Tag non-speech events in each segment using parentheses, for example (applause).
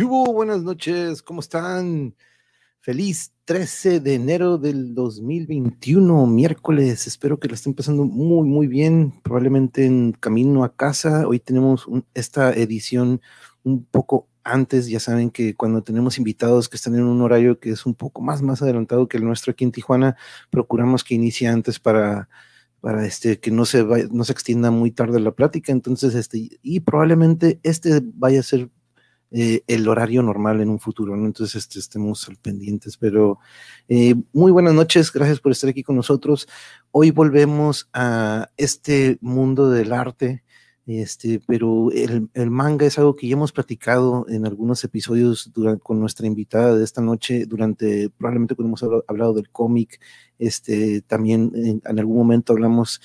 ¿Qué? Buenas noches, ¿cómo están? Feliz 13 de enero del 2021, miércoles. Espero que lo estén pasando muy, muy bien. Probablemente en camino a casa. Hoy tenemos esta edición un poco antes. Ya saben que cuando tenemos invitados que están en un horario que es un poco más, más adelantado que el nuestro aquí en Tijuana, procuramos que inicie antes para para este, que no se, no se extienda muy tarde la plática. Entonces, este, y probablemente este vaya a ser eh, el horario normal en un futuro, ¿no? Entonces, este, estemos al pendientes. Pero eh, muy buenas noches, gracias por estar aquí con nosotros. Hoy volvemos a este mundo del arte. Este, pero el, el, manga es algo que ya hemos platicado en algunos episodios durante, con nuestra invitada de esta noche, durante probablemente cuando hemos hablado, del cómic, este, también en, en, algún momento hablamos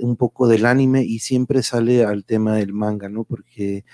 un poco del anime y siempre sale al tema del manga, ¿no? Porque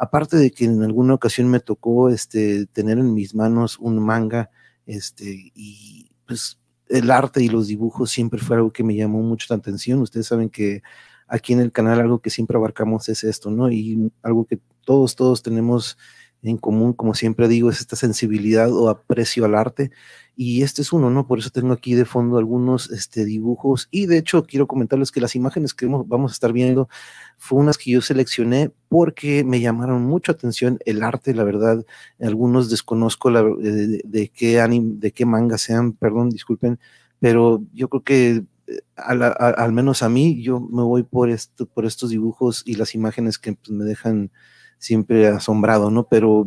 aparte de que en alguna ocasión me tocó este, tener en mis manos un manga, este, y pues el arte y los dibujos siempre fue algo que me llamó mucho la atención. Ustedes saben que aquí en el canal algo que siempre abarcamos es esto, ¿no? Y algo que todos, todos tenemos en común, como siempre digo, es esta sensibilidad o aprecio al arte. Y este es uno, ¿no? Por eso tengo aquí de fondo algunos este, dibujos. Y de hecho, quiero comentarles que las imágenes que vamos a estar viendo fue unas que yo seleccioné porque me llamaron mucho atención el arte, la verdad. Algunos desconozco la, de, qué anime, de qué manga sean, perdón, disculpen, pero yo creo que eh, al menos a mí, yo me voy por estos dibujos y las imágenes que pues, me dejan siempre asombrado, ¿no? Pero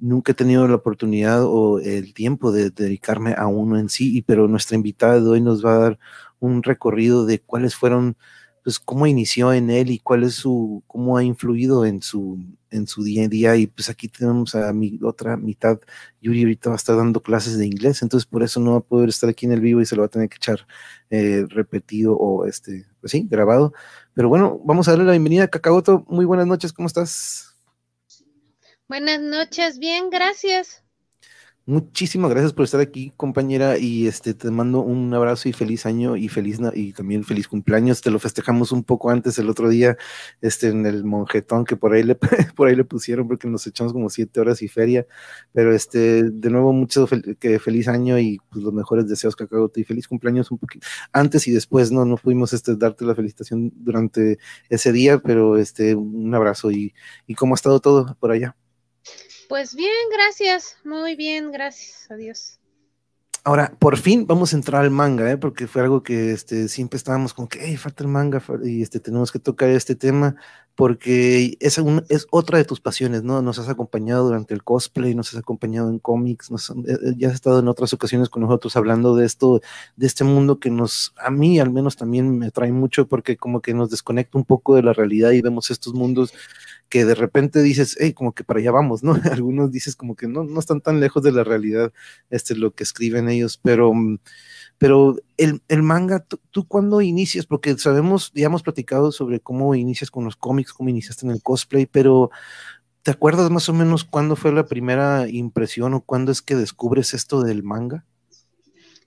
nunca he tenido la oportunidad o el tiempo de dedicarme a uno en sí, y, pero nuestra invitada de hoy nos va a dar un recorrido de cuáles fueron, pues cómo inició en él y cuál es su, cómo ha influido en su, en su día a día. Y pues aquí tenemos a mi otra mitad, Yuri ahorita va a estar dando clases de inglés, entonces por eso no va a poder estar aquí en el vivo y se lo va a tener que echar eh, repetido o este, pues sí, grabado. Pero bueno, vamos a darle la bienvenida a Cacagoto. Muy buenas noches, ¿cómo estás? Buenas noches, bien, gracias. Muchísimas gracias por estar aquí, compañera, y este te mando un abrazo y feliz año y feliz y también feliz cumpleaños. Te lo festejamos un poco antes el otro día, este en el monjetón que por ahí le (laughs) por ahí le pusieron porque nos echamos como siete horas y feria, pero este de nuevo mucho fel que feliz año y pues los mejores deseos Cacagote y feliz cumpleaños un poquito antes y después no no pudimos este darte la felicitación durante ese día, pero este un abrazo y y cómo ha estado todo por allá. Pues bien, gracias, muy bien, gracias a Dios. Ahora, por fin vamos a entrar al manga, ¿eh? porque fue algo que este, siempre estábamos como que, falta el manga y este, tenemos que tocar este tema, porque es, un, es otra de tus pasiones, ¿no? Nos has acompañado durante el cosplay, nos has acompañado en cómics, nos, eh, ya has estado en otras ocasiones con nosotros hablando de esto, de este mundo que nos, a mí al menos también me atrae mucho, porque como que nos desconecta un poco de la realidad y vemos estos mundos que de repente dices, hey, como que para allá vamos, ¿no? (laughs) Algunos dices como que no, no están tan lejos de la realidad, este, lo que escriben ellos, pero, pero el, el manga, ¿tú, ¿tú cuándo inicias? Porque sabemos, ya hemos platicado sobre cómo inicias con los cómics, cómo iniciaste en el cosplay, pero ¿te acuerdas más o menos cuándo fue la primera impresión o cuándo es que descubres esto del manga?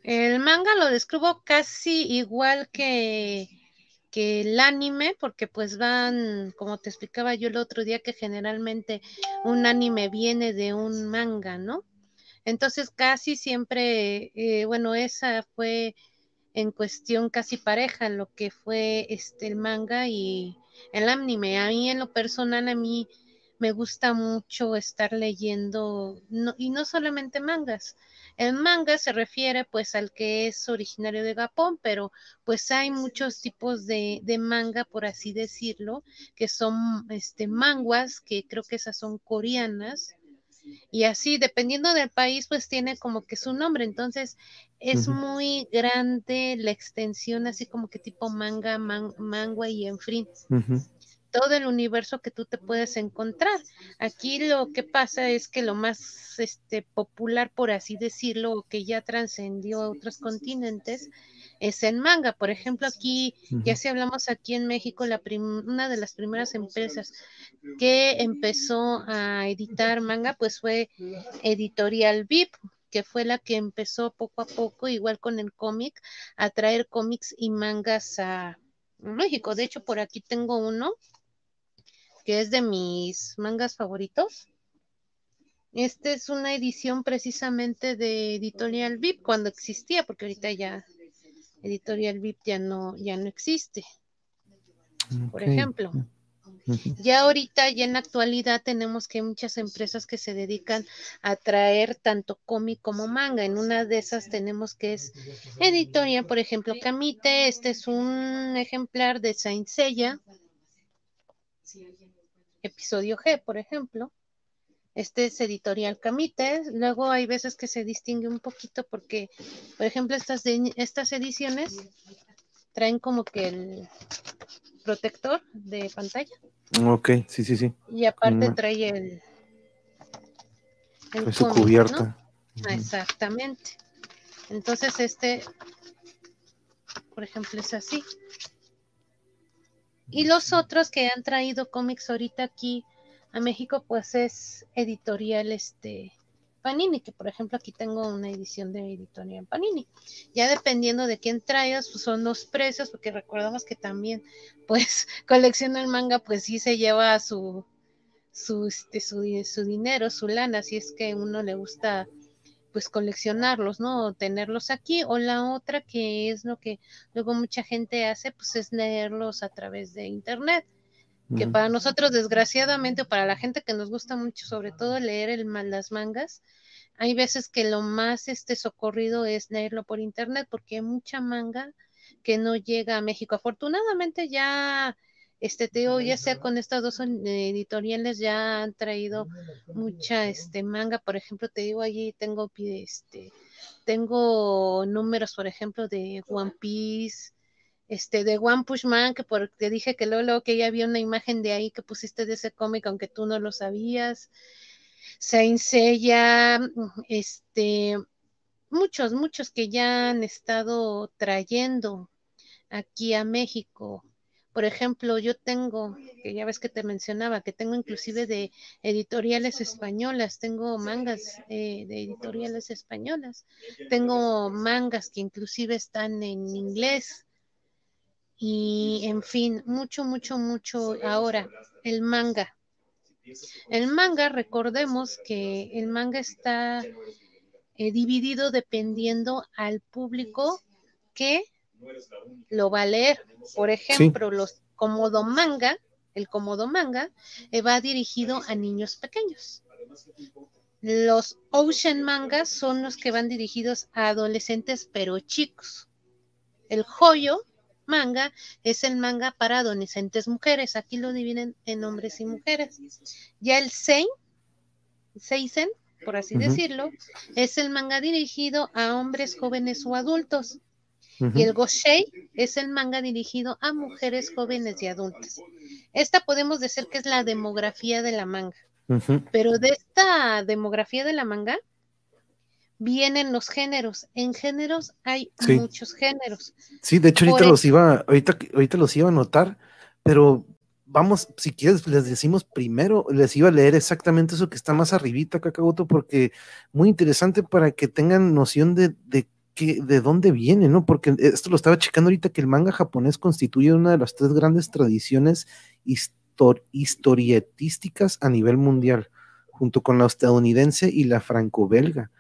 El manga lo describo casi igual que el anime, porque pues van, como te explicaba yo el otro día, que generalmente un anime viene de un manga, ¿no? Entonces casi siempre, eh, bueno, esa fue en cuestión casi pareja lo que fue este el manga y el anime. A mí en lo personal, a mí me gusta mucho estar leyendo, no, y no solamente mangas, el manga se refiere pues al que es originario de Japón, pero pues hay muchos tipos de, de manga, por así decirlo, que son este, manguas, que creo que esas son coreanas, y así, dependiendo del país, pues tiene como que su nombre. Entonces, es uh -huh. muy grande la extensión, así como que tipo manga, man, mangua y en fin. Uh -huh todo el universo que tú te puedes encontrar. Aquí lo que pasa es que lo más este, popular, por así decirlo, que ya trascendió a otros continentes, es el manga. Por ejemplo, aquí, uh -huh. ya si hablamos aquí en México, la una de las primeras empresas que empezó a editar manga, pues fue Editorial VIP, que fue la que empezó poco a poco, igual con el cómic, a traer cómics y mangas a México. De hecho, por aquí tengo uno que es de mis mangas favoritos. Esta es una edición precisamente de Editorial VIP cuando existía, porque ahorita ya Editorial VIP ya no, ya no existe. Por ejemplo. Ya ahorita, ya en la actualidad, tenemos que muchas empresas que se dedican a traer tanto cómic como manga. En una de esas tenemos que es editorial, por ejemplo, Camite. Este es un ejemplar de Saint Seiya, episodio G, por ejemplo. Este es editorial Camite. Luego hay veces que se distingue un poquito porque, por ejemplo, estas, de, estas ediciones traen como que el protector de pantalla. Ok, sí, sí, sí. Y aparte trae el... el su cubierta. Exactamente. Entonces este, por ejemplo, es así. Y los otros que han traído cómics ahorita aquí a México, pues es editorial este Panini, que por ejemplo aquí tengo una edición de editorial Panini. Ya dependiendo de quién traigas, pues son los precios, porque recordamos que también, pues, (laughs) colecciona el manga, pues sí se lleva su, su, este, su, su dinero, su lana, si es que uno le gusta pues coleccionarlos, ¿no? O tenerlos aquí, o la otra que es lo que luego mucha gente hace, pues es leerlos a través de internet que para nosotros desgraciadamente o para la gente que nos gusta mucho sobre todo leer el, las mangas hay veces que lo más este socorrido es leerlo por internet porque hay mucha manga que no llega a México afortunadamente ya este te digo, ya sea con estas dos editoriales ya han traído mucha este manga, por ejemplo, te digo allí tengo este tengo números, por ejemplo, de One Piece, este, de One Push Man, que por, te dije que luego, que ya había una imagen de ahí que pusiste de ese cómic, aunque tú no lo sabías. Saint Seiya, este, muchos, muchos que ya han estado trayendo aquí a México. Por ejemplo, yo tengo, que ya ves que te mencionaba, que tengo inclusive de editoriales españolas, tengo mangas eh, de editoriales españolas, tengo mangas que inclusive están en inglés, y en fin, mucho, mucho, mucho. Ahora, el manga. El manga, recordemos que el manga está eh, dividido dependiendo al público que lo va a leer. Por ejemplo, los cómodo manga, el cómodo manga eh, va dirigido a niños pequeños. Los ocean mangas son los que van dirigidos a adolescentes pero chicos. El joyo manga es el manga para adolescentes mujeres. Aquí lo dividen en hombres y mujeres. Ya el Sein, Seisen, por así decirlo, es el manga dirigido a hombres jóvenes o adultos. Y el Goshei es el manga dirigido a mujeres jóvenes y adultas. Esta podemos decir que es la demografía de la manga. Pero de esta demografía de la manga, vienen los géneros. En géneros hay muchos géneros. Sí, de hecho ahorita los iba, ahorita, ahorita los iba a notar, pero vamos, si quieres, les decimos primero, les iba a leer exactamente eso que está más arribita, Cacagoto, porque muy interesante para que tengan noción de, de que, de dónde viene, ¿no? Porque esto lo estaba checando ahorita que el manga japonés constituye una de las tres grandes tradiciones historietísticas a nivel mundial, junto con la estadounidense y la franco-belga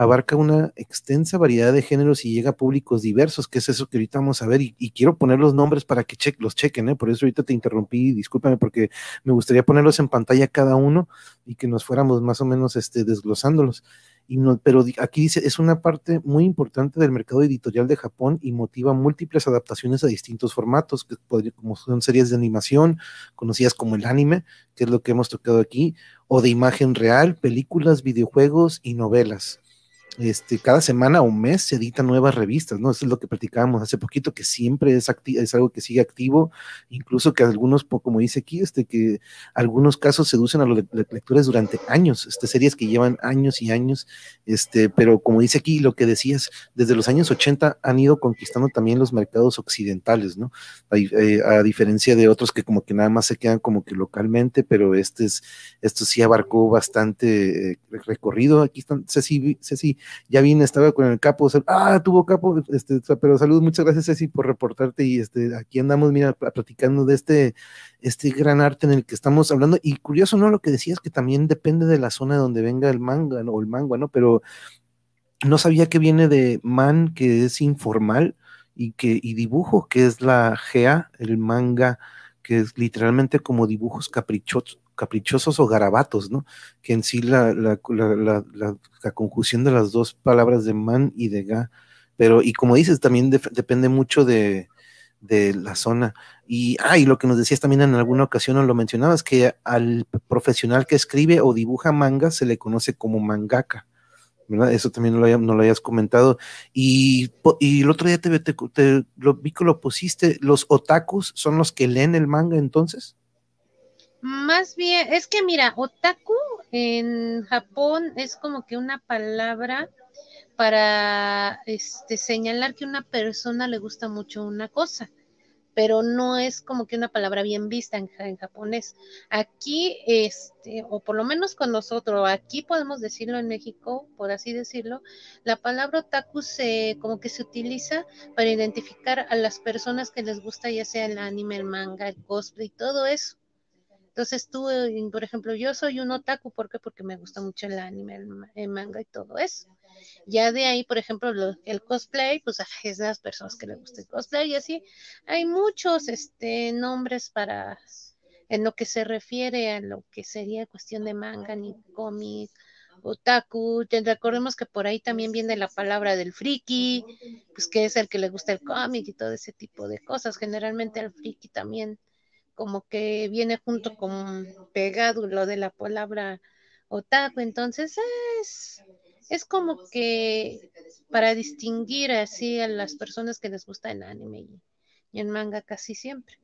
abarca una extensa variedad de géneros y llega a públicos diversos, que es eso que ahorita vamos a ver, y, quiero poner los nombres para que los chequen, ¿eh? por eso ahorita te interrumpí, discúlpame, porque me gustaría ponerlos en pantalla cada uno y que nos fuéramos más o menos este, desglosándolos. Y no, pero aquí dice, es una parte muy importante del mercado editorial de Japón y motiva múltiples adaptaciones a distintos formatos, que como son series de animación, conocidas como el anime, que es lo que hemos tocado aquí, o de imagen real, películas, videojuegos y novelas este, cada semana o mes se editan nuevas revistas, ¿no? Eso es lo que platicábamos hace poquito, que siempre es, es algo que sigue activo, incluso que algunos, como dice aquí, este, que algunos casos seducen a los lectores durante años, este, series que llevan años y años, este, pero como dice aquí, lo que decías, desde los años 80 han ido conquistando también los mercados occidentales, ¿no? A, eh, a diferencia de otros que como que nada más se quedan como que localmente, pero este es, esto sí abarcó bastante eh, recorrido. Aquí están Ceci, Ceci ya vine, estaba con el capo, ah, tuvo capo, este, pero saludos, muchas gracias Ceci por reportarte y este, aquí andamos, mira, platicando de este, este gran arte en el que estamos hablando y curioso, ¿no? Lo que decías que también depende de la zona de donde venga el manga o el manga, ¿no? Pero no sabía que viene de man, que es informal, y que y dibujo, que es la GA, el manga, que es literalmente como dibujos caprichosos, caprichosos o garabatos, ¿no? Que en sí la, la, la, la, conjunción de las dos palabras de man y de ga, pero y como dices, también depende mucho de, de la zona. Y, ah, y lo que nos decías también en alguna ocasión, lo mencionabas, que al profesional que escribe o dibuja manga se le conoce como mangaka. ¿verdad? Eso también no lo, no lo hayas comentado. Y, y, el otro día te, te, te, lo vi que lo pusiste, ¿los otakus son los que leen el manga entonces? Más bien, es que mira, otaku en Japón es como que una palabra para este, señalar que una persona le gusta mucho una cosa pero no es como que una palabra bien vista en, japonés. Aquí, este, o por lo menos con nosotros, aquí podemos decirlo en México, por así decirlo, la palabra otaku se, como que se utiliza para identificar a las personas que les gusta ya sea el anime, el manga, el cosplay, todo eso. Entonces tú, eh, por ejemplo, yo soy un otaku, ¿por qué? Porque me gusta mucho el anime, el, manga y todo eso. Ya de ahí, por ejemplo, el cosplay, pues es las personas que les gusta el cosplay y así. Hay muchos este, nombres para, en lo que se refiere a lo que sería cuestión de manga, ni cómic, otaku. Recordemos que por ahí también viene la palabra del friki, pues que es el que le gusta el cómic y todo ese tipo de cosas. Generalmente el friki también como que viene junto con pegado lo de la palabra otaku, entonces es, es como que para distinguir así a las personas que les gusta el anime y, el manga casi siempre.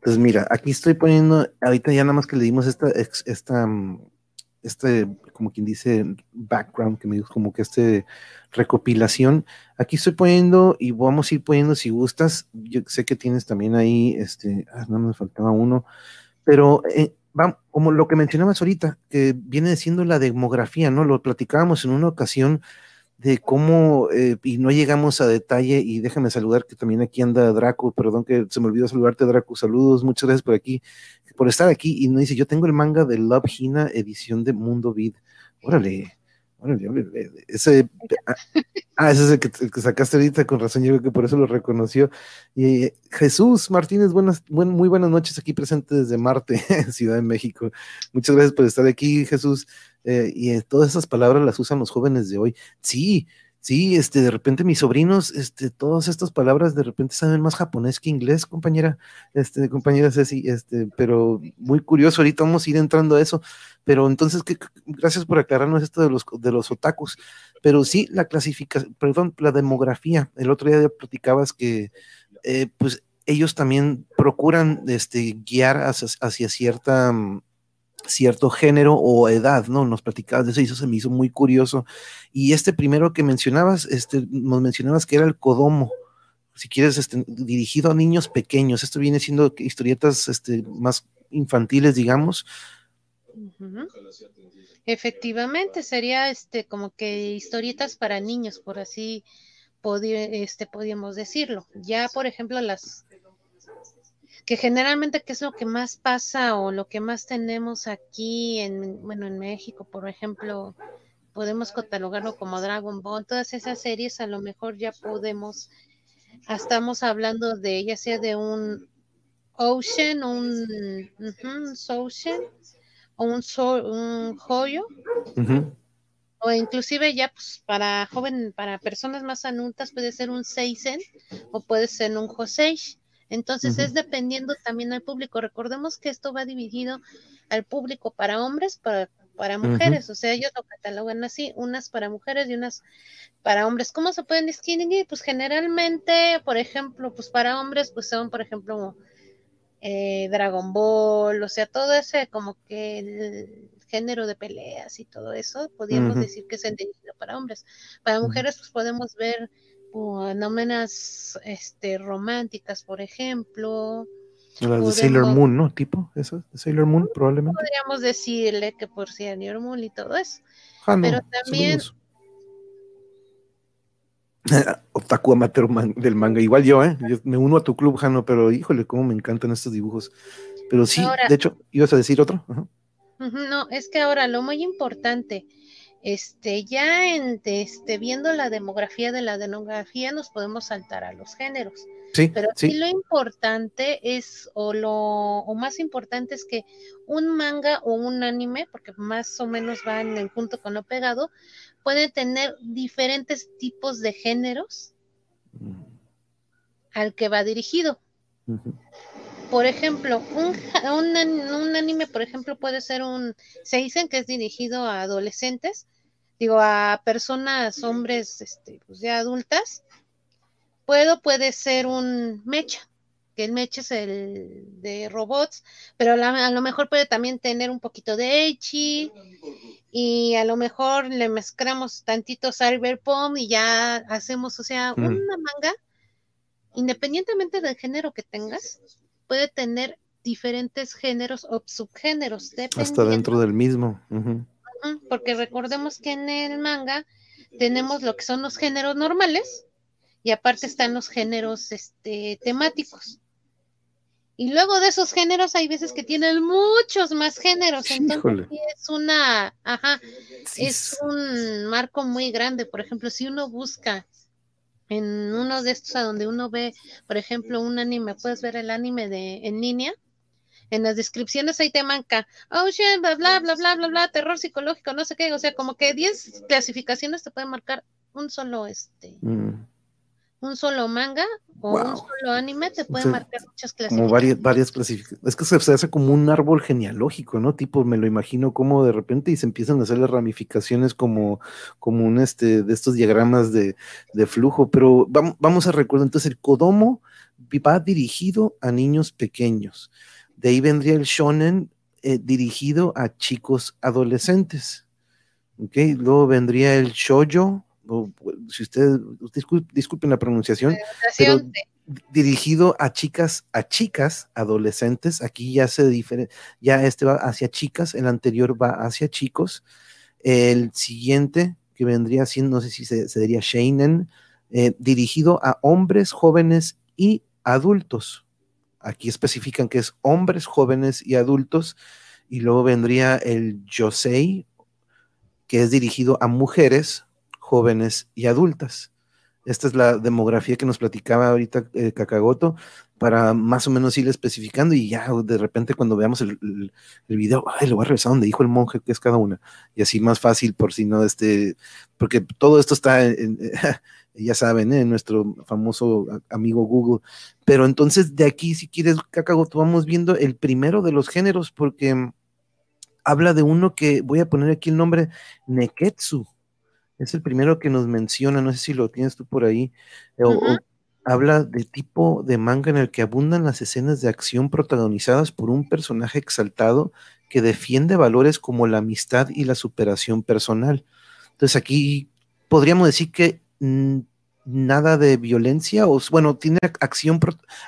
Pues mira, aquí estoy poniendo, ahorita ya nada más que le dimos esta, esta mm, este, como quien dice, background, que me dijo como que este recopilación. Aquí estoy poniendo y vamos a ir poniendo si gustas. Yo sé que tienes también ahí, este, ah, no me faltaba uno, pero eh, como lo que mencionabas ahorita, que viene siendo la demografía, ¿no? Lo platicábamos en una ocasión de cómo, eh, y no llegamos a detalle, y déjame saludar que también aquí anda Draco, perdón que se me olvidó saludarte Draco, saludos, muchas gracias por aquí, por estar aquí, y nos dice, yo tengo el manga de Love Hina, edición de Mundo Vid, órale, órale, ese, ah, ah, ese es el que, sacaste ahorita, con razón, yo creo que por eso lo reconoció, y Jesús Martínez, buenas, muy buenas noches aquí presente desde Marte, (laughs) Ciudad de México, muchas gracias por estar aquí, Jesús, eh, y todas esas palabras las usan los jóvenes de hoy. Sí, sí, este, de repente mis sobrinos, este, todas estas palabras de repente saben más japonés que inglés, compañera, este, compañera Ceci, este, pero muy curioso, ahorita vamos a ir entrando a eso, pero entonces, ¿qué, gracias por aclararnos esto de los, de los otakus, pero sí, la clasificación, perdón, la demografía, el otro día platicabas que, eh, pues, ellos también procuran este, guiar hacia cierta mm, cierto género o edad, ¿no? Nos platicabas de eso y eso se me hizo muy curioso. Y este primero que mencionabas, este, nos mencionabas que era el Codomo, si quieres, este, dirigido a niños pequeños. Esto viene siendo historietas este, más infantiles, digamos. Efectivamente, sería este como que historietas para niños, por así este, podríamos decirlo. Ya, por ejemplo, las que generalmente qué es lo que más pasa o lo que más tenemos aquí en, bueno, en México, por ejemplo, podemos catalogarlo como Dragon Ball, todas esas series a lo mejor ya podemos, estamos hablando de ya sea de un Ocean, un Ocean o un, so, un Joyo. O inclusive ya pues para joven, para personas más adultas puede ser un Seisen o puede ser un Josei entonces es dependiendo también al público. Recordemos que esto va dirigido al público para hombres, para, para mujeres, o sea, ellos lo catalogan así, unas para mujeres y unas para hombres. ¿Cómo se pueden distinguir? Pues generalmente, por ejemplo, pues para hombres, pues son, por ejemplo, eh, Dragon Ball, o sea, todo ese como que el género de peleas y todo eso, podríamos decir que es dirigido para hombres. Para mujeres, pues podemos ver fenómenas este, románticas, por ejemplo, Las de Sailor Moon, ¿no? Tipo, eso, de Sailor Moon, probablemente. Podríamos decirle que por Sailor Moon y todo eso. Ah, Pero también. (laughs) Otaku amateur del manga, igual yo, ¿eh? Yo me uno a tu club, Jano, pero híjole, cómo me encantan estos dibujos. Pero sí, de hecho, ¿ibas a decir otro? No, es que ahora lo muy importante, este, ya en, este, viendo la demografía de la demografía, nos podemos saltar a los géneros. Sí, pero sí. lo importante es, o lo o más importante es que un manga o un anime, porque más o menos van en junto con lo pegado, puede tener diferentes tipos de géneros al que va dirigido. Por ejemplo, un, un, anime, por ejemplo, puede ser un Seisen que es dirigido a adolescentes, digo, a personas, hombres, este, pues ya adultas, Puedo, puede ser un mecha, que el mecha es el de robots, pero a, lo mejor puede también tener un poquito de Echi y a lo mejor le mezclamos tantito Cyberpunk y ya hacemos, o sea, mm. una manga, independientemente del género que tengas, puede tener diferentes géneros o subgéneros. Hasta dentro del mismo. Porque recordemos que en el manga tenemos lo que son los géneros normales, y aparte están los géneros este, temáticos. Y luego de esos géneros hay veces que tienen muchos más géneros, entonces es una, ajá, es un marco muy grande. Por ejemplo, si uno busca en uno de estos a donde uno ve, por ejemplo, un anime, puedes ver el anime de en línea, en las descripciones ahí te manca, oh shit, bla, bla, bla, bla, bla, bla, terror psicológico, no sé qué, o sea, como que 10 clasificaciones te pueden marcar un solo, este, mm un solo manga o un solo anime te puede marcar muchas clasificaciones. Como varias, varias clasificaciones. Es que se, hace como un árbol genealógico, ¿no? Tipo, me lo imagino como de repente y se empiezan a hacer las ramificaciones como, como un este, de estos diagramas de, flujo. Pero vamos, vamos a recordar, entonces el Kodomo va dirigido a niños pequeños. De ahí vendría el shonen eh, dirigido a chicos adolescentes. ¿ok? Luego vendría el shoujo si usted, disculpen la pronunciación, pero dirigido a chicas, a chicas adolescentes, aquí ya se diferencia, ya este va hacia chicas, el anterior va hacia chicos, el siguiente que vendría siendo, no sé si se, diría Sheinen, eh, dirigido a hombres, jóvenes y adultos. Aquí especifican que es hombres, jóvenes y adultos, y luego vendría el Yosei, que es dirigido a mujeres, jóvenes y adultas. Esta es la demografía que nos platicaba ahorita eh, Kakagoto para más o menos ir especificando y ya de repente cuando veamos el, video, ay, lo voy a revisar donde dijo el monje que es cada una y así más fácil por si no, este, porque todo esto está, en, (laughs) ya saben, ¿eh? nuestro famoso amigo Google. Pero entonces de aquí, si quieres, Kakagoto, vamos viendo el primero de los géneros porque habla de uno que voy a poner aquí el nombre Neketsu es el primero que nos menciona, no sé si lo tienes tú por ahí, habla de tipo de manga en el que abundan las escenas de acción protagonizadas por un personaje exaltado que defiende valores como la amistad y la superación personal. Entonces aquí podríamos decir que nada de violencia, o bueno, tiene acción,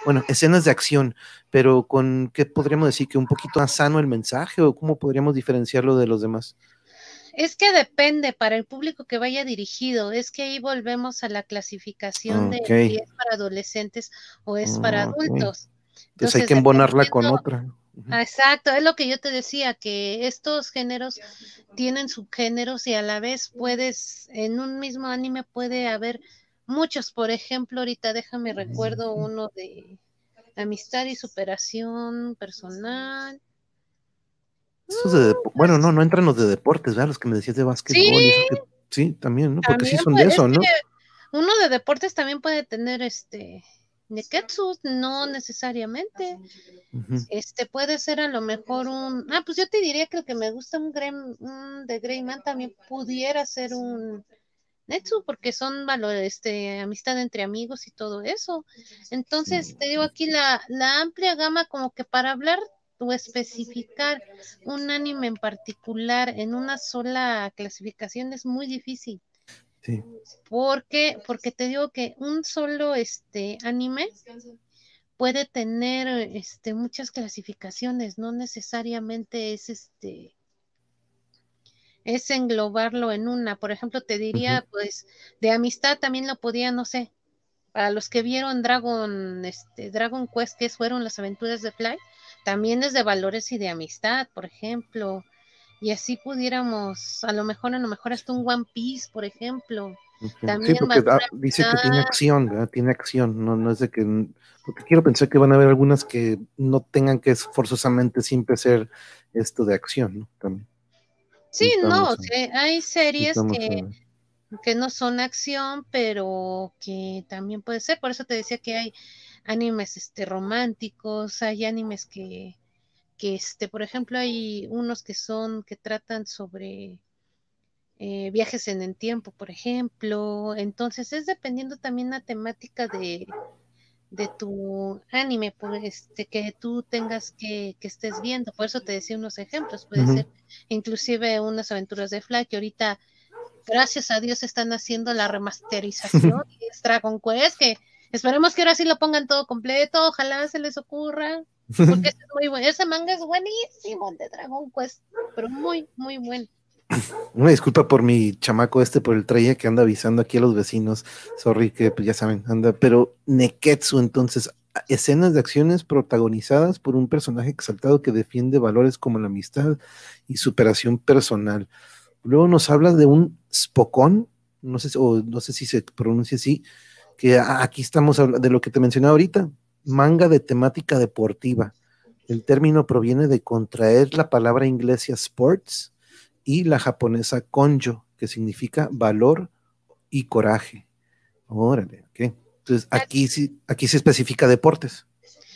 bueno, escenas de acción, pero con qué podríamos decir que un poquito más sano el mensaje o cómo podríamos diferenciarlo de los demás. Es que depende para el público que vaya dirigido. Es que ahí volvemos a la clasificación de si es para adolescentes o es para adultos. Entonces, hay que embonarla con otra. Exacto, es lo que yo te decía, que estos géneros tienen subgéneros y a la vez puedes, en un mismo anime puede haber muchos. Por ejemplo, ahorita déjame recuerdo uno de amistad y superación personal bueno, no, no entran los de deportes, ¿verdad? Los que me decías de básquetbol. Sí, sí también, ¿no? Porque sí son de eso, ¿no? Uno de deportes también puede tener este Neketsu, no necesariamente. Este puede ser a lo mejor un. Ah, pues yo te diría que el que me gusta un, un de Greyman también pudiera ser un Netsu, porque son valores, este, amistad entre amigos y todo eso. Entonces, te digo aquí la, la amplia gama, como que para hablar o especificar un anime en particular en una sola clasificación es muy difícil. Sí. Porque, porque te digo que un solo este anime puede tener este, muchas clasificaciones, no necesariamente es este es englobarlo en una. Por ejemplo, te diría, pues, de amistad también lo podía, no sé, para los que vieron Dragon, este, Dragon Quest, que fueron las aventuras de Fly, también es de valores y de amistad, por ejemplo. Y así pudiéramos, a lo mejor, a lo mejor hasta un One Piece, por ejemplo. También sí, porque dice que tiene acción, ¿verdad? Tiene acción, no, no es de que, porque quiero pensar que van a haber algunas que no tengan que forzosamente siempre ser esto de acción, ¿no? También. Sí, no, hay series que, que no son acción, pero que también puede ser, por eso te decía que hay animes este románticos, hay animes que, que este, por ejemplo, hay unos que son, que tratan sobre eh, viajes en el tiempo, por ejemplo. Entonces es dependiendo también la temática de, de tu anime, pues, este, que tú tengas que, que estés viendo. Por eso te decía unos ejemplos. Puede ser inclusive unas aventuras de Fly que ahorita, gracias a Dios, están haciendo la remasterización (laughs) de Dragon Quest, que esperemos que ahora sí lo pongan todo completo. Ojalá se les ocurra. Porque es muy bueno. ese manga es buenísimo de Dragon Quest, pero muy, muy bueno. Una disculpa por mi chamaco este, por el traje que anda avisando aquí a los vecinos. Sorry que pues, ya saben, anda, pero Neketsu, entonces, escenas de acciones protagonizadas por un personaje exaltado que defiende valores como la amistad y superación personal. Luego nos habla de un Spokon, no sé, o no sé si se pronuncia así, que aquí estamos hablando de lo que te mencionaba ahorita, manga de temática deportiva. El término proviene de contraer la palabra inglesa sports y la japonesa konjo, que significa valor y coraje. Órale, ok. Entonces aquí sí, aquí se especifica deportes.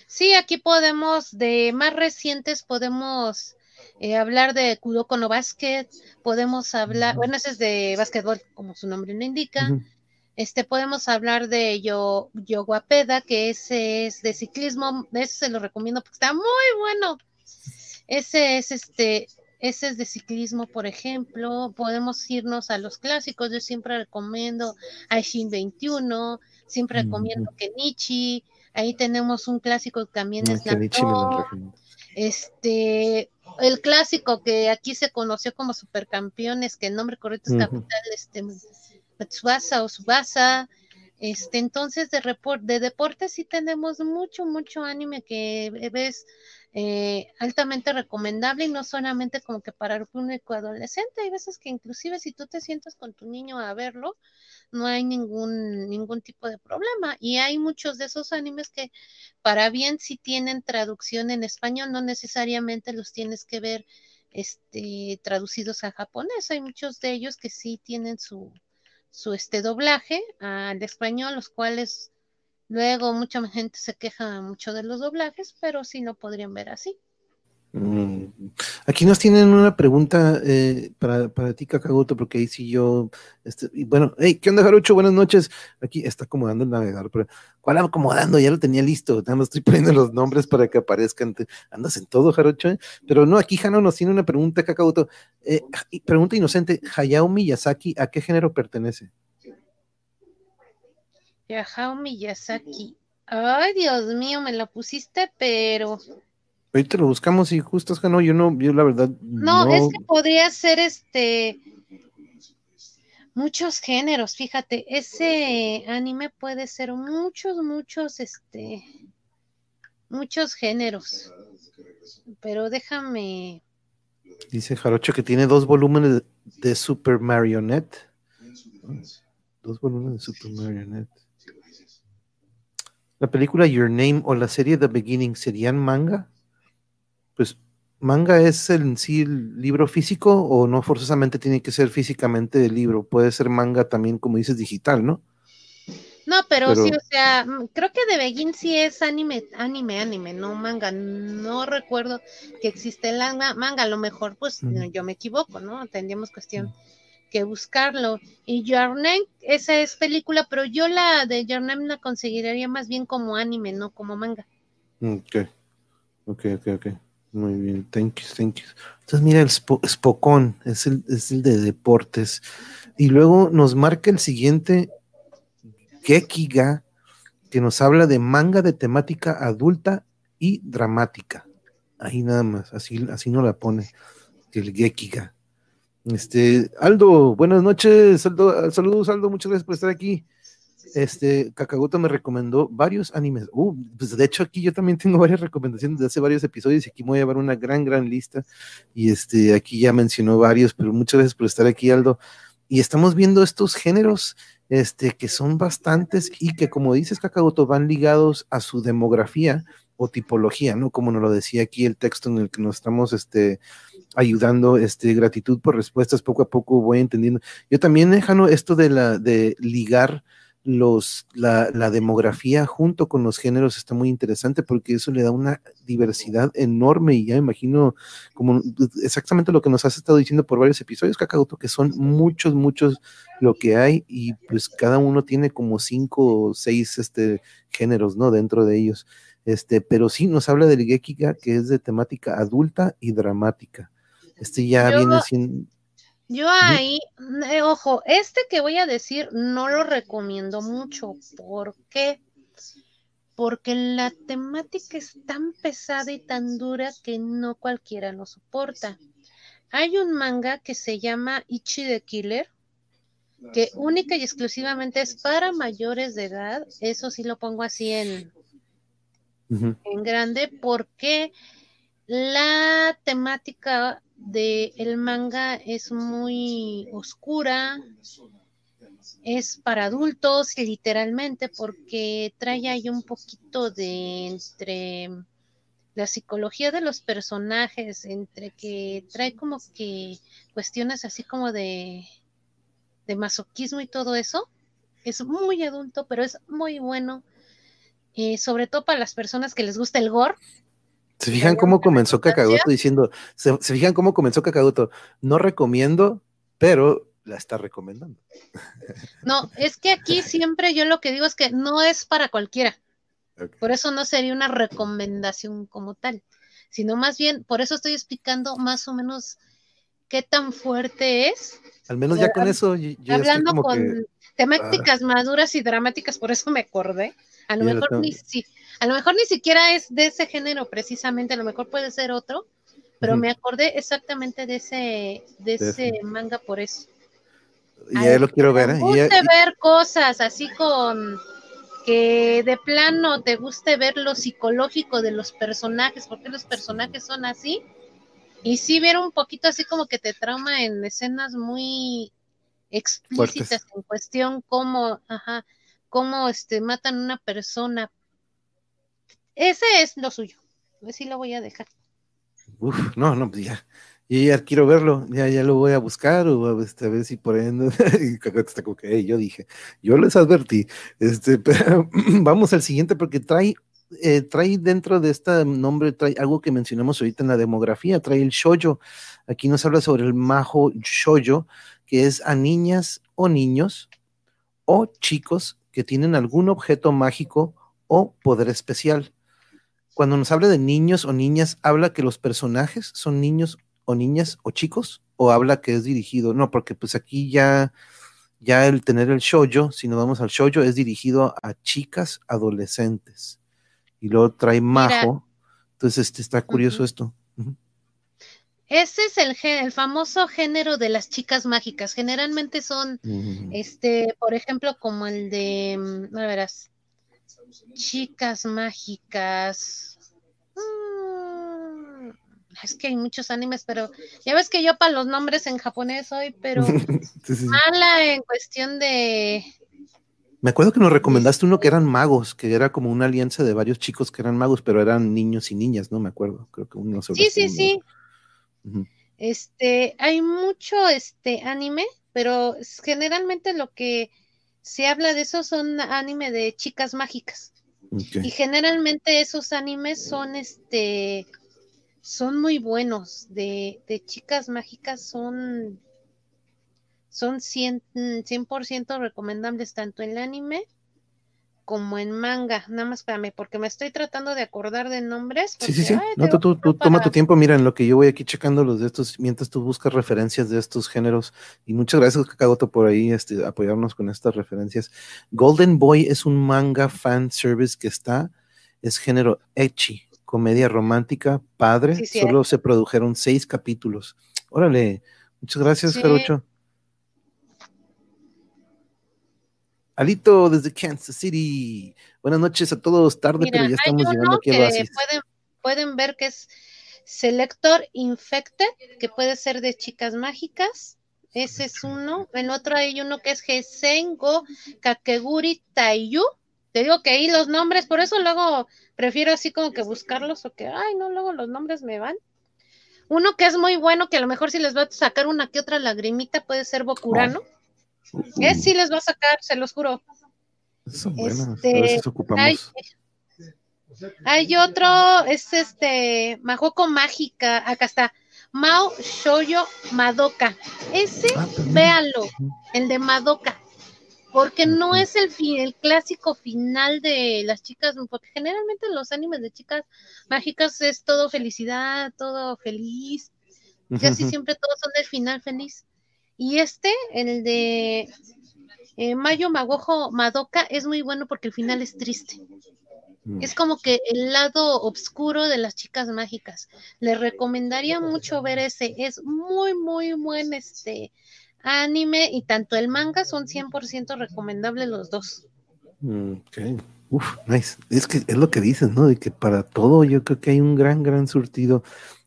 Sí, aquí podemos, de más recientes, podemos eh, hablar de Kuroko no Basket, podemos hablar, bueno, ese es de básquetbol, como su nombre lo indica. Este, podemos hablar de Yo, Yoguapeda, que ese es de ciclismo, ese se lo recomiendo porque está muy bueno. Ese es este, ese es de ciclismo, por ejemplo. Podemos irnos a los clásicos. Yo siempre recomiendo Aishin 21, siempre recomiendo Kenichi. Ahí tenemos un clásico que también es Kenichi Este, el clásico que aquí se conoció como supercampeones, que el nombre correcto es capital, este, Tsubasa o Subasa. Este, entonces de, report, de deporte sí tenemos mucho, mucho anime que ves eh, altamente recomendable y no solamente como que para un adolescente, hay veces que inclusive si tú te sientas con tu niño a verlo, no hay ningún, ningún tipo de problema. Y hay muchos de esos animes que para bien si tienen traducción en español, no necesariamente los tienes que ver este, traducidos a japonés. Hay muchos de ellos que sí tienen su, su este doblaje al español, los cuales Luego mucha gente se queja mucho de los doblajes, pero sí lo podrían ver así. Mm, aquí nos tienen una pregunta eh, para, para, ti, Kakagoto, porque ahí sí yo, este, bueno, hey, ¿qué onda, Jarucho? Buenas noches. Aquí está acomodando el navegador, pero ¿cuál acomodando? Ya lo tenía listo, nada más estoy (laughs) poniendo los nombres para que aparezcan. Andas en todo, Jarucho, ¿eh? pero no, aquí Jano nos tiene una pregunta, Kakagoto. Eh, pregunta inocente, Hayao Miyazaki, ¿a qué género pertenece? Hayao Miyazaki. Ay, Dios mío, me lo pusiste, pero. Ahorita lo buscamos y justo es que no, yo no, yo la verdad. No, es que podría ser este. Muchos géneros, fíjate, ese anime puede ser muchos, muchos, este. Muchos géneros. Pero déjame. Dice Jarocho que tiene dos volúmenes de Super Marionette. Dos volúmenes de Super Marionette. ¿La película Your Name o la serie The Beginning serían manga? Pues manga es en sí el libro físico o no forzosamente tiene que ser físicamente el libro, puede ser manga también como dices digital, ¿no? No, pero, sí, o sea, mm, creo que The Beginning sí es anime, anime, anime, no manga. No recuerdo que existe el manga, a lo mejor pues yo me equivoco, ¿no? Tendríamos cuestión que buscarlo. Y Your Name, esa es película, pero yo la de Your Name la consideraría más bien como anime, no como manga. Ok, ok, ok, ok. Muy bien, thank you, thank you. Entonces, mira, el Spokon es el, es el de deportes. Y luego nos marca el siguiente, Gekiga, que nos habla de manga de temática adulta y dramática. Ahí nada más, así, así no la pone el Gekiga. Este, Aldo, buenas noches, Aldo, saludos Aldo, muchas gracias por estar aquí. Este, Kakagoto me recomendó varios animes. Uh, pues de hecho aquí yo también tengo (laughs) varias recomendaciones de hace varios episodios y aquí voy a llevar una gran, gran lista. Y este, aquí ya mencionó varios, pero muchas gracias por estar aquí, Aldo. Y estamos viendo estos géneros, este, que son bastantes y que como dices, Kakagoto, van ligados a su demografía o tipología, ¿no? Como nos lo decía aquí el texto en el que nos estamos, este, ayudando, este, gratitud por respuestas, poco a poco voy entendiendo. Yo también, Jano, esto de la, de ligar los, la, la, demografía junto con los géneros está muy interesante porque eso le da una diversidad enorme y ya imagino como exactamente lo que nos has estado diciendo por varios episodios, Kakagoto, que son muchos, muchos lo que hay y pues cada uno tiene como cinco o seis este, géneros, ¿no? Dentro de ellos. Este, pero sí nos habla del Gekiga que es de temática adulta y dramática. Este ya viene siendo yo ahí, eh, ojo, este que voy a decir no lo recomiendo mucho. ¿Por qué? Porque la temática es tan pesada y tan dura que no cualquiera lo soporta. Hay un manga que se llama Ichi the Killer, que única y exclusivamente es para mayores de edad. Eso sí lo pongo así en, en grande, porque la temática de el manga es muy oscura, es para adultos literalmente porque trae ahí un poquito de entre la psicología de los personajes, entre que trae como que cuestiones así como de, de masoquismo y todo eso. Es muy adulto, pero es muy bueno, eh, sobre todo para las personas que les gusta el gore ¿Se fijan cómo comenzó Kakagoto diciendo, se, fijan cómo comenzó Kakagoto? No recomiendo, pero la está recomendando. No, es que aquí (laughs) siempre yo lo que digo es que no es para cualquiera. Por eso no sería una recomendación como tal, sino más bien, por eso estoy explicando más o menos qué tan fuerte es. Al menos ya con eso. hablando con temáticas ah. maduras y dramáticas, por eso me acordé. A lo mejor ni si a lo mejor ni siquiera es de ese género precisamente, a lo mejor puede ser otro, pero me acordé exactamente de ese, de ese manga por eso. Ya lo quiero ver. ¿eh? Me guste ver cosas así con que de plano te guste ver lo psicológico de los personajes, porque los personajes son así. Y sí ver un poquito así como que te trauma en escenas muy explícitas en cuestión cómo, ajá, cómo este matan a una persona ese es lo suyo. Así lo voy a dejar. Uf, no, no, pues ya. Yo ya quiero verlo, ya, ya lo voy a buscar o a, este, ver si por ahí (laughs) está que yo dije, yo les advertí, este, (laughs) pero vamos al siguiente porque trae, eh, trae dentro de este nombre, trae algo que mencionamos ahorita en la demografía, trae el shoyo. Aquí nos habla sobre el majo shoyo, que es a niñas o niños o chicos que tienen algún objeto mágico o poder especial cuando nos habla de niños o niñas, ¿habla que los personajes son niños o niñas o chicos? ¿O habla que es dirigido? No, porque pues aquí ya, ya el tener el shoujo, si nos vamos al shoujo, es dirigido a chicas adolescentes. Y luego trae majo. Entonces, este, está curioso esto. Ese es el, el, famoso género de las chicas mágicas. Generalmente son, este, por ejemplo, como el de, mm, a verás, Chicas mágicas. Mm, es que hay muchos animes, pero ya ves que yo para los nombres en japonés soy, pero (laughs) mala en cuestión de. Me acuerdo que nos recomendaste uno que eran magos, que era como una alianza de varios chicos que eran magos, pero eran niños y niñas, ¿no? Me acuerdo. Creo que uno Sí, sí, sí. Este, hay mucho este anime, pero generalmente lo que se habla de eso son anime de chicas mágicas. Y generalmente esos animes son este son muy buenos. De, de chicas mágicas son son 100%, 100 recomendables tanto el anime como en manga. Nada más espérame, porque me estoy tratando de acordar de nombres. Sí, sí, sí. no, tú, tú, toma tu tiempo. Mira, en lo que yo voy aquí checando los de estos, mientras tú buscas referencias de estos géneros. Y muchas gracias, Kakagoto, por ahí este, apoyarnos con estas referencias. Golden Boy es un manga fan service que está, es género echi, comedia romántica, padre. Solo se produjeron seis capítulos. Órale, muchas gracias, Jarocho. Alito desde Kansas City. Buenas noches a todos. Tarde, pero ya estamos llegando aquí a Pueden, pueden ver que es Selector Infected, que puede ser de chicas mágicas. Ese es uno. En otro hay uno que es Gesengo Kakeguri Taiyu. Te digo que ahí los nombres, por eso luego prefiero así como que buscarlos o que, ay, no, luego los nombres me van. Uno que es muy bueno, que a lo mejor si les va a sacar una que otra lagrimita, puede ser Bokurano. Es sí les va a sacar, se los juro. Son buenas, este, ocupamos. Hay, otro, es este, Majoko Mágica, acá está. Mao Shoyo Madoka. Ese, ah, véanlo, el de Madoka. Porque no es el, el clásico final de las chicas, porque generalmente los animes de chicas mágicas es todo felicidad, todo feliz. Casi siempre todos son del final feliz. Y este, el de eh, Mayo Magojo Madoka, es muy bueno porque el final es triste. Mm. Es como que el lado oscuro de las chicas mágicas. Les recomendaría mucho ver ese. Es muy, muy buen este anime y tanto el manga son 100% recomendables los dos. Mm, ok. Uf, nice. Es que es lo que dices, ¿no? De que para todo yo creo que hay un gran, gran surtido.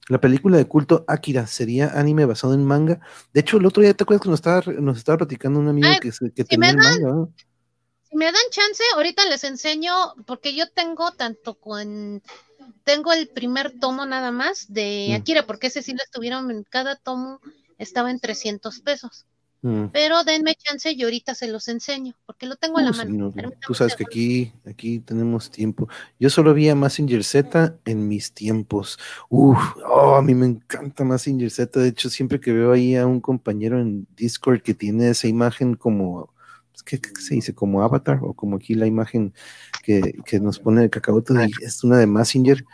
La película de culto Akira sería anime basado en manga. De hecho, el otro día te acuerdas que nos estaba, nos estaba platicando un amigo que, que tenía el manga. Si me dan chance, ahorita les enseño, porque yo tengo tanto con. Tengo el primer tomo nada más de mm. Akira, porque ese sí lo estuvieron en cada tomo, estaba en 300 pesos. Mm. Pero denme chance y ahorita se los enseño, porque lo tengo en la mano. tú sabes que aquí, aquí tenemos tiempo. Yo solo vi a Massinger Z en mis tiempos. Uf, oh, a mí me encanta Massinger Z. De hecho, siempre que veo ahí a un compañero en Discord que tiene esa imagen como, ¿qué, se dice? Como avatar, o como aquí la imagen que, que nos pone el cacabote, es una de Massinger.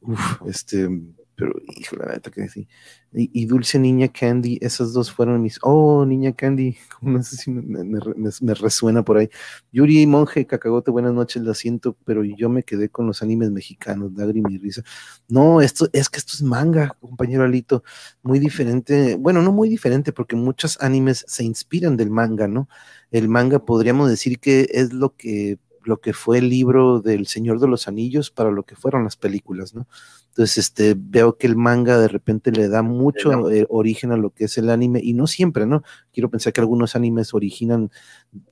Uf, este, pero hijo, la verdad que sí. Y, Dulce Niña Candy, esas dos fueron mis. Oh, Niña Candy, (laughs) no sé si me, resuena por ahí. Yuri Monje, Cacagote, buenas noches, la siento, pero yo me quedé con los animes mexicanos, lágrimas y risa. No, esto es que esto es manga, compañero Alito, muy diferente. Bueno, no muy diferente, porque muchos animes se inspiran del manga, ¿no? El manga podríamos decir que es lo que lo que fue el libro del Señor de los Anillos para lo que fueron las películas, ¿no? Entonces, este, veo que el manga de repente le da mucho eh, origen a lo que es el anime, y no siempre, ¿no? Quiero pensar que algunos animes originan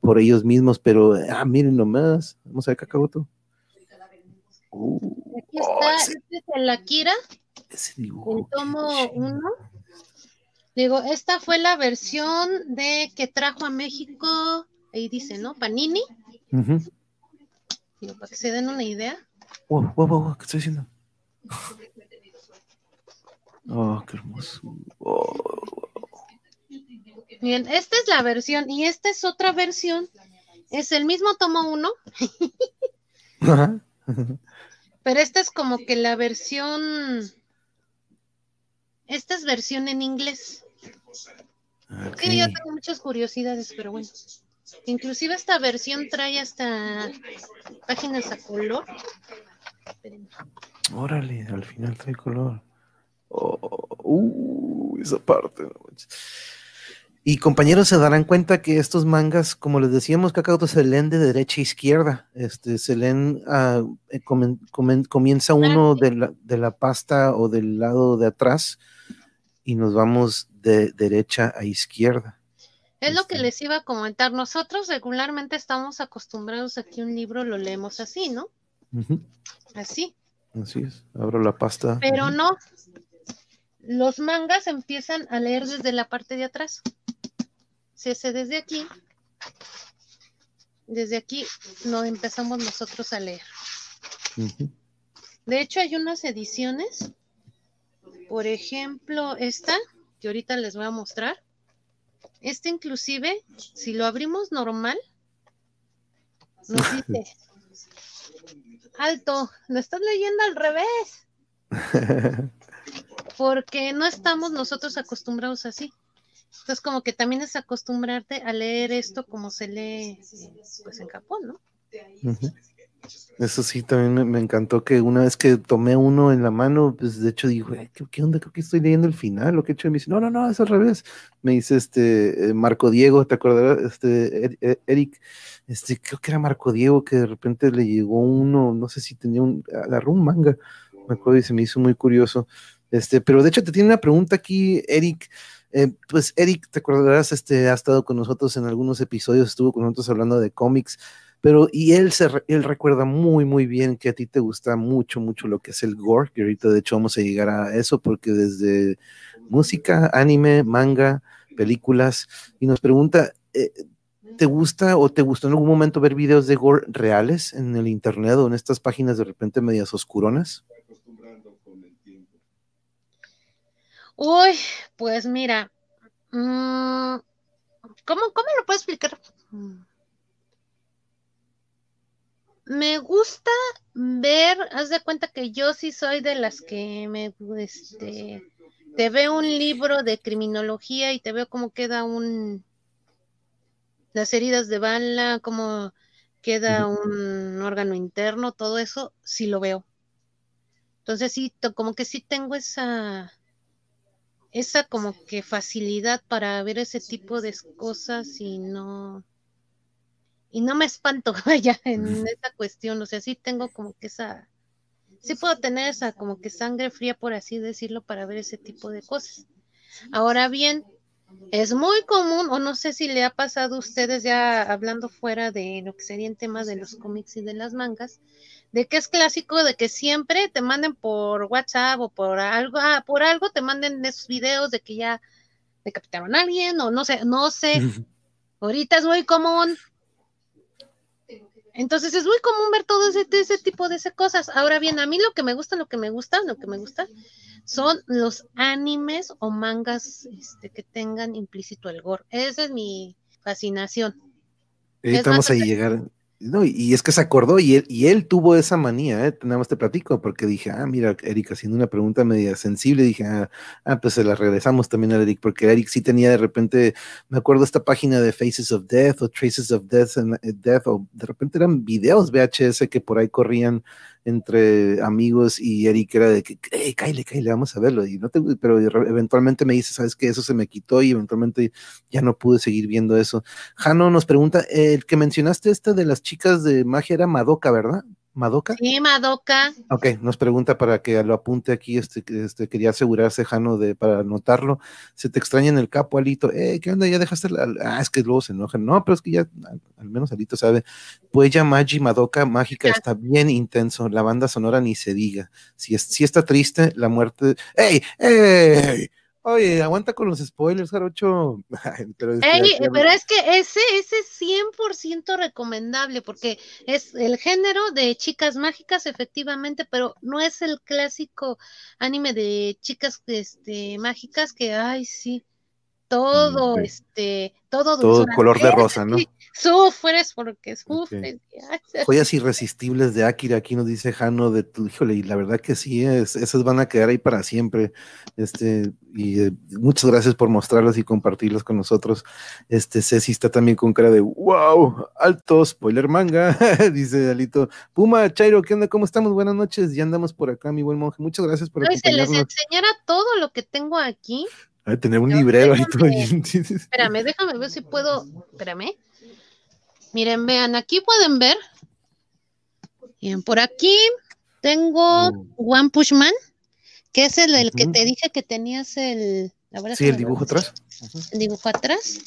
por ellos mismos, pero, ah, miren nomás, vamos a ver Kakagoto. Uh, Aquí oh, está, este es el Akira, el tomo 1. Digo, esta fue la versión de que trajo a México, ahí dice, ¿no? Panini. Digo, para que se den una idea. Wow, wow, wow, ¿qué estoy diciendo? Oh, qué hermoso. Bien, esta es la versión y esta es otra versión. Es el mismo tomo 1. (laughs) Pero esta es como que la versión. Esta es versión en inglés. Okay. yo tengo muchas curiosidades, pero bueno. Inclusive esta versión trae hasta páginas a color. Órale, al final trae color. Oh, uh, esa parte. y compañeros se darán cuenta que estos mangas, como les decíamos, Cacao se leen de derecha a izquierda. Este, se leen, uh, comienza uno de la, de la, pasta o del lado de atrás y nos vamos de derecha a izquierda. Es lo que este. les iba a comentar. Nosotros regularmente estamos acostumbrados a que un libro lo leemos así, ¿no? Así. Así es, abro la pasta. Pero no, los mangas empiezan a leer desde la parte de atrás. Se hace desde aquí. Desde aquí no empezamos nosotros a leer. De hecho, hay unas ediciones, por ejemplo, esta, que ahorita les voy a mostrar. Esta inclusive, si lo abrimos normal, nos (laughs) dice alto, lo estás leyendo al revés. (laughs) Porque no estamos nosotros acostumbrados así. Entonces, como que también es acostumbrarte a leer esto como se lee pues en Japón, ¿no? Eso sí, también me, encantó que una vez que tomé uno en la mano, pues de hecho digo, ¿qué, onda? Creo que estoy leyendo el final, lo que he hecho. Y me dice, no, no, no, es al revés. Me dice este eh, Marco Diego, ¿te acordarás? Este, e, Eric, este, creo que era Marco Diego que de repente le llegó uno, no sé si tenía un, agarró un manga, me acuerdo y se me hizo muy curioso. Este, pero de hecho te tiene una pregunta aquí, Eric. Eh, pues Eric, te acordarás, este, ha estado con nosotros en algunos episodios, estuvo con nosotros hablando de cómics pero y él, se, él recuerda muy, muy bien que a ti te gusta mucho, mucho lo que es el gore, que ahorita de hecho vamos a llegar a eso, porque desde música, anime, manga, películas, y nos pregunta, eh, ¿te gusta o te gustó en algún momento ver videos de gore reales en el internet o en estas páginas de repente medias oscuronas? Uy, pues mira, mm, ¿cómo, ¿cómo lo puedo explicar? Me gusta ver, haz de cuenta que yo sí soy de las que me, este, te veo un libro de criminología y te veo cómo queda un, las heridas de bala, cómo queda un órgano interno, todo eso, sí lo veo. Entonces sí, como que sí tengo esa, esa como que facilidad para ver ese tipo de cosas y no, y no me espanto (laughs) vaya en esa cuestión, o sea, sí tengo como que esa, sí puedo tener esa como que sangre fría, por así decirlo, para ver ese tipo de cosas. Ahora bien, es muy común, o no sé si le ha pasado a ustedes ya hablando fuera de lo que serían temas de los cómics y de las mangas, de que es clásico de que siempre te manden por WhatsApp o por algo, ah, por algo te manden esos videos de que ya decapitaron a alguien o no sé, no sé. Ahorita es muy común entonces es muy común ver todo ese, ese tipo de cosas. Ahora bien, a mí lo que me gusta, lo que me gusta, lo que me gusta son los animes o mangas este, que tengan implícito el gore. Esa es mi fascinación. Ahorita vamos a llegar, no, y es que se acordó y él, y él tuvo esa manía, ¿eh? nada más te platico, porque dije, ah, mira, Eric, haciendo una pregunta media sensible, dije, ah, ah, pues se la regresamos también a Eric, porque Eric sí tenía de repente, me acuerdo esta página de Faces of Death o Traces of Death, eh, Death o de repente eran videos VHS que por ahí corrían entre amigos y Eric era de que, hey, Kyle, Kyle, vamos a verlo. Y no te, pero eventualmente me dice, sabes que eso se me quitó y eventualmente ya no pude seguir viendo eso. Jano nos pregunta, el que mencionaste este de las chicas de magia era Madoka, ¿verdad? ¿Madoka? Sí, Madoka. Ok, nos pregunta para que lo apunte aquí, este, este quería asegurarse, Jano, de, para anotarlo. Se te extraña en el capo, Alito. Eh, ¿qué onda? ¿Ya dejaste la...? Ah, es que luego se enojan. No, pero es que ya, al menos Alito sabe. Puella Magi Madoka Mágica está bien intenso. La banda sonora ni se diga. Si, es, si está triste, la muerte... ¡Ey! ¡Ey! Oye, aguanta con los spoilers, Jarocho. (laughs) pero, es que ese, ese es 100% recomendable porque es el género de chicas mágicas, efectivamente, pero no es el clásico anime de chicas este, mágicas que, ay, sí, todo, este, todo, todo color de rosa, ¿no? Sufres porque sufres. Joyas irresistibles de Akira, aquí nos dice Jano de tu, híjole, y la verdad que sí, es, esas van a quedar ahí para siempre. Este, y eh, muchas gracias por mostrarlas y compartirlas con nosotros. Este, Ceci está también con cara de wow, alto, spoiler manga, (laughs) dice Alito. Puma, Chairo, ¿qué onda? ¿Cómo estamos? Buenas noches, ya andamos por acá, mi buen monje. Muchas gracias por no, Se les enseñara todo lo que tengo aquí tener un librero ahí todo. (laughs) Espérame, déjame ver si puedo. Espérame. Miren, vean, aquí pueden ver. Bien, por aquí tengo oh. One Push Man, que es el, el que te dije que tenías el. sí, el dibujo atrás. El dibujo atrás.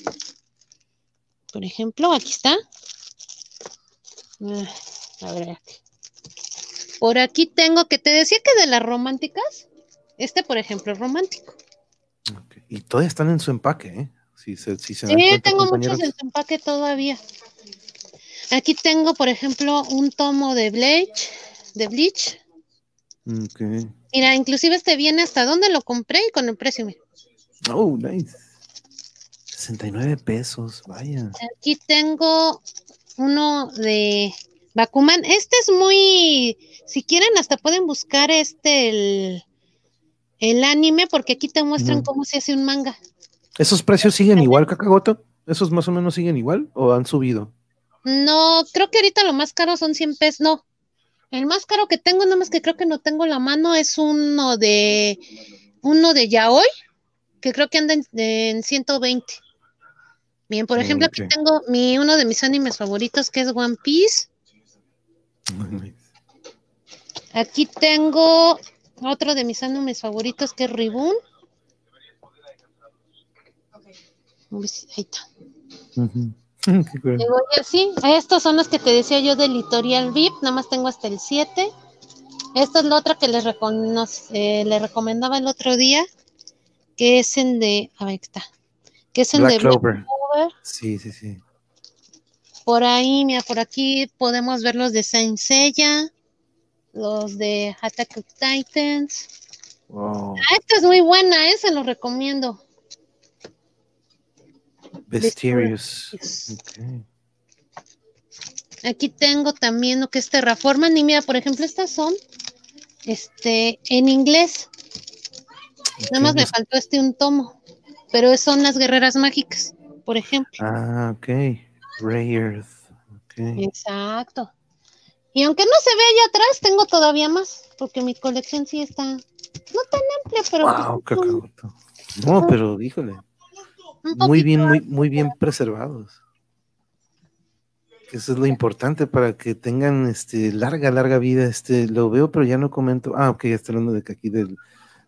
Por ejemplo, aquí está. Ah, a ver, Por aquí tengo que te decía que de las románticas, este, por ejemplo, es romántico. Y todavía están en su empaque, ¿eh? sí, tengo muchos en su empaque todavía. Aquí tengo, por ejemplo, un tomo de Bleach. De Bleach. Mira, inclusive este viene hasta donde lo compré y con el precio. Oh, nice. 69 pesos, vaya. Aquí tengo uno de Bakuman, este es muy, si quieren hasta pueden buscar este el, el anime porque aquí te muestran cómo se hace un manga. ¿Esos precios siguen igual, Kakagoto? ¿Esos más o menos siguen igual o han subido? No, creo que ahorita lo más caro son 100 pesos, no. El más caro que tengo, nada más que creo que no tengo la mano, es uno de uno de Yaoi, que creo que anda en, 120. Bien, por ejemplo, aquí tengo mi uno de mis animes favoritos que es One Piece. Aquí tengo otro de mis animes favoritos que es Ribbon. Ahí está. Sí, estos son los que te decía yo del editorial VIP, nada más tengo hasta el 7. Esta es la otra que les eh, recomendaba el otro día, que es el de, a ver, está, que es el de Clover. Sí, sí, sí. Por ahí, mira, por aquí podemos ver los de Saint Seiya, los de Attack of Titans. Wow. Ah, esta es muy buena, esa se lo recomiendo. Mysterious. Aquí tengo también lo que es Terraforman y mira, por ejemplo, estas son este en inglés. Nada más me faltó este un tomo, pero son las guerreras mágicas, por ejemplo. Ah, ok. Ray Earth. Exacto. Y aunque no se ve allá atrás, tengo todavía más, porque mi colección sí está no tan amplia, pero. Wow, pues, No, pero híjole. Muy bien, muy, muy bien preservados. Eso es lo importante para que tengan este larga, larga vida. Este, lo veo, pero ya no comento. Ah, ok, ya está hablando de que aquí del,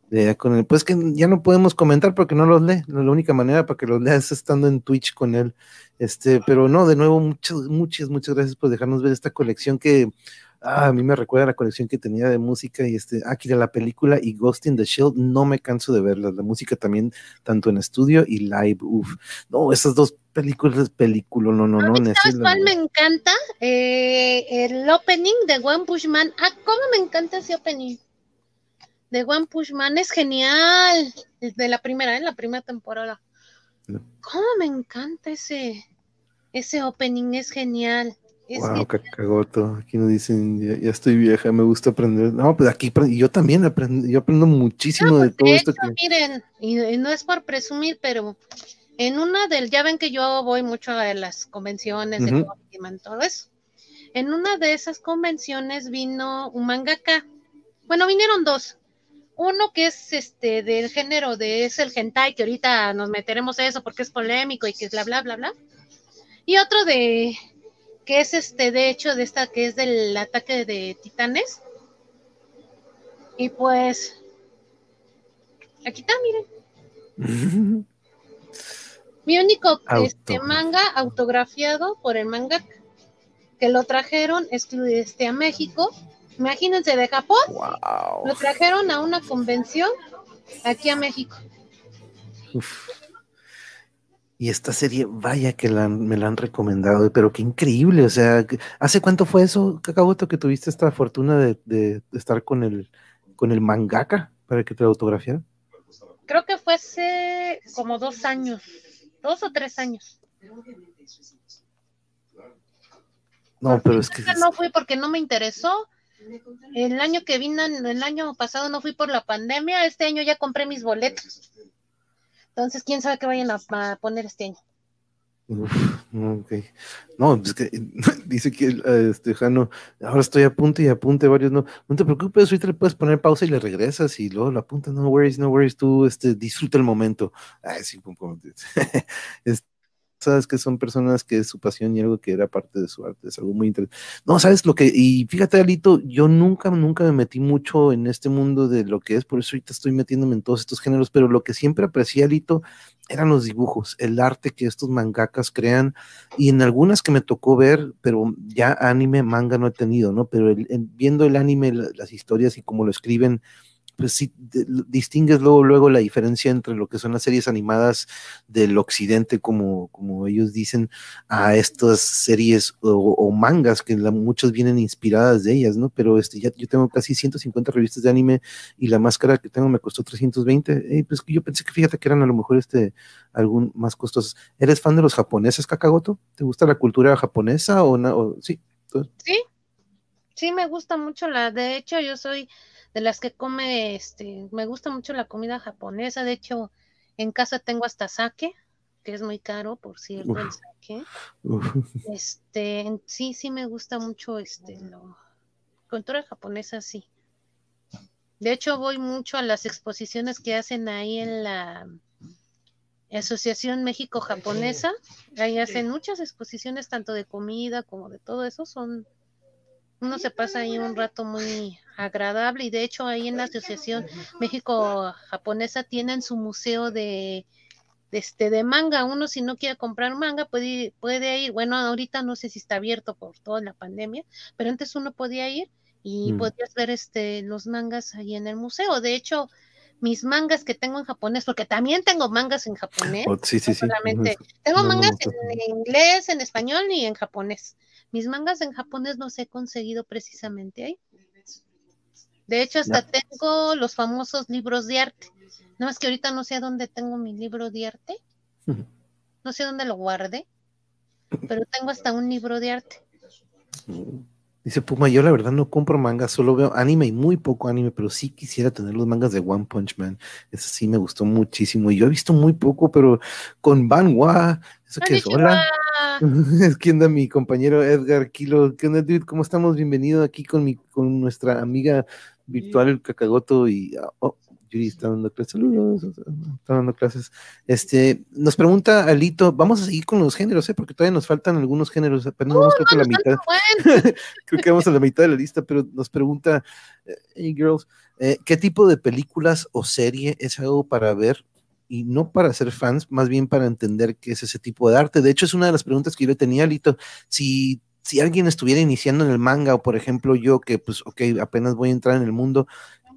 de con él. Pues que ya no podemos comentar porque no los lee. La única manera para que los lea es estando en Twitch con él. Este, pero no, de nuevo, muchas, muchas, muchas gracias por dejarnos ver esta colección que ah, a mí me recuerda la colección que tenía de música y este, aquí de la película y Ghost in the Shield, no me canso de verla, la música también, tanto en estudio y live, uff, no, esas dos películas, película, no, no, no. ¿Sabes cuál me encanta? Eh, el opening de One Push Man, ah, cómo me encanta ese opening de One Push Man, es genial, de la primera, en ¿eh? la primera temporada. ¿Cómo me encanta ese, ese opening? Es genial. Wow, cacagoto. Aquí nos dicen, ya, estoy vieja, me gusta aprender. No, pues aquí yo también aprendo, yo aprendo muchísimo de pues, todo esto. Miren, y, no es por presumir, pero en una del, ya ven que yo voy mucho a las convenciones de uh todo eso. En una de esas convenciones vino un mangaka. Bueno, vinieron dos. Uno que es este del género de es el hentai, que ahorita nos meteremos a eso porque es polémico y que es bla bla bla bla. Y otro de que es este de hecho de esta que es del ataque de titanes. Y pues aquí está, miren. (laughs) Mi único este manga autografiado por el manga que lo trajeron este a México Imagínense, de Japón lo trajeron a una convención aquí a México. Y esta serie, vaya que me la han recomendado, pero qué increíble. O sea, ¿hace cuánto fue eso, Kakaboto, que tuviste esta fortuna de, estar con el, con el mangaka para que te autografiara? Creo que fue hace como dos años, dos o tres años. No, pero es que. No fui porque no me interesó. El año que vino, el año pasado no fui por la pandemia, este año ya compré mis boletos. Entonces, quién sabe qué vayan a, poner este año. No, es que (laughs) dice que este Jano, ahora estoy a punto y apunte varios, no, no te preocupes, ahorita le puedes poner pausa y le regresas y luego la apuntas, no worries, no worries, tú este, disfruta el momento. Ay, sí, (laughs) este, sabes que son personas que es su pasión y algo que era parte de su arte, es algo muy interesante. No, sabes lo que, y fíjate, Alito, yo nunca, nunca me metí mucho en este mundo de lo que es, por eso ahorita estoy metiéndome en todos estos géneros, pero lo que siempre aprecié, Alito, eran los dibujos, el arte que estos mangakas crean, y en algunas que me tocó ver, pero ya anime, manga no he tenido, ¿no? Pero viendo el anime, las historias y cómo lo escriben, pues sí, distingues luego, luego la diferencia entre lo que son las series animadas del occidente, como, como ellos dicen, a estas series o, mangas que muchos vienen inspiradas de ellas, ¿no? Pero este, ya, yo tengo casi 150 revistas de anime y la máscara que tengo me costó 320. Eh, pues yo pensé que fíjate que eran a lo mejor este, algún más costosos. ¿Eres fan de los japoneses, Kakagoto? ¿Te gusta la cultura japonesa o, no? sí? Sí, Sí, me gusta mucho la, de hecho, yo soy de las que come, este, me gusta mucho la comida japonesa, de hecho, en casa tengo hasta sake, que es muy caro, por cierto, el sake. Este, sí, sí me gusta mucho, este, la cultura japonesa, sí. De hecho, voy mucho a las exposiciones que hacen ahí en la Asociación México Japonesa. Ahí hacen muchas exposiciones, tanto de comida como de todo eso. Son, uno se pasa ahí un rato muy agradable y de hecho ahí en la Asociación México Japonesa tienen su museo de, este de manga. Uno si no quiere comprar manga puede, puede ir. Bueno, ahorita no sé si está abierto por toda la pandemia, pero antes uno podía ir y mm. podías ver este los mangas ahí en el museo. De hecho, mis mangas que tengo en japonés, porque también tengo mangas en japonés. Oh, sí, sí, sí. tengo mangas en inglés, en español y en japonés. Mis mangas en japonés los he conseguido precisamente ahí. De hecho, hasta tengo los famosos libros de arte. Nada más que ahorita no sé dónde tengo mi libro de arte. No sé dónde lo guardé, pero tengo hasta un libro de arte. Dice Puma, yo la verdad no compro mangas, solo veo anime y muy poco anime, pero sí quisiera tener los mangas de One Punch Man. Eso sí me gustó muchísimo. Y yo he visto muy poco, pero con Van Wa, ¿eso qué es? Hola. (laughs) es quien da mi compañero Edgar Kilo. ¿Qué onda, dude? ¿Cómo estamos? Bienvenido aquí con, mi, con nuestra amiga virtual, el Cacagoto. Y ah, oh, Yuri está dando clases, saludos, está dando clases. Este, nos pregunta Alito, vamos a seguir con los géneros, ¿eh? porque todavía nos faltan algunos géneros, apenas vamos creo que la mitad, (laughs) creo que vamos a la mitad de la lista, pero nos pregunta, eh, hey girls, eh, ¿qué tipo de películas o serie es algo para ver y no para ser fans, más bien para entender qué es ese tipo de arte? De hecho, es una de las preguntas que yo le tenía, Alito, si si alguien estuviera iniciando en el manga, o por ejemplo yo que pues, ok, apenas voy a entrar en el mundo,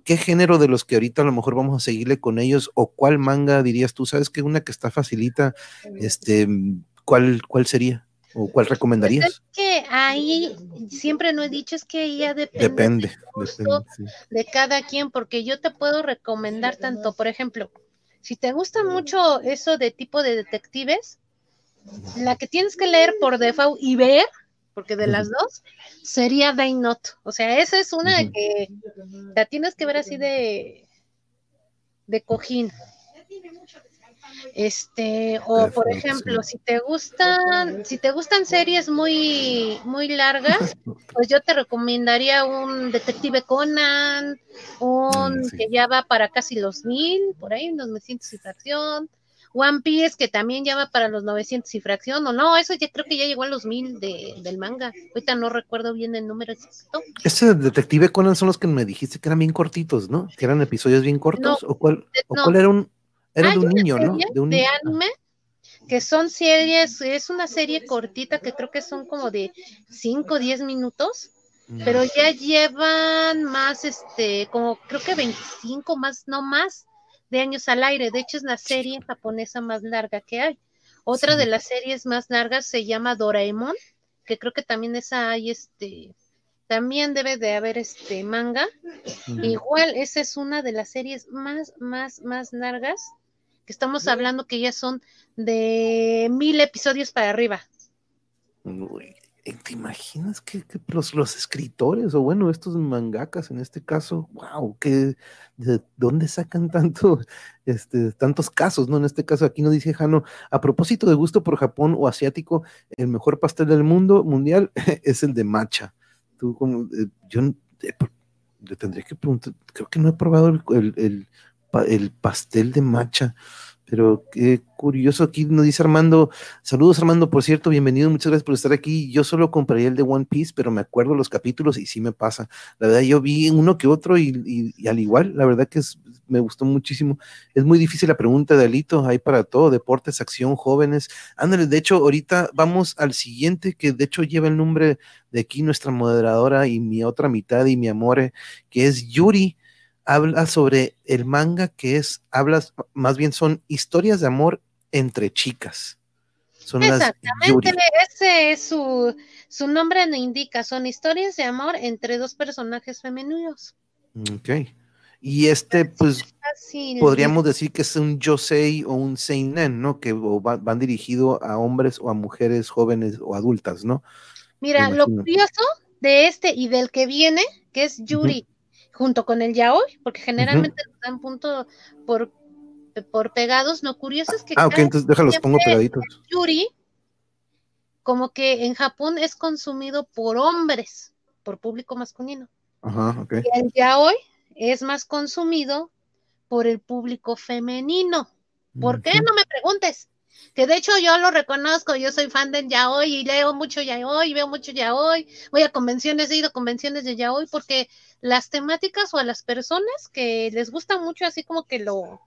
¿qué género de los que ahorita a lo mejor vamos a seguirle con ellos o cuál manga dirías tú? ¿Sabes que una que está facilita, este, cuál, cuál sería? ¿O cuál pues recomendarías? es que ahí siempre no he dicho, es que ya depende, de cada quien, porque yo te puedo recomendar tanto, por ejemplo, si te gusta mucho eso de tipo de detectives, la que tienes que leer por default y ver porque de las dos sería Day Not. O sea, esa es una de que la tienes que ver así de, de cojín. Este, o por ejemplo, si te gustan, si te gustan series muy, muy largas, pues yo te recomendaría un Detective Conan, un mm, que ya va para casi los mil, por ahí, unos 900 y fracción, One Piece, que también ya va para los 900 y fracción, o no, eso ya creo que ya llegó a los 1000 de, del manga. Ahorita no recuerdo bien el número exacto. Ese Detective Conan son los que me dijiste que eran bien cortitos, ¿no? Que eran episodios bien cortos, o cuál, o cuál era un, era de un niño, ¿no? De, un, de anime. Que son series, es una serie cortita que creo que son como de 5 o 10 minutos, mm. pero ya llevan más, este, como creo que 25 más, no más, de años al aire. De hecho, es la serie japonesa más larga que hay. Otra de las series más largas se llama Doraemon, que creo que también esa hay este, también debe de haber este manga. Igual, esa es una de las series más, más, más largas, que estamos hablando que ya son de mil episodios para arriba. Eh, ¿Te imaginas que, los, escritores, o bueno, estos mangakas en este caso, wow, que de dónde sacan (laughs) tanto, este, tantos casos, ¿no? En este caso aquí nos dice Jano, a propósito de gusto por Japón o asiático, el mejor pastel del mundo mundial (laughs) es el de matcha. Tú como, eh, yo eh, le tendría que preguntar, creo que no he probado el, el pastel de matcha. Pero qué curioso, aquí nos dice Armando, saludos Armando, por cierto, bienvenido, muchas gracias por estar aquí. Yo solo compraría el de One Piece, pero me acuerdo los capítulos y sí me pasa. La verdad, yo vi uno que otro y, al igual, la verdad que me gustó muchísimo. Es muy difícil la pregunta de Alito, hay para todo, deportes, acción, jóvenes. Ándale, de hecho, ahorita vamos al siguiente, que de hecho lleva el nombre de aquí nuestra moderadora y mi otra mitad y mi amore, que es Yuri habla sobre el manga que es, hablas, más bien son historias de amor entre chicas. Son Exactamente, ese es su, su nombre no indica, son historias de amor entre dos personajes femeninos. Ok. Y este, pues, podríamos decir que es un Yosei o un Seinen, ¿no? Que van, dirigidos a hombres o a mujeres jóvenes o adultas, ¿no? Mira, lo curioso de este y del que viene, que es Yuri, junto con el yaoi, porque generalmente dan punto por, por pegados. Lo curioso es que. Ah, ok, entonces déjalos, pongo pegaditos. Yuri, como que en Japón es consumido por hombres, por público masculino. Ajá, ok. Y el yaoi es más consumido por el público femenino. ¿Por qué? No me preguntes. Que de hecho yo lo reconozco, yo soy fan del yaoi y leo mucho yaoi, veo mucho yaoi, voy a convenciones, he ido a convenciones de yaoi porque las temáticas o a las personas que les gusta mucho así como que lo,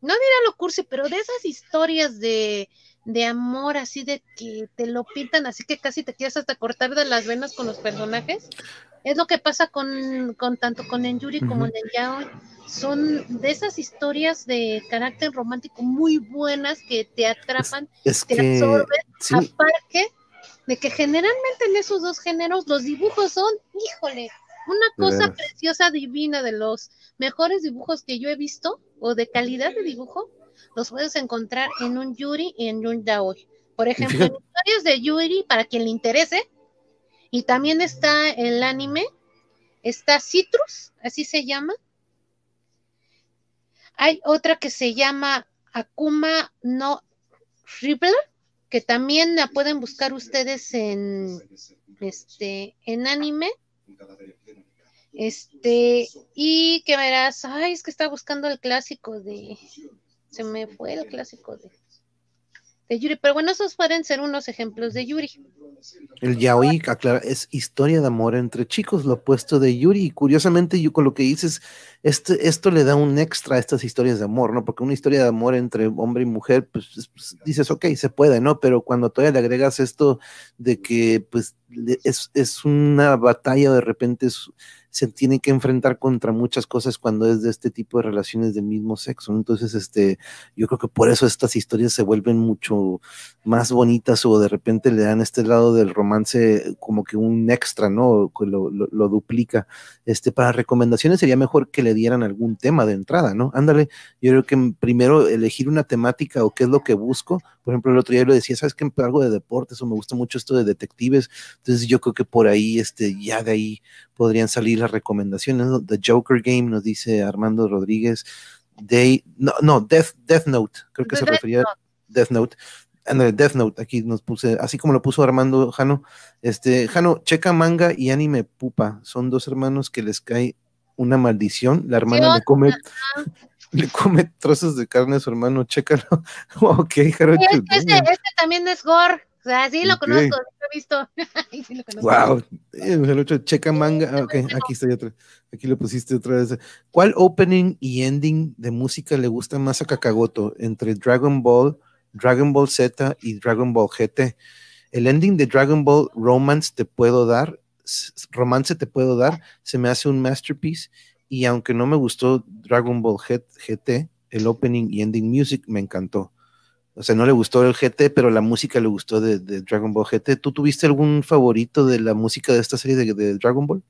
no dirá lo cursi, pero de esas historias de, de amor, así de que te lo pintan, así que casi te quieres hasta cortar de las venas con los personajes. Es lo que pasa con, con tanto con el Yuri como en el Yaoi. Son de esas historias de carácter romántico muy buenas que te atrapan, te absorben, aparte de que generalmente en esos dos géneros los dibujos son, híjole, una cosa preciosa, divina, de los mejores dibujos que yo he visto, o de calidad de dibujo, los puedes encontrar en un Yuri y en un Yaoi. Por ejemplo, en historias de Yuri, para quien le interese, y también está el anime, está Citrus, así se llama. Hay otra que se llama Akuma no River, que también la pueden buscar ustedes en este en anime. Este, y que verás, ay, es que está buscando el clásico de se me fue el clásico de, de Yuri, pero bueno, esos pueden ser unos ejemplos de Yuri. El yaoi, aclara, es historia de amor entre chicos, lo opuesto de Yuri. Y curiosamente, yo con lo que dices, este, esto le da un extra a estas historias de amor, ¿no? Porque una historia de amor entre hombre y mujer, pues, pues dices, ok, se puede, ¿no? Pero cuando todavía le agregas esto de que, pues, es, es una batalla, de repente es se tiene que enfrentar contra muchas cosas cuando es de este tipo de relaciones del mismo sexo. Entonces, este, yo creo que por eso estas historias se vuelven mucho más bonitas o de repente le dan este lado del romance como que un extra, ¿no? Lo, lo, duplica. Este, para recomendaciones sería mejor que le dieran algún tema de entrada, ¿no? Ándale, yo creo que primero elegir una temática o qué es lo que busco. Por ejemplo, el otro día lo decía, ¿sabes qué? Algo de deportes o me gusta mucho esto de detectives. Entonces, yo creo que por ahí, este, ya de ahí podrían salir recomendaciones. The Joker Game nos dice Armando Rodríguez. Day, no, no, Death, Death Note, creo que se refería a Death Note. Death Note, aquí nos puse, así como lo puso Armando Jano. Este, Jano, checa manga y anime pupa. Son dos hermanos que les cae una maldición. La hermana le come, (laughs) le come trozos de carne a su hermano, chécalo. (laughs) ok, Jaro. este, también es gore. O sea, sí lo conozco, lo he visto. (laughs) sí lo conozco. Wow. El otro, checa manga. Ah, ok, aquí está otra. Aquí lo pusiste otra vez. ¿Cuál opening y ending de música le gusta más a Kakagoto entre Dragon Ball, Dragon Ball Z y Dragon Ball GT? El ending de Dragon Ball Romance te puedo dar, romance te puedo dar, se me hace un masterpiece y aunque no me gustó Dragon Ball GT, el opening y ending music me encantó. O sea, no le gustó el GT, pero la música le gustó de, Dragon Ball GT. ¿Tú tuviste algún favorito de la música de esta serie de, Dragon Ball?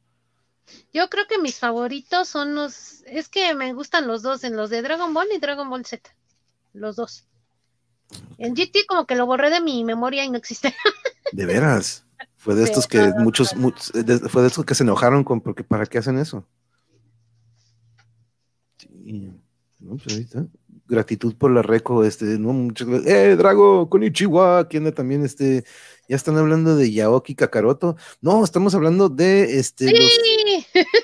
Yo creo que mis favoritos son los. Es que me gustan los dos, en los de Dragon Ball y Dragon Ball Z. Los dos. En GT, como que lo borré de mi memoria y no existe. De veras. Fue de estos que muchos, fue de estos que se enojaron con porque para qué hacen eso. Sí. No, pues ahí gratitud por la reco, este, no, muchas gracias. Eh, Drago, con Ichiwa, que anda también, este, ya están hablando de Yaoki Kakaroto. No, estamos hablando de este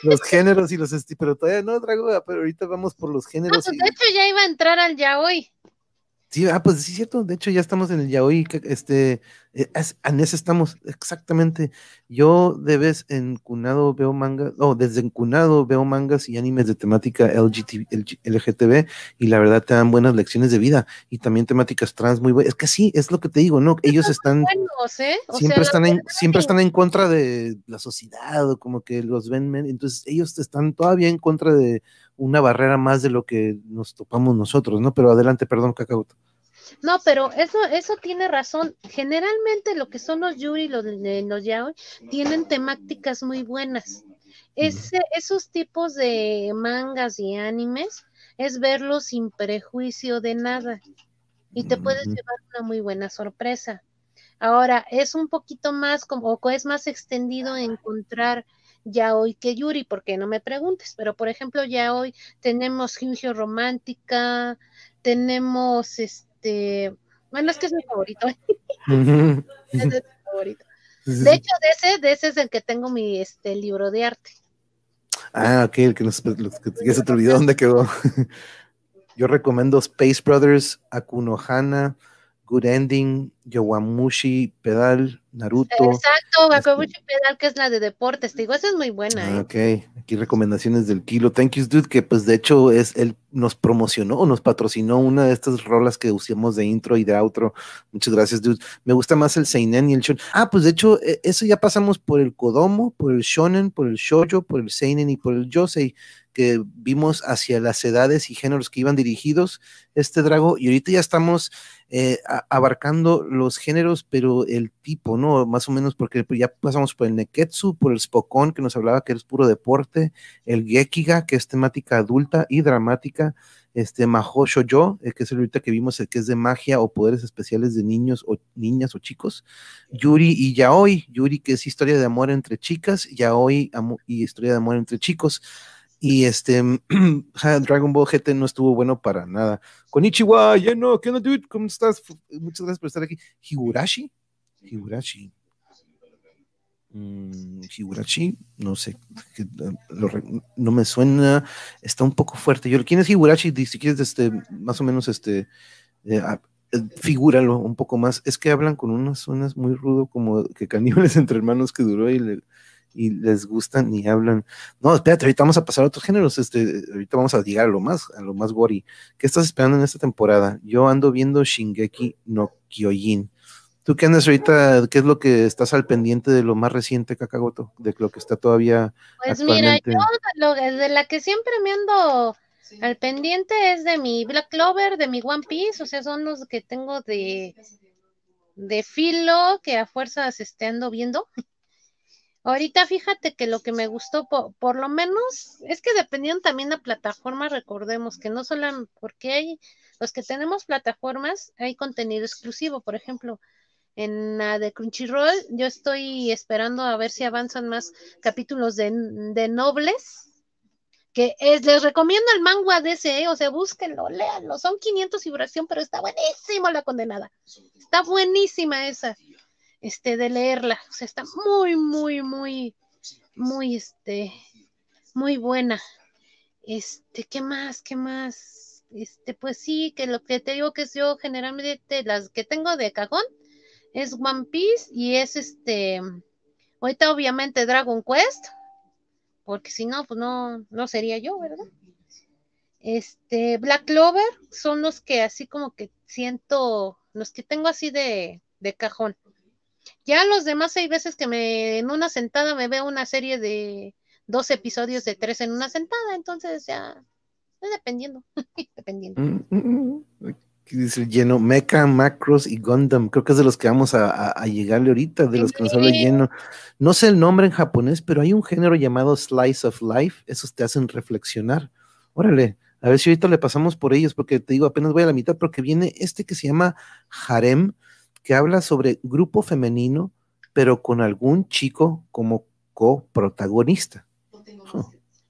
los, (laughs) géneros y los esti, pero todavía no, Drago, pero ahorita vamos por los géneros. Pues, de hecho, ya iba a entrar al Yaoi. Sí, ah, pues sí, cierto. De hecho, ya estamos en el yaoi. Este, eh, en ese estamos, exactamente. Yo de vez en Cunado veo mangas, no, desde encunado veo mangas y animes de temática LGBT, LGTB y la verdad te dan buenas lecciones de vida y también temáticas trans muy buenas. Es que sí, es lo que te digo, ¿no? Ellos están, ¿eh? siempre, están en, siempre están en contra de la sociedad o como que los ven, entonces ellos están todavía en contra de una barrera más de lo que nos topamos nosotros, ¿no? Pero adelante, perdón, Cacao. No, pero eso, eso tiene razón. Generalmente lo que son los yuri, los, los yaoi, tienen temáticas muy buenas. Ese, esos tipos de mangas y animes es verlos sin prejuicio de nada y te puedes llevar una muy buena sorpresa. Ahora, es un poquito más como, o es más extendido encontrar ya hoy que Yuri, porque no me preguntes, pero por ejemplo, ya hoy tenemos Gingio Romántica, tenemos este, bueno, es que es mi favorito. (laughs) es mi favorito. De hecho, de ese, de ese es el que tengo mi este libro de arte. Ah, ok, el que, nos, que se te olvidó dónde quedó. (laughs) Yo recomiendo Space Brothers, Akunohana, Good Ending, Yowamushi, Pedal, Naruto. Exacto, Yowamushi este Pedal, que es la de deportes, te digo, esa es muy buena. Ah, ¿eh? Ok, aquí recomendaciones del kilo. Thank you, dude, que pues de hecho es él nos promocionó o nos patrocinó una de estas rolas que usamos de intro y de outro. Muchas gracias, dude. Me gusta más el Seinen y el Shonen. Ah, pues de hecho, e, eso ya pasamos por el Kodomo, por el Shonen, por el Shoujo, por el Seinen y por el Yosei que vimos hacia las edades y géneros que iban dirigidos este Drago, y ahorita ya estamos eh, abarcando los géneros, pero el tipo, ¿no? Más o menos porque ya pasamos por el Neketsu, por el Spokon, que nos hablaba que es puro deporte, el Gekiga, que es temática adulta y dramática, este Maho Shoujo, eh, que es el ahorita que vimos, el que es de magia o poderes especiales de niños o niñas o chicos, Yuri y Yaoi, Yuri que es historia de amor entre chicas, Yaoi y historia de amor entre chicos. Y este (clears throat) Dragon Ball GT no estuvo bueno para nada. Con Ichiwa, ya no, ¿qué onda, dude? ¿Cómo estás? Muchas gracias por estar aquí. Higurashi, Higurashi. Mm, Higurashi, no sé, no me suena, está un poco fuerte. Yo, ¿quién es Higurashi? Si quieres, este, más o menos, este, eh, eh, figúralo un poco más. Es que hablan con unas zonas muy rudo, como que caníbales (laughs) entre hermanos que duró y le, y les gustan y hablan. No, espérate, ahorita vamos a pasar a otros géneros. Este, ahorita vamos a llegar a lo más, a lo más gory. ¿Qué estás esperando en esta temporada? Yo ando viendo Shingeki no Kyojin. ¿Tú qué andas ahorita? ¿Qué es lo que estás al pendiente de lo más reciente, Kakagoto? De lo que está todavía. Pues mira, yo de la que siempre me ando al pendiente es de mi Black Clover, de mi One Piece, o sea, son los que tengo de, de filo que a fuerzas esté ando viendo. Ahorita fíjate que lo que me gustó, por, lo menos, es que dependiendo también de la plataforma, recordemos que no solo porque hay, los que tenemos plataformas, hay contenido exclusivo, por ejemplo, en la de Crunchyroll, yo estoy esperando a ver si avanzan más capítulos de, Nobles, que es, les recomiendo el manga de ese, ¿eh? o sea, búsquenlo, léanlo, son 500 y pero está buenísimo la condenada, está buenísima esa este, de leerla. O sea, está muy, muy, muy, muy, este, muy buena. Este, ¿qué más? ¿Qué más? Este, pues sí, que lo que te digo que es yo generalmente las que tengo de cajón es One Piece y es este, ahorita obviamente Dragon Quest, porque si no, pues no, no sería yo, ¿verdad? Este, Black Clover son los que así como que siento, los que tengo así de, de cajón. Ya los demás hay veces que me en una sentada me veo una serie de dos episodios de tres en una sentada, entonces ya dependiendo, (laughs) dependiendo. Dice lleno Mecha, Macros y Gundam. Creo que es de los que vamos a, llegarle ahorita, de los que nos habla lleno. No sé el nombre en japonés, pero hay un género llamado Slice of Life. Esos te hacen reflexionar. Órale, a ver si ahorita le pasamos por ellos, porque te digo, apenas voy a la mitad, porque viene este que se llama Harem que habla sobre grupo femenino, pero con algún chico como coprotagonista.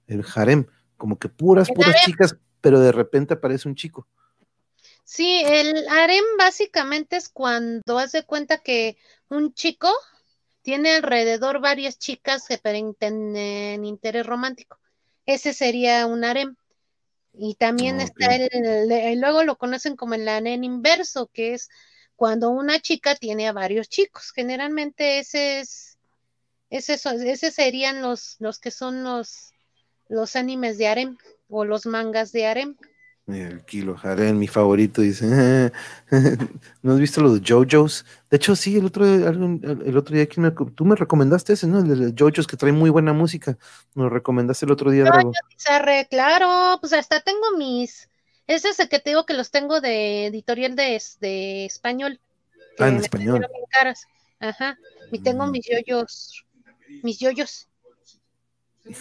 el harem, como que puras, puras chicas, pero de repente aparece un chico. Sí, el harem básicamente es cuando hace cuenta que un chico tiene alrededor varias chicas que en interés romántico. Ese sería un harem. Y también ah, está el, luego lo conocen como el harem inverso, que es cuando una chica tiene a varios chicos. Generalmente ese es, ese, ese serían los, los que son los, los animes de harem o los mangas de harem. El kilo harem, mi favorito, dice. ¿No has visto los JoJo's? De hecho, sí, el otro, el otro día tú me recomendaste ese, ¿no? El de JoJo's que trae muy buena música. Me lo recomendaste el otro día, Drago. Claro, pues hasta tengo mis, ese es el que te digo que los tengo de editorial de, de español. Ah, en español. Caras. Ajá. Y tengo mm. mis yoyos. Mis yoyos.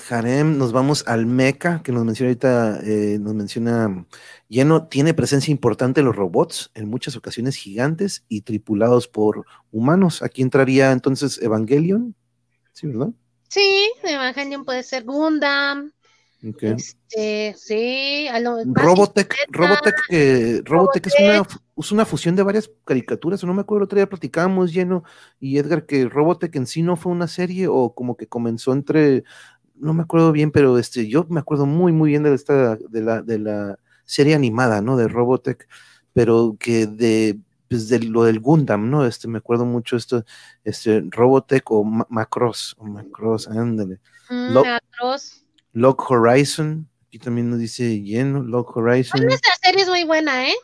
Harem, nos vamos al Mecha, que nos menciona ahorita, eh, nos menciona lleno, tiene presencia importante los robots, en muchas ocasiones gigantes y tripulados por humanos. Aquí entraría entonces Evangelion, ¿sí, verdad? Sí, Evangelion puede ser Gundam. Okay. Este, sí, a lo, Robotech, Robotech, eh, Robotech, es, una, es una fusión de varias caricaturas, no me acuerdo, el otro día platicábamos lleno y Edgar que Robotech en sí no fue una serie o como que comenzó entre no me acuerdo bien, pero este, yo me acuerdo muy, muy bien de esta, de la, de la serie animada, ¿no? De Robotech, pero que de, pues de lo del Gundam, ¿no? Este, me acuerdo mucho esto, este, Robotech o Macross, o Macross, ándale. Mm, Macross. Log Horizon, aquí también nos dice lleno, Log Horizon. Esta serie es muy buena, ¿eh?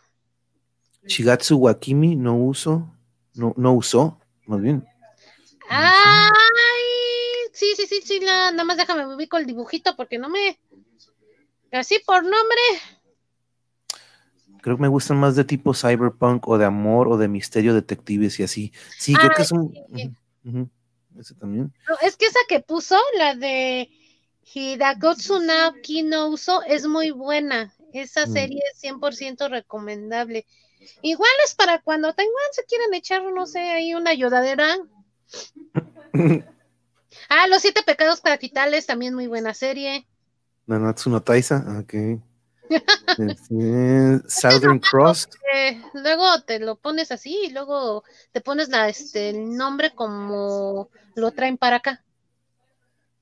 Shigatsu Wakimi no uso, no, no usó, más bien. Ah, Sí, sí, sí, sí, nada más déjame ubico el dibujito porque no me. Así por nombre. Creo que me gustan más de tipo cyberpunk o de amor o de misterio detectives y así. Sí, creo que es un. Ese también. es que esa que puso, la de Hidagotsu Naoki no Uso, es muy buena. Esa mm. serie es 100% recomendable. Igual es para cuando tengan, se quieren echar, no sé, ahí una ayudadera. (laughs) Ah, Los Siete Pecados Capitales, también muy buena serie. Nanatsu no Taisa, ok. (laughs) Este, Southern Cross. luego te lo pones así y luego te pones la, este, el nombre como lo traen para acá.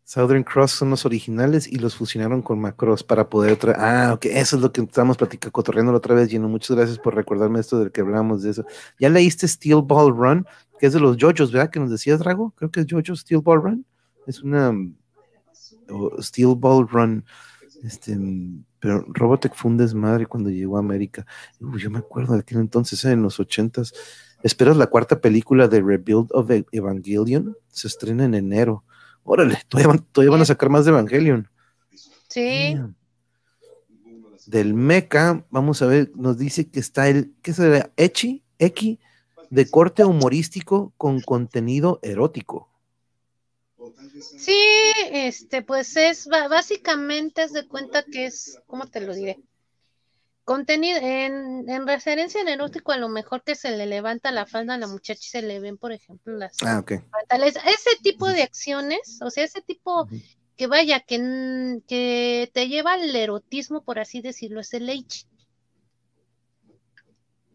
Southern Cross son los originales y los fusionaron con Macross para poder traer. Ah, ok, eso es lo que estamos platicando, cotorreando la otra vez, Lleno. Muchas gracias por recordarme esto del que hablamos de eso. ¿Ya leíste Steel Ball Run? Que es de los JoJo's, ¿verdad? Que nos decías, Drago. Creo que es JoJo Steel Ball Run. Es una Steel Ball Run. Este, pero Robotech fue un desmadre cuando llegó a América. yo me acuerdo de aquel entonces, ¿eh? en los ochentas. ¿Esperas la cuarta película de Rebuild of e-, Evangelion? Se estrena en enero. Órale, todavía van, a sacar más de Evangelion. Sí. Del Mecha, vamos a ver, nos dice que está el, ¿qué será? Echi, Eki, de corte humorístico con contenido erótico. Sí, este, pues es básicamente es de cuenta que es, ¿cómo te lo diré? Contenido, en, en, referencia en erótico, a lo mejor que se le levanta la falda a la muchacha y se le ven, por ejemplo, las ah, Ese tipo de acciones, o sea, ese tipo que vaya, que, que te lleva al erotismo, por así decirlo, es el H.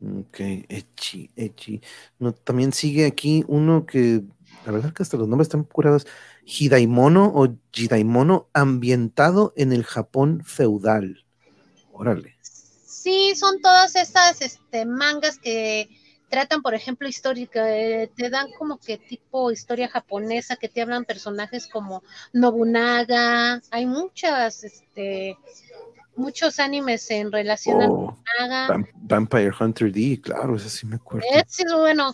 Ok, Echi, Echi. No, también sigue aquí uno que, la verdad que hasta los nombres están curados, Hidaimono o Jidaimono, ambientado en el Japón feudal. Órale. Sí, son todas estas este, mangas que tratan, por ejemplo, histórica, te dan como que tipo historia japonesa, que te hablan personajes como Nobunaga, hay muchas, este, muchos animes en relación a oh, Nobunaga. Vampire Hunter D, claro, eso sí me acuerdo. Es bueno.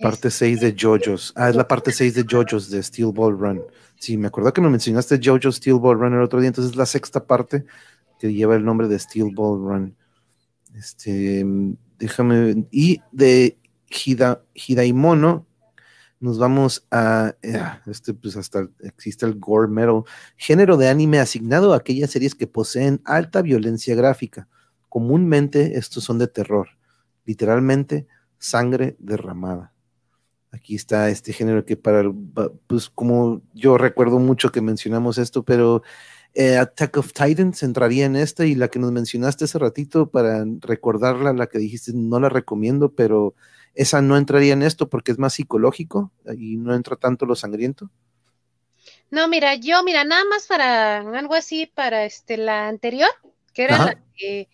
Parte 6 de JoJo's. Ah, es la parte 6 de JoJo's de Steel Ball Run. Sí, me acuerdo que me mencionaste JoJo's Steel Ball Run el otro día, entonces es la sexta parte que lleva el nombre de Steel Ball Run. Este, déjame, y de Hida, Hidaimono nos vamos a, eh, este, pues hasta existe el gore metal, género de anime asignado a aquellas series que poseen alta violencia gráfica. Comúnmente estos son de terror, literalmente sangre derramada. Aquí está este género que para, pues como yo recuerdo mucho que mencionamos esto, pero eh, Attack of Titans entraría en esta y la que nos mencionaste hace ratito para recordarla, la que dijiste no la recomiendo, pero esa no entraría en esto porque es más psicológico y no entra tanto lo sangriento. No, mira, yo, mira, nada más para algo así, para este la anterior, que era la que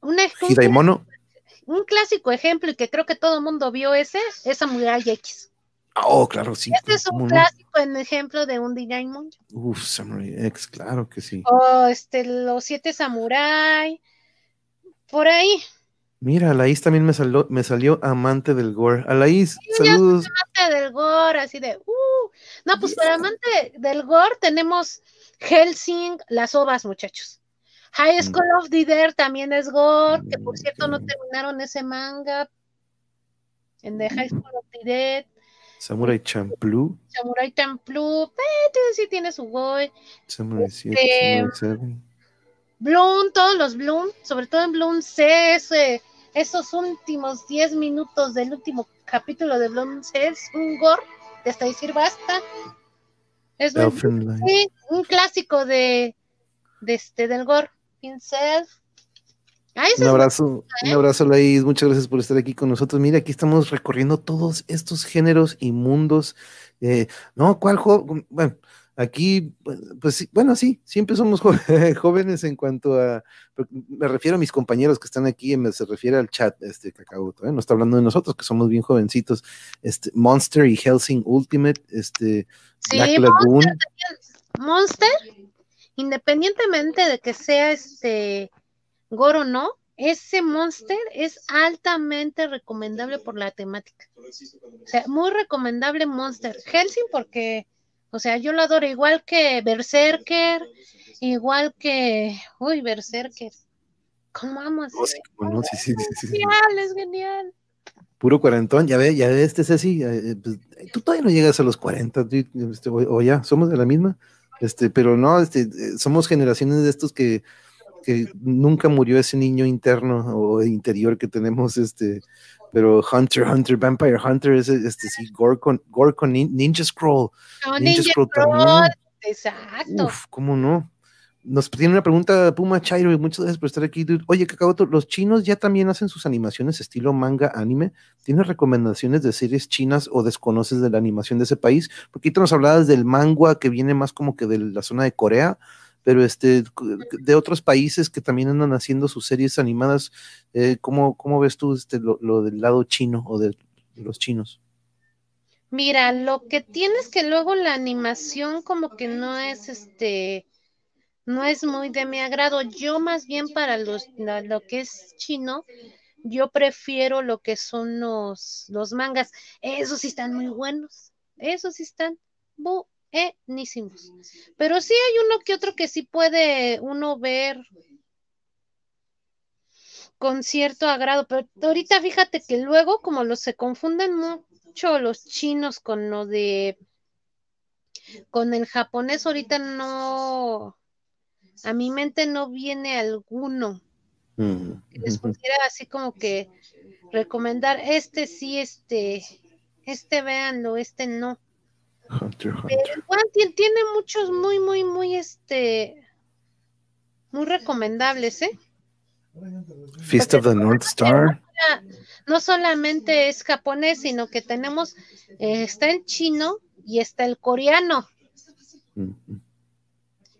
una un, un clásico ejemplo y que creo que todo el mundo vio ese, es Samurai X. Oh, claro, sí. Este es un clásico en ejemplo de un Digimon. Uf, Samurai X, claro que sí. O este, los siete Samurai. Por ahí. Mira, Alaís también me salió, me salió amante del gore. Alaís, saludos. amante del gore, así de, uh. No, pues para amante del gore tenemos Helsing, las ovas, muchachos. High mm. School of the Dead también es gore, que por cierto no terminaron ese manga. En The High School of the Dead. Samurai Champloo. Samurai Champloo, eh, sí tiene su boy. Samurai 7, este, Samurai 7. Bloom, todos los Bloom, sobre todo en Bloom C, ese, esos últimos 10 minutos del último capítulo de Bloom C es un gore de hasta decir basta. Es un, sí, un clásico de, de este del gore. Pincel. un abrazo, un ¿eh? abrazo, Laís. Muchas gracias por estar aquí con nosotros. Mira, aquí estamos recorriendo todos estos géneros y mundos. Eh, no, ¿cuál juego? Bueno, Aquí, pues bueno, sí, siempre somos (laughs) jóvenes en cuanto a, me refiero a mis compañeros que están aquí, se refiere al chat, este cacao, ¿eh? no está hablando de nosotros, que somos bien jovencitos, este, Monster y Helsing Ultimate, este, Black Lagoon. Monster, independientemente de que sea este Goro no, ese Monster es altamente recomendable por la temática. O sea, muy recomendable Monster. Helsing porque o sea, yo lo adoro igual que Berserker, igual que. Uy, Berserker. ¿Cómo amo no, sí, sí, sí, genial, es genial. Puro cuarentón, ya ve, ya ve, este es así. Eh, pues, tú todavía no llegas a los 40, este, o, ya, somos de la misma. Este, pero no, este, eh, somos generaciones de estos que, que nunca murió ese niño interno o interior que tenemos, este, pero Hunter, Hunter, Vampire Hunter es este sí, Gorkon, Gorkon Ninja Scroll. Ninja, Scroll, también. Exacto. Uf, ¿cómo no? Nos tiene una pregunta Puma Chairo y muchas gracias por estar aquí. Oye, Kakaoto, ¿los chinos ya también hacen sus animaciones estilo manga anime? ¿Tienes recomendaciones de series chinas o desconoces de la animación de ese país? Porque ahorita nos hablabas del manga que viene más como que de la zona de Corea, pero este, de otros países que también andan haciendo sus series animadas, eh, ¿cómo, ves tú este, lo, del lado chino o de los chinos? Mira, lo que tienes que luego la animación como que no es este, no es muy de mi agrado. Yo más bien para los, lo que es chino, yo prefiero lo que son los, los mangas. Esos sí están muy buenos. Esos sí están buenísimos. Pero sí hay uno que otro que sí puede uno ver con cierto agrado, pero ahorita fíjate que luego como los se confunden mucho los chinos con lo de con el japonés ahorita no a mi mente no viene alguno mm, les pudiera así como que recomendar este sí este este véanlo este no Hunter, tiene muchos muy, muy, muy, este, muy recomendables, ¿eh? Fist of the North Star. No solamente es japonés, sino que tenemos, eh, está en chino y está el coreano.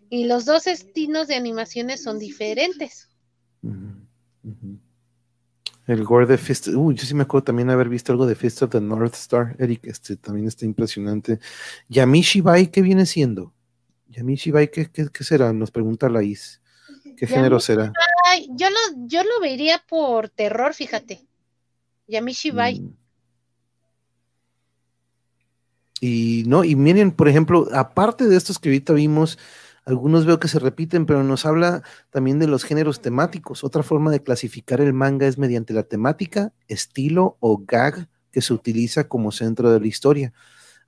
Y los dos estilos de animaciones son diferentes. El gore de Fist, uy, yo sí me acuerdo también haber visto algo de Fist of the North Star, Eric, este también está impresionante. Yamishibai, ¿qué viene siendo? Yamishibai, ¿qué, qué, qué será? Nos pregunta Laís. ¿Qué género será? Yo lo, yo lo vería por terror, fíjate. Yamishibai. Mm. Y no, y miren, por ejemplo, aparte de estos que ahorita vimos, algunos veo que se repiten, pero nos habla también de los géneros temáticos. Otra forma de clasificar el manga es mediante la temática, estilo o gag que se utiliza como centro de la historia.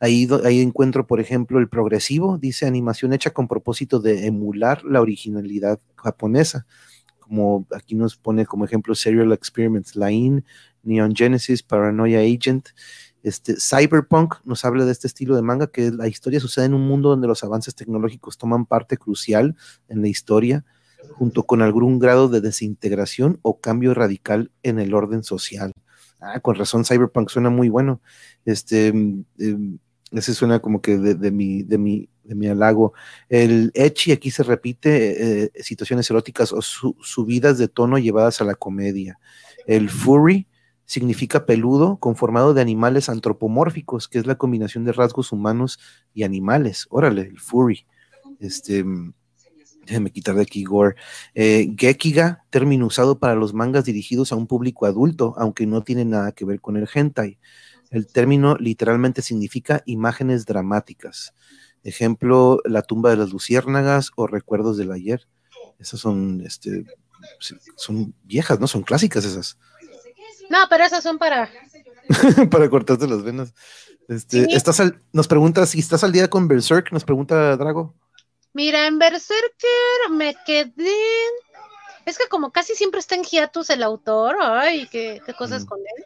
Ahí, ahí encuentro, por ejemplo, el progresivo, dice animación hecha con propósito de emular la originalidad japonesa. Como aquí nos pone como ejemplo Serial Experiments, Line, Neon Genesis, Paranoia Agent. Este, Cyberpunk nos habla de este estilo de manga, que la historia sucede en un mundo donde los avances tecnológicos toman parte crucial en la historia, junto con algún grado de desintegración o cambio radical en el orden social. Ah, con razón, Cyberpunk suena muy bueno. Este, em, ese suena como que de, mi, de, mi, de mi halago. El Echi aquí se repite eh, situaciones eróticas o subidas de tono llevadas a la comedia. El Furry significa peludo conformado de animales antropomórficos, que es la combinación de rasgos humanos y animales. Órale, el furry. Este, déjeme quitar de aquí gore. Eh, gekiga, término usado para los mangas dirigidos a un público adulto, aunque no tiene nada que ver con el hentai. El término literalmente significa imágenes dramáticas. Ejemplo, La tumba de las luciérnagas o Recuerdos del ayer. Esas son, este, son viejas, ¿no? Son clásicas esas. No, pero esas son para, (laughs) para cortarte las venas. Este, ¿estás nos pregunta si estás al día con Berserk, nos pregunta Drago. Mira, en Berserker me quedé. Es que como casi siempre está en hiatus el autor, ay, qué, cosas con él.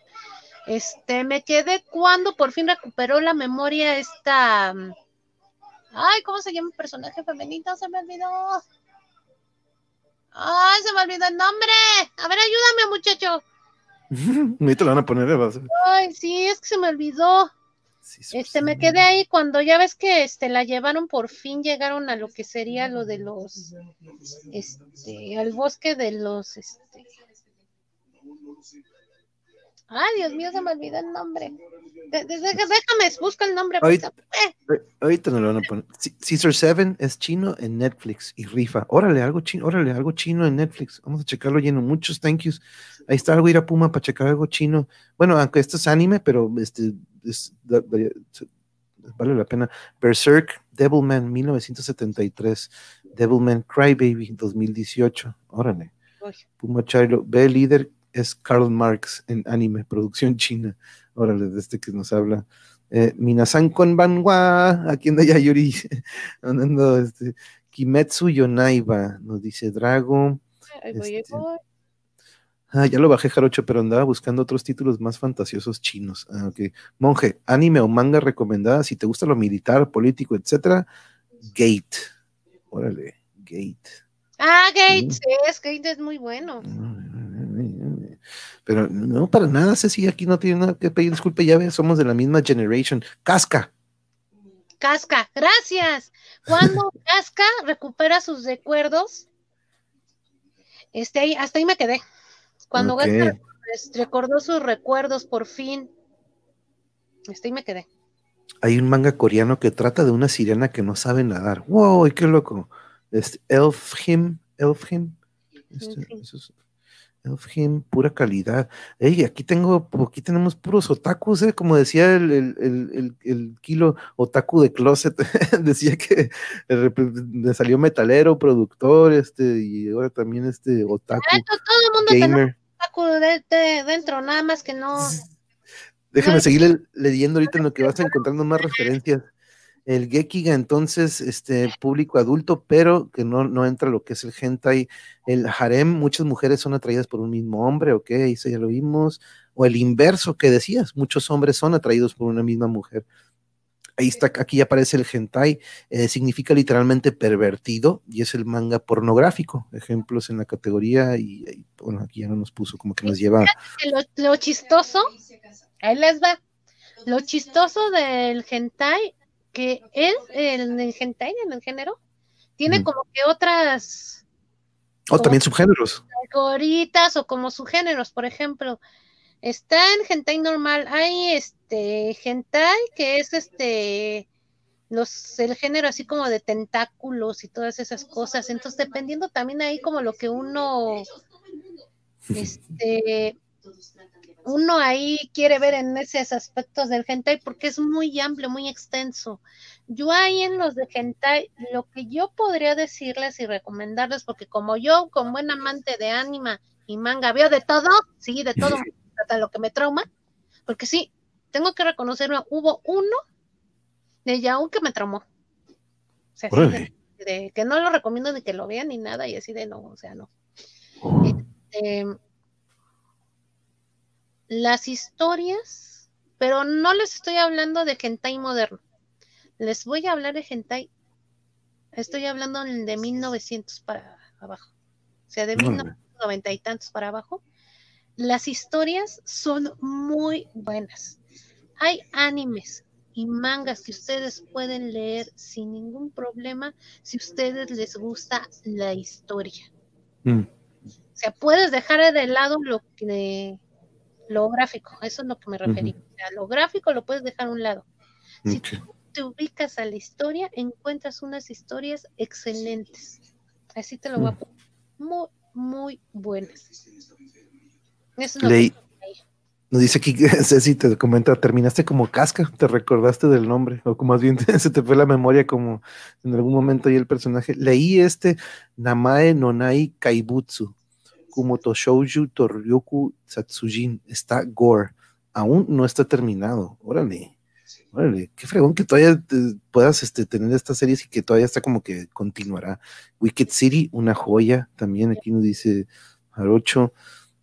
Este, me quedé cuando por fin recuperó la memoria esta. Ay, ¿cómo se llama el personaje femenino? Se me olvidó. Ay, se me olvidó el nombre. A ver, ayúdame, muchacho. (laughs) Ni te lo van a poner, ¿eh? Ay, sí, es que se me olvidó. este, me quedé ahí cuando ya ves que este la llevaron por fin, llegaron a lo que sería lo de los, este, al bosque de los, este. Ay, Dios mío, se me olvidó el nombre. Déjame, busca el nombre. Ahorita, eh. ahorita no lo van a poner. Caesar 7 es chino en Netflix y rifa. Órale, algo chino, órale, algo chino en Netflix. Vamos a checarlo lleno. Muchos thank yous. Ahí está algo ir a Puma para checar algo chino. Bueno, aunque esto es anime, pero este vale la pena. Berserk, Devilman 1973, Devilman Crybaby 2018. Órale. Puma Chilo, B líder es Karl Marx en anime, producción china. Órale, de este que nos habla. Eh, Minasan con Banwa, aquí anda Yuri, (laughs) andando este, Kimetsu Yonaiba, nos dice Drago. Este, ah, ya lo bajé, Jarocho, pero andaba buscando otros títulos más fantasiosos chinos. Ah, Monje, anime o manga recomendada, si te gusta lo militar, político, etcétera, Gate. Órale, Gate. Ah, Gate, sí, es, Gate es muy bueno. Pero no, para nada, Ceci, aquí no tiene nada que pedir disculpe, ya ves, somos de la misma generation. Casca. Casca, gracias. Cuando (laughs) Casca recupera sus recuerdos, este, ahí, hasta ahí me quedé. Cuando Casca recordó sus recuerdos por fin, hasta ahí me quedé. Hay un manga coreano que trata de una sirena que no sabe nadar. ¡Wow! ¡Qué loco! Este, Elfhim, Elfhim. Este, Elfheim, pura calidad. Ey, aquí tengo, aquí tenemos puros otakus, ¿eh? como decía el, kilo otaku de closet, (laughs) decía que le salió metalero, productor, este, y ahora también este otaku. todo el mundo gamer. otaku de, dentro, nada más que no. Déjame seguir leyendo ahorita en lo que (laughs) vas encontrando más referencias el Gekiga entonces, este público adulto, pero que no, no entra lo que es el hentai, el harem, muchas mujeres son atraídas por un mismo hombre, ok, eso ya lo vimos, o el inverso que decías, muchos hombres son atraídos por una misma mujer. Ahí está, aquí aparece el hentai, eh, significa literalmente pervertido y es el manga pornográfico. Ejemplos en la categoría y, bueno, aquí ya no nos puso, como que nos lleva. Lo, lo chistoso, ahí les va. Lo chistoso del hentai que él, en el hentai, en el género, tiene como que otras... O también subgéneros. Goritas o como subgéneros, por ejemplo. Está en hentai normal, hay este hentai que es este los el género así como de tentáculos y todas esas cosas. Entonces, dependiendo también ahí como lo que uno este uno ahí quiere ver en esos aspectos del hentai porque es muy amplio, muy extenso. Yo ahí en los de hentai, lo que yo podría decirles y recomendarles, porque como yo, como buen amante de anima y manga, veo de todo, sí, de todo, hasta lo que me trauma, porque sí, tengo que reconocerlo, hubo uno de Yaun que me traumó. O sea, de, que no lo recomiendo ni que lo vean ni nada, y así de no, o sea, no. Oh. Este, las historias, pero no les estoy hablando de hentai moderno. Les voy a hablar de hentai. Estoy hablando de 1900 para abajo. O sea, de 1990 y tantos para abajo. Las historias son muy buenas. Hay animes y mangas que ustedes pueden leer sin ningún problema si a ustedes les gusta la historia. Mm. O sea, puedes dejar de lado lo que lo gráfico, eso es lo que me referí. lo gráfico lo puedes dejar a un lado. Si tú te ubicas a la historia, encuentras unas historias excelentes. Así te lo voy a mm. poner. Muy, muy buenas. Eso es Nos dice aquí, (laughs) Ceci te comenta, terminaste como casca, te recordaste del nombre, o como más bien (laughs) se te fue la memoria como en algún momento ahí el personaje. Leí este Namae Nonai Kaibutsu Kumoto Shouju Toryoku Satsujin, está Gore. aún no está terminado. Órale. Órale, qué fregón que todavía puedas este, tener estas series y que todavía está como que continuará. Wicked City, una joya también, aquí nos dice Jarocho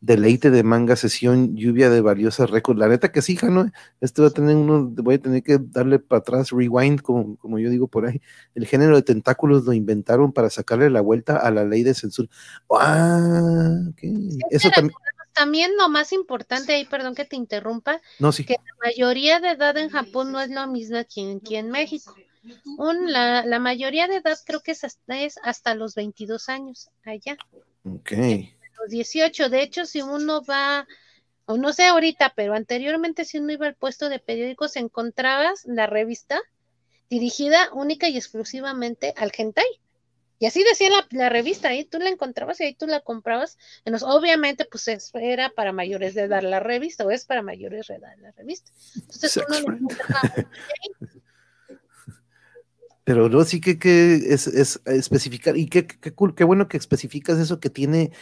deleite de manga sesión, lluvia de valiosas récords. La neta que sí, Jano, este va a tener uno, voy a tener que darle para atrás, rewind, como, como yo digo por ahí. El género de tentáculos lo inventaron para sacarle la vuelta a la ley de censura. Ah, Eso también. También lo más importante ahí, perdón que te interrumpa, no, sí. que la mayoría de edad en Japón no es lo mismo aquí, aquí en México. Un, la, la, mayoría de edad creo que es hasta, es hasta los 22 años allá. Ok. 18. De hecho, si uno va, o no sé ahorita, pero anteriormente si uno iba al puesto de periódicos, encontrabas la revista dirigida única y exclusivamente al hentai. Y así decía la, revista, ahí tú la encontrabas y ahí tú la comprabas. obviamente, pues era para mayores de edad la revista, o es para mayores de edad la revista. Entonces uno (laughs) Pero no, sí que, que es, es, especificar, y qué, qué, cool, qué bueno que especificas eso que tiene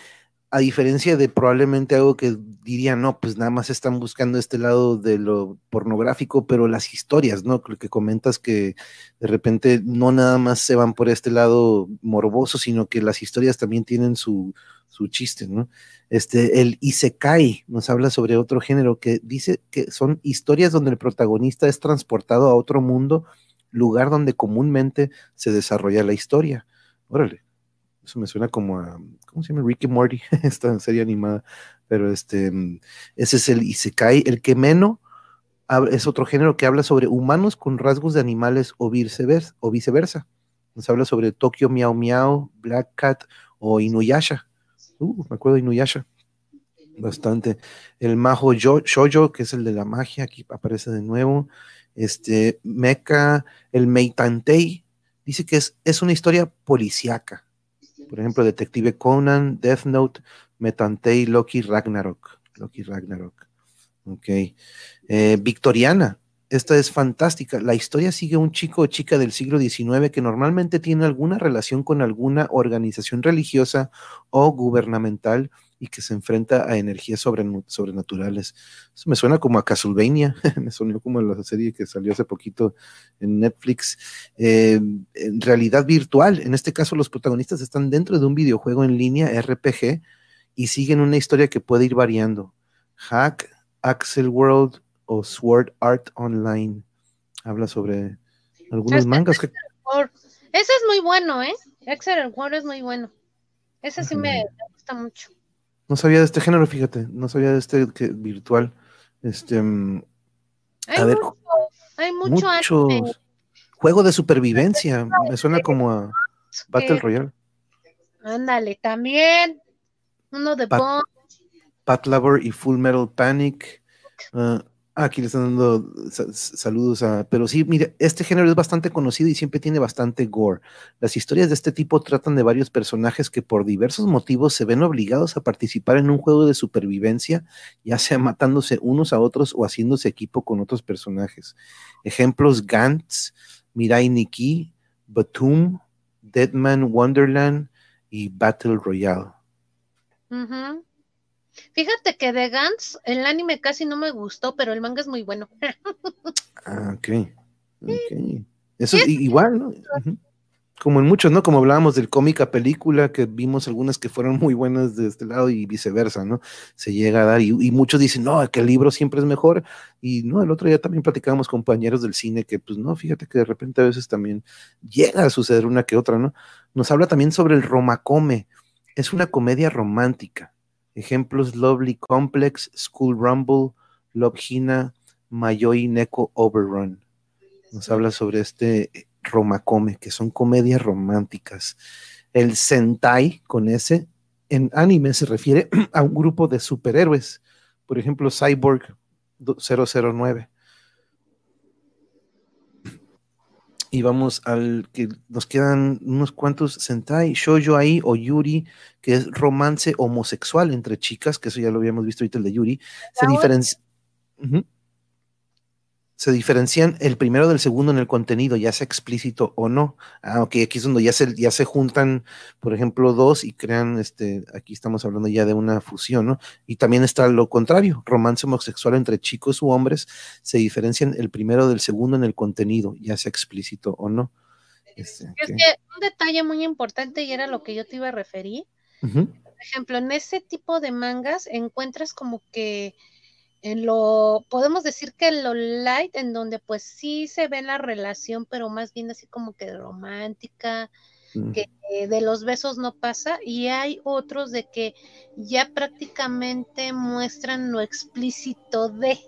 a diferencia de probablemente algo que dirían, no, pues nada más están buscando este lado de lo pornográfico, pero las historias, ¿no? Que comentas que de repente no nada más se van por este lado morboso, sino que las historias también tienen su, su chiste, ¿no? Este, el Isekai nos habla sobre otro género que dice que son historias donde el protagonista es transportado a otro mundo, lugar donde comúnmente se desarrolla la historia. Órale, eso me suena como a, ¿cómo se llama? Ricky Morty, (laughs) esta serie animada. Pero este, ese es el Isekai. El que menos es otro género que habla sobre humanos con rasgos de animales o viceversa. O viceversa. Nos habla sobre Tokyo Miao Miao, Black Cat o Inuyasha. Uh, me acuerdo de Inuyasha. Bastante. El Majo Shoujo, que es el de la magia, aquí aparece de nuevo. Este, Mecha, el Meitantei, dice que es, es una historia policíaca por ejemplo, Detective Conan, Death Note, Metantei, Loki, Ragnarok. Loki, Ragnarok. Ok. Eh, Victoriana. Esta es fantástica. La historia sigue un chico o chica del siglo XIX que normalmente tiene alguna relación con alguna organización religiosa o gubernamental y que se enfrenta a energías sobrenaturales. Eso me suena como a Castlevania, (laughs) me sonó como la serie que salió hace poquito en Netflix. Eh, en realidad virtual, en este caso los protagonistas están dentro de un videojuego en línea RPG y siguen una historia que puede ir variando. Hack, Axel World o Sword Art Online. Habla sobre algunos mangas que... Ese es muy bueno, ¿eh? Axel World es muy bueno. Ese sí me gusta mucho. No sabía de este género, fíjate, no sabía de este que, virtual. Este, mm, hay a ver, hay mucho muchos. Juego de supervivencia, me suena como a Battle Royale. Ándale, también. Uno de Pat, Pat Lover y Full Metal Panic. Uh, aquí le están dando saludos a... Pero sí, mire, este género es bastante conocido y siempre tiene bastante gore. Las historias de este tipo tratan de varios personajes que por diversos motivos se ven obligados a participar en un juego de supervivencia, ya sea matándose unos a otros o haciéndose equipo con otros personajes. Ejemplos, Gantz, Mirai Nikki, Batum, Deadman Wonderland y Battle Royale. Fíjate que de Gantz el anime casi no me gustó, pero el manga es muy bueno. (laughs) ah, ok. Eso es igual, ¿no? Como en muchos, ¿no? Como hablábamos del cómic a película, que vimos algunas que fueron muy buenas de este lado y viceversa, ¿no? Se llega a dar, y, muchos dicen, no, que el libro siempre es mejor, y no, el otro día también platicábamos compañeros del cine que, pues no, fíjate que de repente a veces también llega a suceder una que otra, ¿no? Nos habla también sobre el Romacome, es una comedia romántica, Ejemplos Lovely Complex, School Rumble, Love Hina, Mayoi Neko Overrun. Nos habla sobre este Romacome, que son comedias románticas. El Sentai, con ese, en anime se refiere (clears throat) a un grupo de superhéroes. Por ejemplo, Cyborg 009. Y vamos al que nos quedan unos cuantos Sentai, Shoujo ahí o Yuri, que es romance homosexual entre chicas, que eso ya lo habíamos visto ahorita el de Yuri, se diferencia. Se diferencian el primero del segundo en el contenido, ya sea explícito o no. Ah, ok, aquí es donde ya se, ya se juntan, por ejemplo, dos y crean, este, aquí estamos hablando ya de una fusión, ¿no? Y también está lo contrario, romance homosexual entre chicos u hombres, se diferencian el primero del segundo en el contenido, ya sea explícito o no. Este, es que un detalle muy importante y era lo que yo te iba a referir. Por ejemplo, en ese tipo de mangas encuentras como que en lo, podemos decir que en lo light, en donde pues sí se ve la relación, pero más bien así como que romántica, mm. que de los besos no pasa, y hay otros de que ya prácticamente muestran lo explícito de.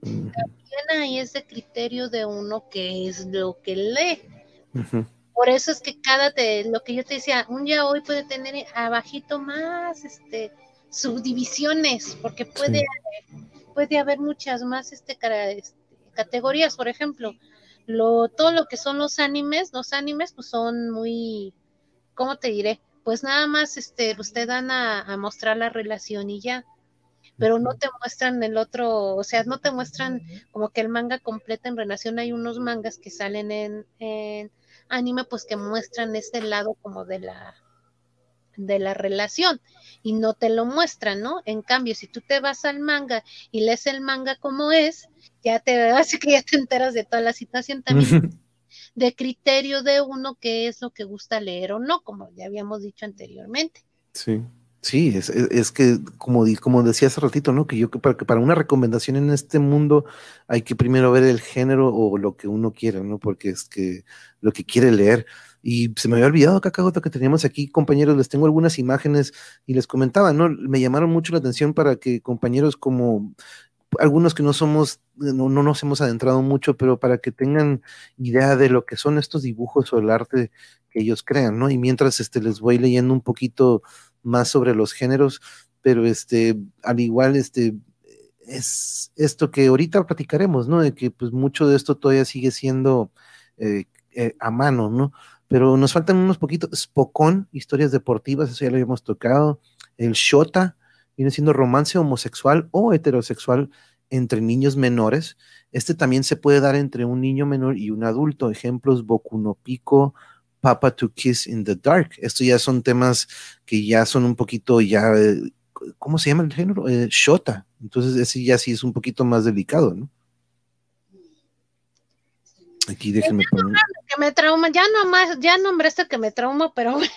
También ahí es de criterio de uno que es lo que lee. Por eso es que cada, te, lo que yo te decía, un ya hoy puede tener abajito más, este, subdivisiones, porque puede, puede haber muchas más este, este, categorías, por ejemplo, lo, todo lo que son los animes, los animes pues son muy, ¿cómo te diré? Pues nada más este, pues te dan a, mostrar la relación y ya, pero no te muestran el otro, o sea, no te muestran como que el manga completa en relación, hay unos mangas que salen en, en anime, pues que muestran este lado como de la de la relación y no te lo muestran, ¿no? En cambio, si tú te vas al manga y lees el manga como es, ya te (laughs) así que ya te enteras de toda la situación también de criterio de uno que es lo que gusta leer o no, como ya habíamos dicho anteriormente. Sí. Sí, es, es, que como, como decía hace ratito, ¿no? Que yo que para, que para una recomendación en este mundo hay que primero ver el género o lo que uno quiere, ¿no? Porque es que lo que quiere leer. Y se me había olvidado, Cacagoto, que teníamos aquí, compañeros, les tengo algunas imágenes y les comentaba, ¿no? Me llamaron mucho la atención para que compañeros como algunos que no somos, no, no nos hemos adentrado mucho, pero para que tengan idea de lo que son estos dibujos o el arte que ellos crean, ¿no? Y mientras este, les voy leyendo un poquito más sobre los géneros, pero este, al igual, este, es esto que ahorita platicaremos, ¿no? De que pues mucho de esto todavía sigue siendo eh, eh, a mano, ¿no? Pero nos faltan unos poquitos. Spokon, historias deportivas, eso ya lo habíamos tocado. El Shota, viene siendo romance homosexual o heterosexual entre niños menores. Este también se puede dar entre un niño menor y un adulto. Ejemplos, Boku no Pico, Papa to Kiss in the Dark. Estos ya son temas que ya son un poquito ya, eh, ¿cómo se llama el género? Eh, shota. Entonces ese ya sí es un poquito más delicado, ¿no? Aquí déjenme poner. Que me trauma, ya nomás, ya nombré este que me trauma, pero bueno.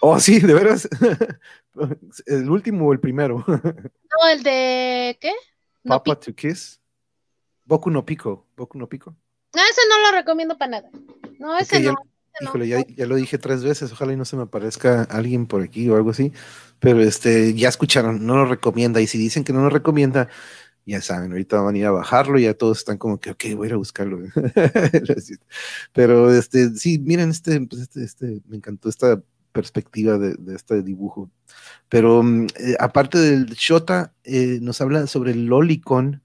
Oh, sí, de veras. (laughs) ¿El último o el primero? (laughs) No, el de ¿qué? Papa to Kiss. Boku no Pico. Boku no Pico. No, ese no lo recomiendo para nada. No, ese no. híjole, Ya, ya, lo dije tres veces, ojalá y no se me aparezca alguien por aquí o algo así, pero este, ya escucharon, no lo recomienda, y si dicen que no lo recomienda, ya saben, ahorita van a ir a bajarlo, ya todos están como que, ok, voy a ir a buscarlo. (laughs) Pero este, sí, miren, este, pues, este, este, me encantó esta perspectiva de, este dibujo. Pero mm, eh, aparte del Shota, eh, nos habla sobre el Lolicon,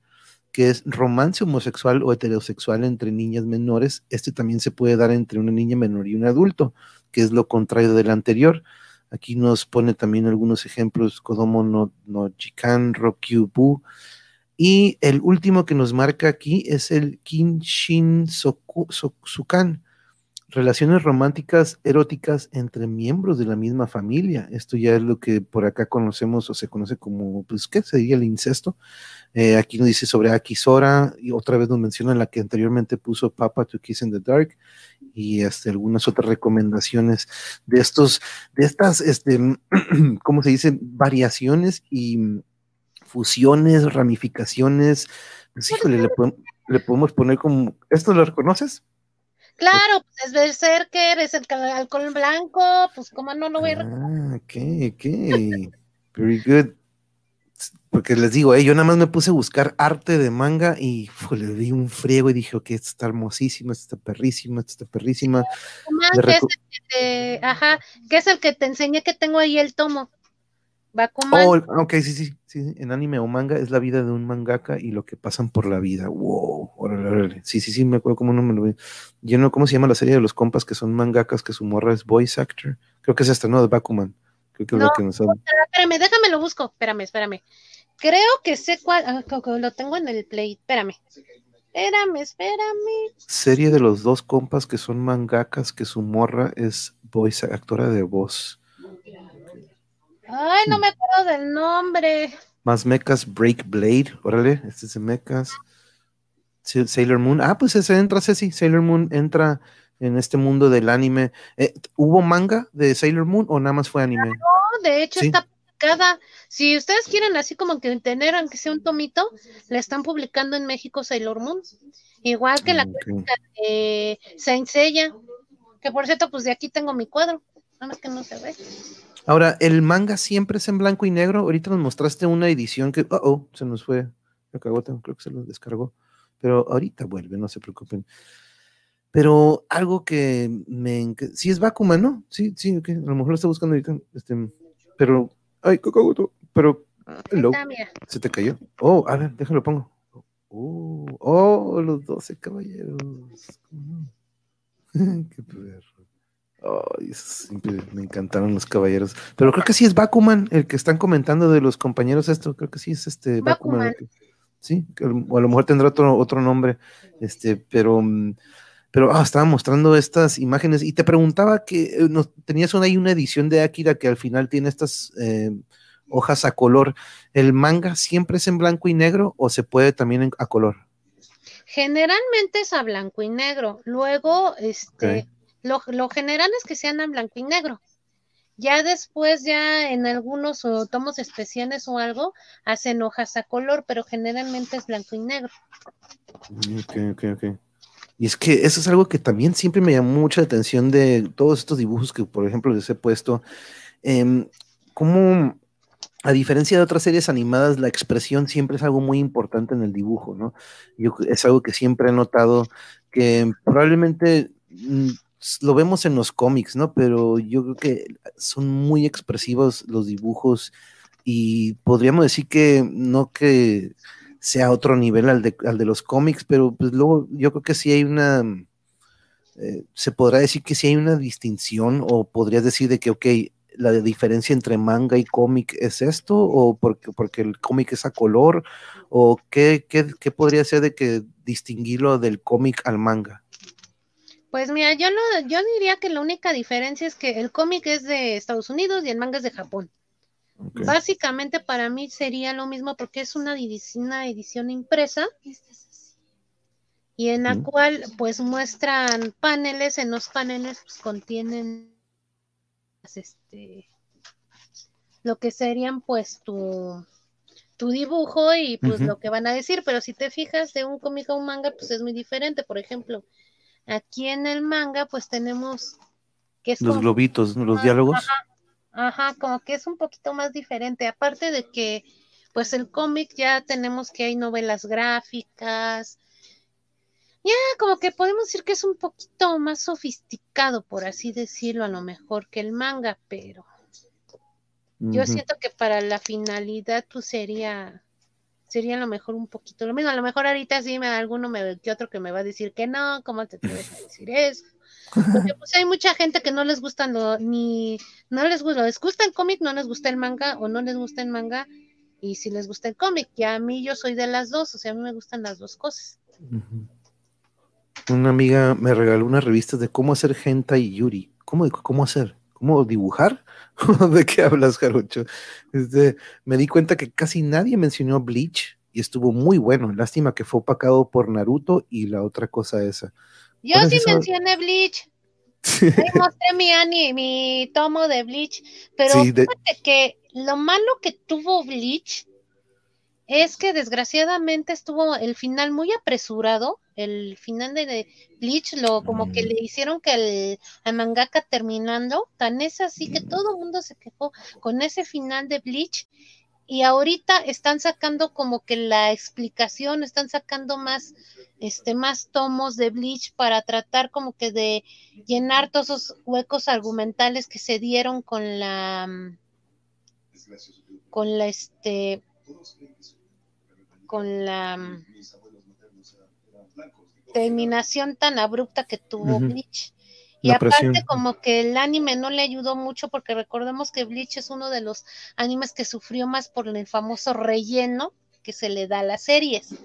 que es romance homosexual o heterosexual entre niñas menores. Este también se puede dar entre una niña menor y un adulto, que es lo contrario del anterior. Aquí nos pone también algunos ejemplos, Kodomo no, no Jikan, Rokyubu, y el último que nos marca aquí es el Kinshin Sukan, relaciones románticas eróticas entre miembros de la misma familia. Esto ya es lo que por acá conocemos o se conoce como, pues, ¿qué sería el incesto? Eh, aquí nos dice sobre Akisora y otra vez nos menciona la que anteriormente puso Papa to Kiss in the Dark y hasta algunas otras recomendaciones de estos, de estas, este, (clears throat) ¿cómo se dice? Variaciones y fusiones, ramificaciones. Pues, híjole, le, podemos, poner como. ¿Esto lo reconoces? Claro, pues es Berserker, es el alcohol blanco, pues cómo no lo voy a Ah, ok, ok. Very good. Porque les digo, eh, yo nada más me puse a buscar arte de manga y le di un friego y dije, ok, esto está hermosísimo, esto está perrísima, esto está perrísima. ajá, que es el que te enseñé que tengo ahí el tomo. Bakuman. Oh, ok, sí, sí, sí, en anime o manga es la vida de un mangaka y lo que pasan por la vida. Wow, órale, órale. Sí, sí, sí, me acuerdo cómo no me lo vi. Yo no, ¿cómo se llama la serie de los compas que son mangakas que su morra es voice actor? Creo que es esta, ¿no? De Bakuman. Creo que es lo que nos Espérame, déjame lo busco. Espérame, espérame. Creo que sé cuál. Ah, lo tengo en el play. Espérame. Espérame, espérame. Serie de los dos compas que son mangakas, que su morra es voice, actora de voz. Ay, no me acuerdo del nombre. Más mechas Break Blade, órale, este es de mechas. Sailor Moon, ah, pues ese entra, Ceci, Sailor Moon entra en este mundo del anime. Eh, ¿Hubo manga de Sailor Moon o nada más fue anime? No, de hecho está publicada. Si ustedes quieren así como que tener, aunque sea un tomito, la están publicando en México Sailor Moon. Igual que la mm, de Saint Seiya, que por cierto, pues de aquí tengo mi cuadro, nada más que no se ve. Ahora, ¿el manga siempre es en blanco y negro? Ahorita nos mostraste una edición que, oh, oh se nos fue, creo que se lo descargó, pero ahorita vuelve, no se preocupen. Pero algo que me... Sí es Bakuman, ¿no? Sí, sí, a lo mejor lo está buscando ahorita, este, pero... Ay, Kakagoto, pero... Hello, se te cayó. Oh, a ver, déjalo pongo. Oh, oh, los 12 caballeros. (laughs) Qué perro me encantaron los caballeros. Pero creo que sí es Bakuman el que están comentando de los compañeros esto. Creo que sí es este Bakuman. sí, o a lo mejor tendrá otro, otro nombre. Este, pero, pero ah, estaba mostrando estas imágenes y te preguntaba que eh, tenías una, ahí una edición de Akira que al final tiene estas eh, hojas a color. ¿El manga siempre es en blanco y negro o se puede también a color? Generalmente es a blanco y negro. Luego, este, lo, general es que sean en blanco y negro. Ya después, ya en algunos tomos especiales o algo, hacen hojas a color, pero generalmente es blanco y negro. Ok, ok, ok. Y es que eso es algo que también siempre me llamó mucha atención de todos estos dibujos que, por ejemplo, les he puesto. Eh, cómo, a diferencia de otras series animadas, la expresión siempre es algo muy importante en el dibujo, ¿no? Yo, es algo que siempre he notado que probablemente mm, lo vemos en los cómics, ¿no? Pero yo creo que son muy expresivos los dibujos y podríamos decir que no que sea otro nivel al de, al de los cómics, pero pues luego yo creo que sí hay una, eh, se podrá decir que sí hay una distinción o podrías decir de que, ok, la diferencia entre manga y cómic es esto o porque, porque el cómic es a color o qué, qué, qué podría ser de que distinguirlo del cómic al manga. Pues mira, yo no, yo diría que la única diferencia es que el cómic es de Estados Unidos y el manga es de Japón. Básicamente para mí sería lo mismo porque es una, una edición impresa y en la cual pues muestran paneles, en los paneles pues, contienen este lo que serían pues tu, tu dibujo y pues lo que van a decir, pero si te fijas de un cómic a un manga pues es muy diferente, por ejemplo, Aquí en el manga, pues tenemos que es los globitos, los diálogos. Ajá, como que es un poquito más diferente. Aparte de que, pues el cómic ya tenemos que hay novelas gráficas. Ya, como que podemos decir que es un poquito más sofisticado, por así decirlo, a lo mejor que el manga, pero yo siento que para la finalidad, pues sería sería a lo mejor un poquito lo mismo. A lo mejor ahorita sí me alguno me, que otro que me va a decir que no, ¿cómo te atreves decir eso? Porque pues hay mucha gente que no les gusta lo, ni, no les gusta, les gusta el cómic, no les gusta el manga, o no les gusta el manga, y si les gusta el cómic, y a mí yo soy de las dos, o sea, a mí me gustan las dos cosas. Una amiga me regaló una revista de cómo hacer gente y Yuri. ¿Cómo, cómo hacer? ¿Cómo dibujar? (laughs) ¿De qué hablas, Jarocho? Este, me di cuenta que casi nadie mencionó Bleach y estuvo muy bueno. Lástima que fue opacado por Naruto y la otra cosa esa. Yo sí mencioné Bleach. Ahí mostré mi, mi tomo de Bleach, pero fíjate que lo malo que tuvo Bleach es que desgraciadamente estuvo el final muy apresurado el final de Bleach lo como que mm. le hicieron que el, mangaka terminando, tan es así que todo el mundo se quejó con ese final de Bleach y ahorita están sacando como que la explicación, están sacando más este más tomos de Bleach para tratar como que de llenar todos esos huecos argumentales que se dieron con la con la este con la terminación tan abrupta que tuvo Bleach. Y aparte como que el anime no le ayudó mucho porque recordemos que Bleach es uno de los animes que sufrió más por el famoso relleno que se le da a las series.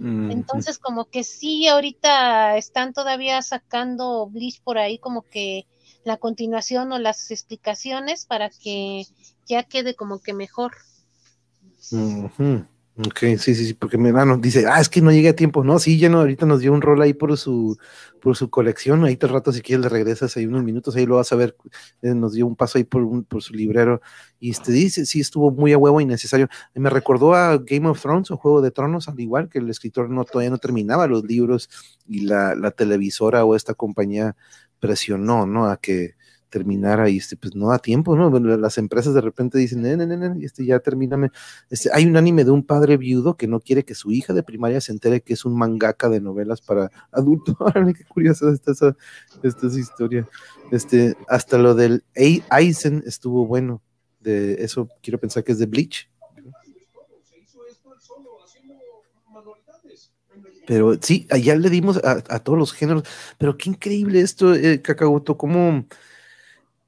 Entonces, como que sí, ahorita están todavía sacando Bleach por ahí, como que la continuación o las explicaciones para que ya quede como que mejor. Ok, sí, sí, sí, porque mi hermano dice, ah, es que no llegué a tiempo. No, sí, ya no, ahorita nos dio un rol ahí por su, por su colección. Ahí te rato, si quieres, le regresas ahí unos minutos, ahí lo vas a ver. Eh, nos dio un paso ahí por, un, por su librero. Y este dice, sí, estuvo muy a huevo y necesario. Me recordó a Game of Thrones o Juego de Tronos, al igual que el escritor no todavía no terminaba los libros y la, la televisora o esta compañía presionó, ¿no? A que terminar y este, pues no da tiempo, ¿no? las empresas de repente dicen, este ya termíname. Este, hay un anime de un padre viudo que no quiere que su hija de primaria se entere que es un mangaka de novelas para adultos. (laughs) qué curiosa está esa, esta historia. Este, hasta lo del Aizen estuvo bueno. De eso quiero pensar que es de Bleach. Pero sí, allá le dimos a, todos los géneros. Pero qué increíble esto, eh, Kakagoto, cómo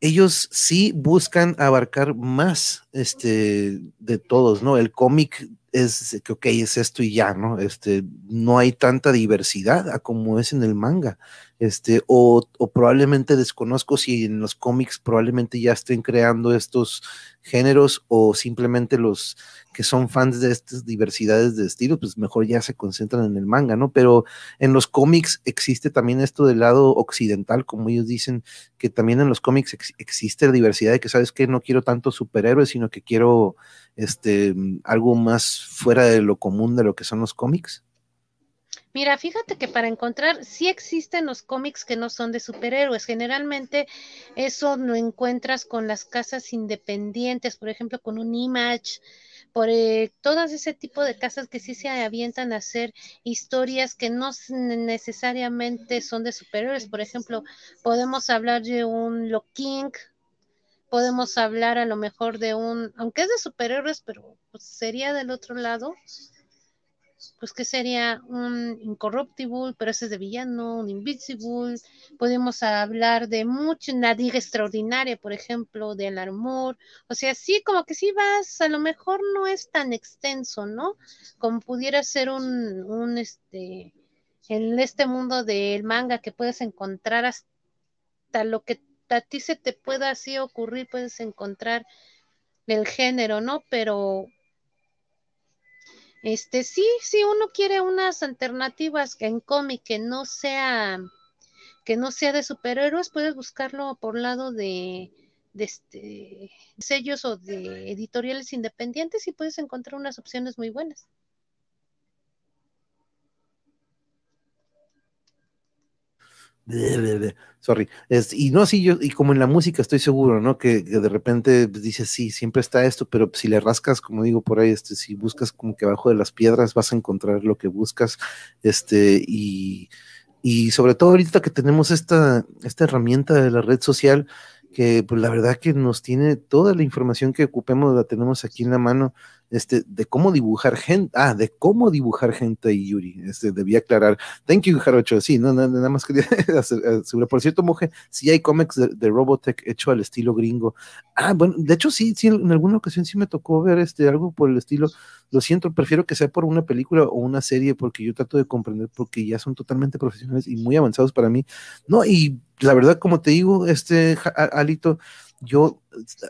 ellos sí buscan abarcar más este, de todos, ¿no? El cómic es que, ok, es esto y ya, ¿no? Este, no hay tanta diversidad a como es en el manga. Este, o, o, probablemente desconozco si en los cómics probablemente ya estén creando estos géneros o simplemente los que son fans de estas diversidades de estilos, pues mejor ya se concentran en el manga, ¿no? Pero en los cómics existe también esto del lado occidental, como ellos dicen, que también en los cómics existe diversidad de que, ¿sabes que No quiero tanto superhéroes, sino que quiero este, algo más fuera de lo común de lo que son los cómics. Mira, fíjate que para encontrar, sí existen los cómics que no son de superhéroes. Generalmente eso lo encuentras con las casas independientes, por ejemplo, con un Image, por eh, todas ese tipo de casas que sí se avientan a hacer historias que no necesariamente son de superhéroes. Por ejemplo, podemos hablar de un Lo King, podemos hablar a lo mejor de un, aunque es de superhéroes, pero pues, sería del otro lado pues que sería un Incorruptible, pero ese es de villano, un Invincible. Podemos hablar de mucho, una diga extraordinaria, por ejemplo, del Armor. O sea, sí, como que sí vas, a lo mejor no es tan extenso, ¿no? Como pudiera ser un, un este, en este mundo del manga que puedes encontrar hasta lo que a ti se te pueda así ocurrir, puedes encontrar el género, ¿no? Pero este, sí, si uno quiere unas alternativas en cómic que no sea, que no sea de superhéroes, puedes buscarlo por lado de, de este, sellos o de editoriales independientes y puedes encontrar unas opciones muy buenas. Sorry. y no, sí, yo, y como en la música estoy seguro, ¿no? Que, de repente pues, dices, sí, siempre está esto, pero si le rascas, como digo por ahí, este, si buscas como que abajo de las piedras vas a encontrar lo que buscas, este, y, y sobre todo ahorita que tenemos esta, esta herramienta de la red social, que pues la verdad que nos tiene toda la información que ocupemos, la tenemos aquí en la mano, este, de cómo dibujar gente, ah, de cómo dibujar gente y Yuri, este, debía aclarar. Thank you, Jarocho, sí, no, nada más quería (laughs) asegurar. Por cierto, Moje, sí hay cómics de, Robotech hecho al estilo gringo. Ah, bueno, de hecho sí, sí, en alguna ocasión sí me tocó ver este, algo por el estilo. Lo siento, prefiero que sea por una película o una serie porque yo trato de comprender porque ya son totalmente profesionales y muy avanzados para mí. No, y la verdad, como te digo, este, Alito, yo,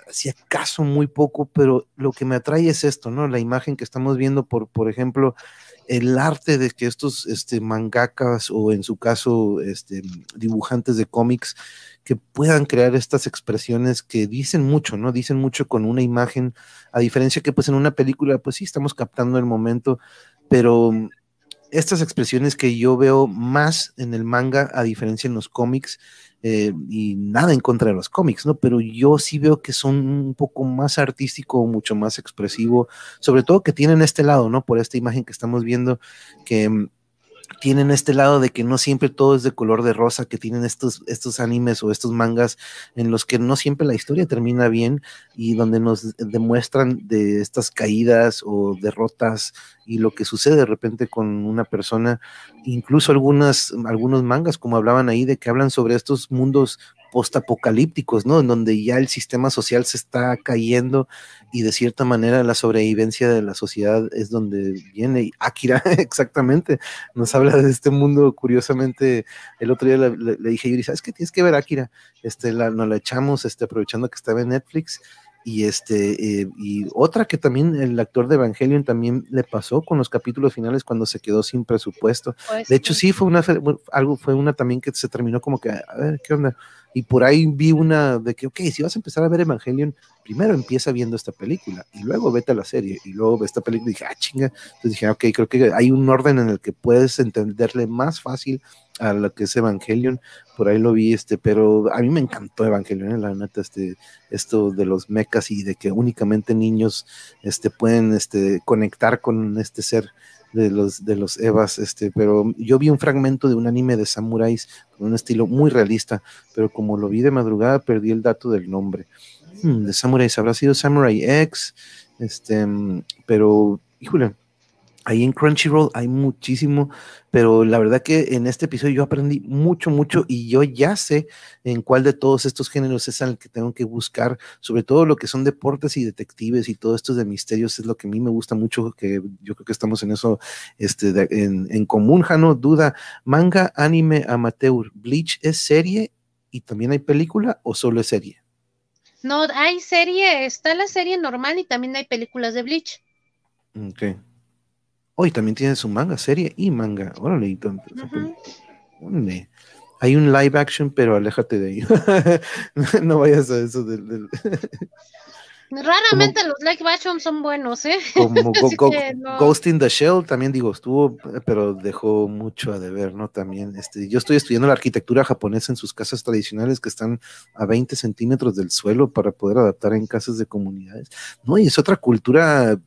si acaso muy poco, pero lo que me atrae es esto, ¿no? La imagen que estamos viendo, por, por ejemplo, el arte de que estos este, mangakas o en su caso este, dibujantes de cómics que puedan crear estas expresiones que dicen mucho, ¿no? Dicen mucho con una imagen, a diferencia que pues en una película, pues sí, estamos captando el momento, pero estas expresiones que yo veo más en el manga, a diferencia en los cómics, eh, y nada en contra de los cómics, ¿no? Pero yo sí veo que son un poco más artístico, mucho más expresivo, sobre todo que tienen este lado, ¿no? Por esta imagen que estamos viendo, que mm, tienen este lado de que no siempre todo es de color de rosa, que tienen estos, estos animes o estos mangas en los que no siempre la historia termina bien y donde nos demuestran de estas caídas o derrotas y lo que sucede de repente con una persona, incluso algunas, algunos mangas, como hablaban ahí, de que hablan sobre estos mundos postapocalípticos, ¿no? En donde ya el sistema social se está cayendo y de cierta manera la sobrevivencia de la sociedad es donde viene. Akira, (laughs) exactamente, nos habla de este mundo. Curiosamente, el otro día le, dije, Yuri, ¿sabes qué? Tienes que ver Akira. Este, la, nos la echamos, este, aprovechando que estaba en Netflix y este, eh, y otra que también el actor de Evangelion también le pasó con los capítulos finales cuando se quedó sin presupuesto. Pues de hecho, sí fue una algo, fue una también que se terminó como que, a ver, ¿qué onda? Y por ahí vi una de que, ok, si vas a empezar a ver Evangelion, primero empieza viendo esta película y luego vete a la serie y luego ve esta película y dije, ah, chinga. Entonces dije, ok, creo que hay un orden en el que puedes entenderle más fácil a lo que es Evangelion. Por ahí lo vi, este, pero a mí me encantó Evangelion, ¿eh? la neta, este, esto de los mechas y de que únicamente niños este, pueden este, conectar con este ser de los, de los Evas, este, pero yo vi un fragmento de un anime de samuráis con un estilo muy realista, pero como lo vi de madrugada perdí el dato del nombre. Hmm, de samuráis, habrá sido Samurai X, este, pero, híjole, Ahí en Crunchyroll hay muchísimo, pero la verdad que en este episodio yo aprendí mucho, mucho y yo ya sé en cuál de todos estos géneros es el que tengo que buscar, sobre todo lo que son deportes y detectives y todo esto de misterios es lo que a mí me gusta mucho, que yo creo que estamos en eso este, en, en común, Jano, duda, manga, anime, amateur, Bleach es serie y también hay película o solo es serie? No, hay serie, está la serie normal y también hay películas de Bleach. Ok. Hoy también tiene su manga, serie y manga. Órale, Hay un live action, pero aléjate de ahí. (laughs) no vayas a eso del. (laughs) Raramente los live action son buenos, ¿eh? Como (laughs) Ghost in the Shell también digo, estuvo, pero dejó mucho a deber, ¿no? También, este, yo estoy estudiando la arquitectura japonesa en sus casas tradicionales que están a 20 centímetros del suelo para poder adaptar en casas de comunidades. No, y es otra cultura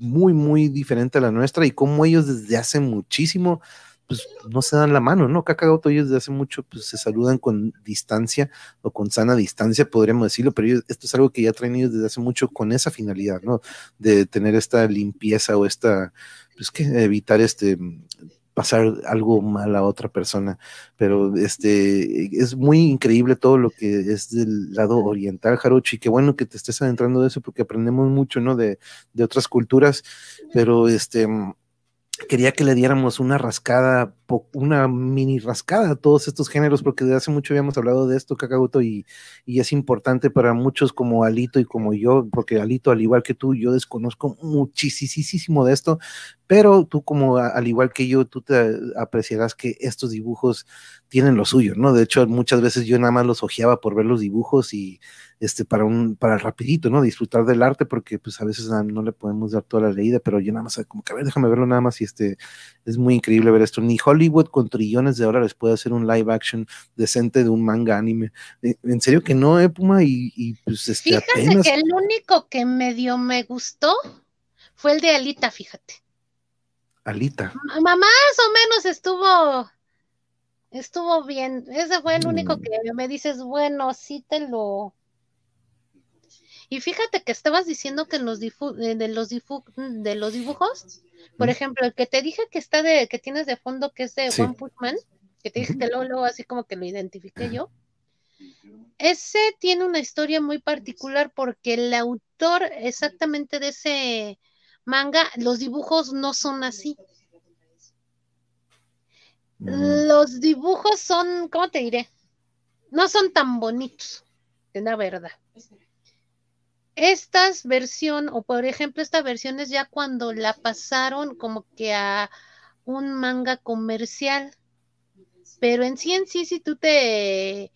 muy, muy diferente a la nuestra y como ellos desde hace muchísimo, pues no se dan la mano, ¿no? Kakagoto ellos desde hace mucho, pues se saludan con distancia o con sana distancia, podríamos decirlo, pero esto es algo que ya traen ellos desde hace mucho con esa finalidad, ¿no? De tener esta limpieza o esta, pues que evitar este pasar algo mal a otra persona, pero este es muy increíble todo lo que es del lado oriental, Jarochi, qué bueno que te estés adentrando de eso porque aprendemos mucho, ¿no? De, de otras culturas, pero este quería que le diéramos una rascada, una mini rascada a todos estos géneros, porque desde hace mucho habíamos hablado de esto, Kakagoto, y, y, es importante para muchos como Alito y como yo, porque Alito, al igual que tú, yo desconozco muchísimo de esto, pero tú como al igual que yo, tú te apreciarás que estos dibujos tienen lo suyo, ¿no? De hecho, muchas veces yo nada más los ojeaba por ver los dibujos y este, para un, para rapidito, ¿no? Disfrutar del arte, porque pues a veces no le podemos dar toda la leída, pero yo nada más, como que a ver, déjame verlo nada más y este, es muy increíble ver esto. Ni con trillones de dólares puede hacer un live action decente de un manga anime. Eh, en serio que no, eh, Puma, y, pues este, Fíjate que el único que medio me gustó fue el de Alita, fíjate. Alita. Más o menos estuvo estuvo bien. Ese fue el único mm. que me dices, bueno, sí te lo y fíjate que estabas diciendo que en los de, los de los dibujos, por ejemplo, el que te dije que está de, que tienes de fondo, que es de One Punch Man, que te dije que luego, así como que lo identifiqué yo. Ese tiene una historia muy particular porque el autor exactamente de ese manga, los dibujos no son así. Los dibujos son, ¿cómo te diré? No son tan bonitos, de la verdad. Estas versión, o por ejemplo, esta versión es ya cuando la pasaron como que a un manga comercial. Pero en sí, en sí, si tú te,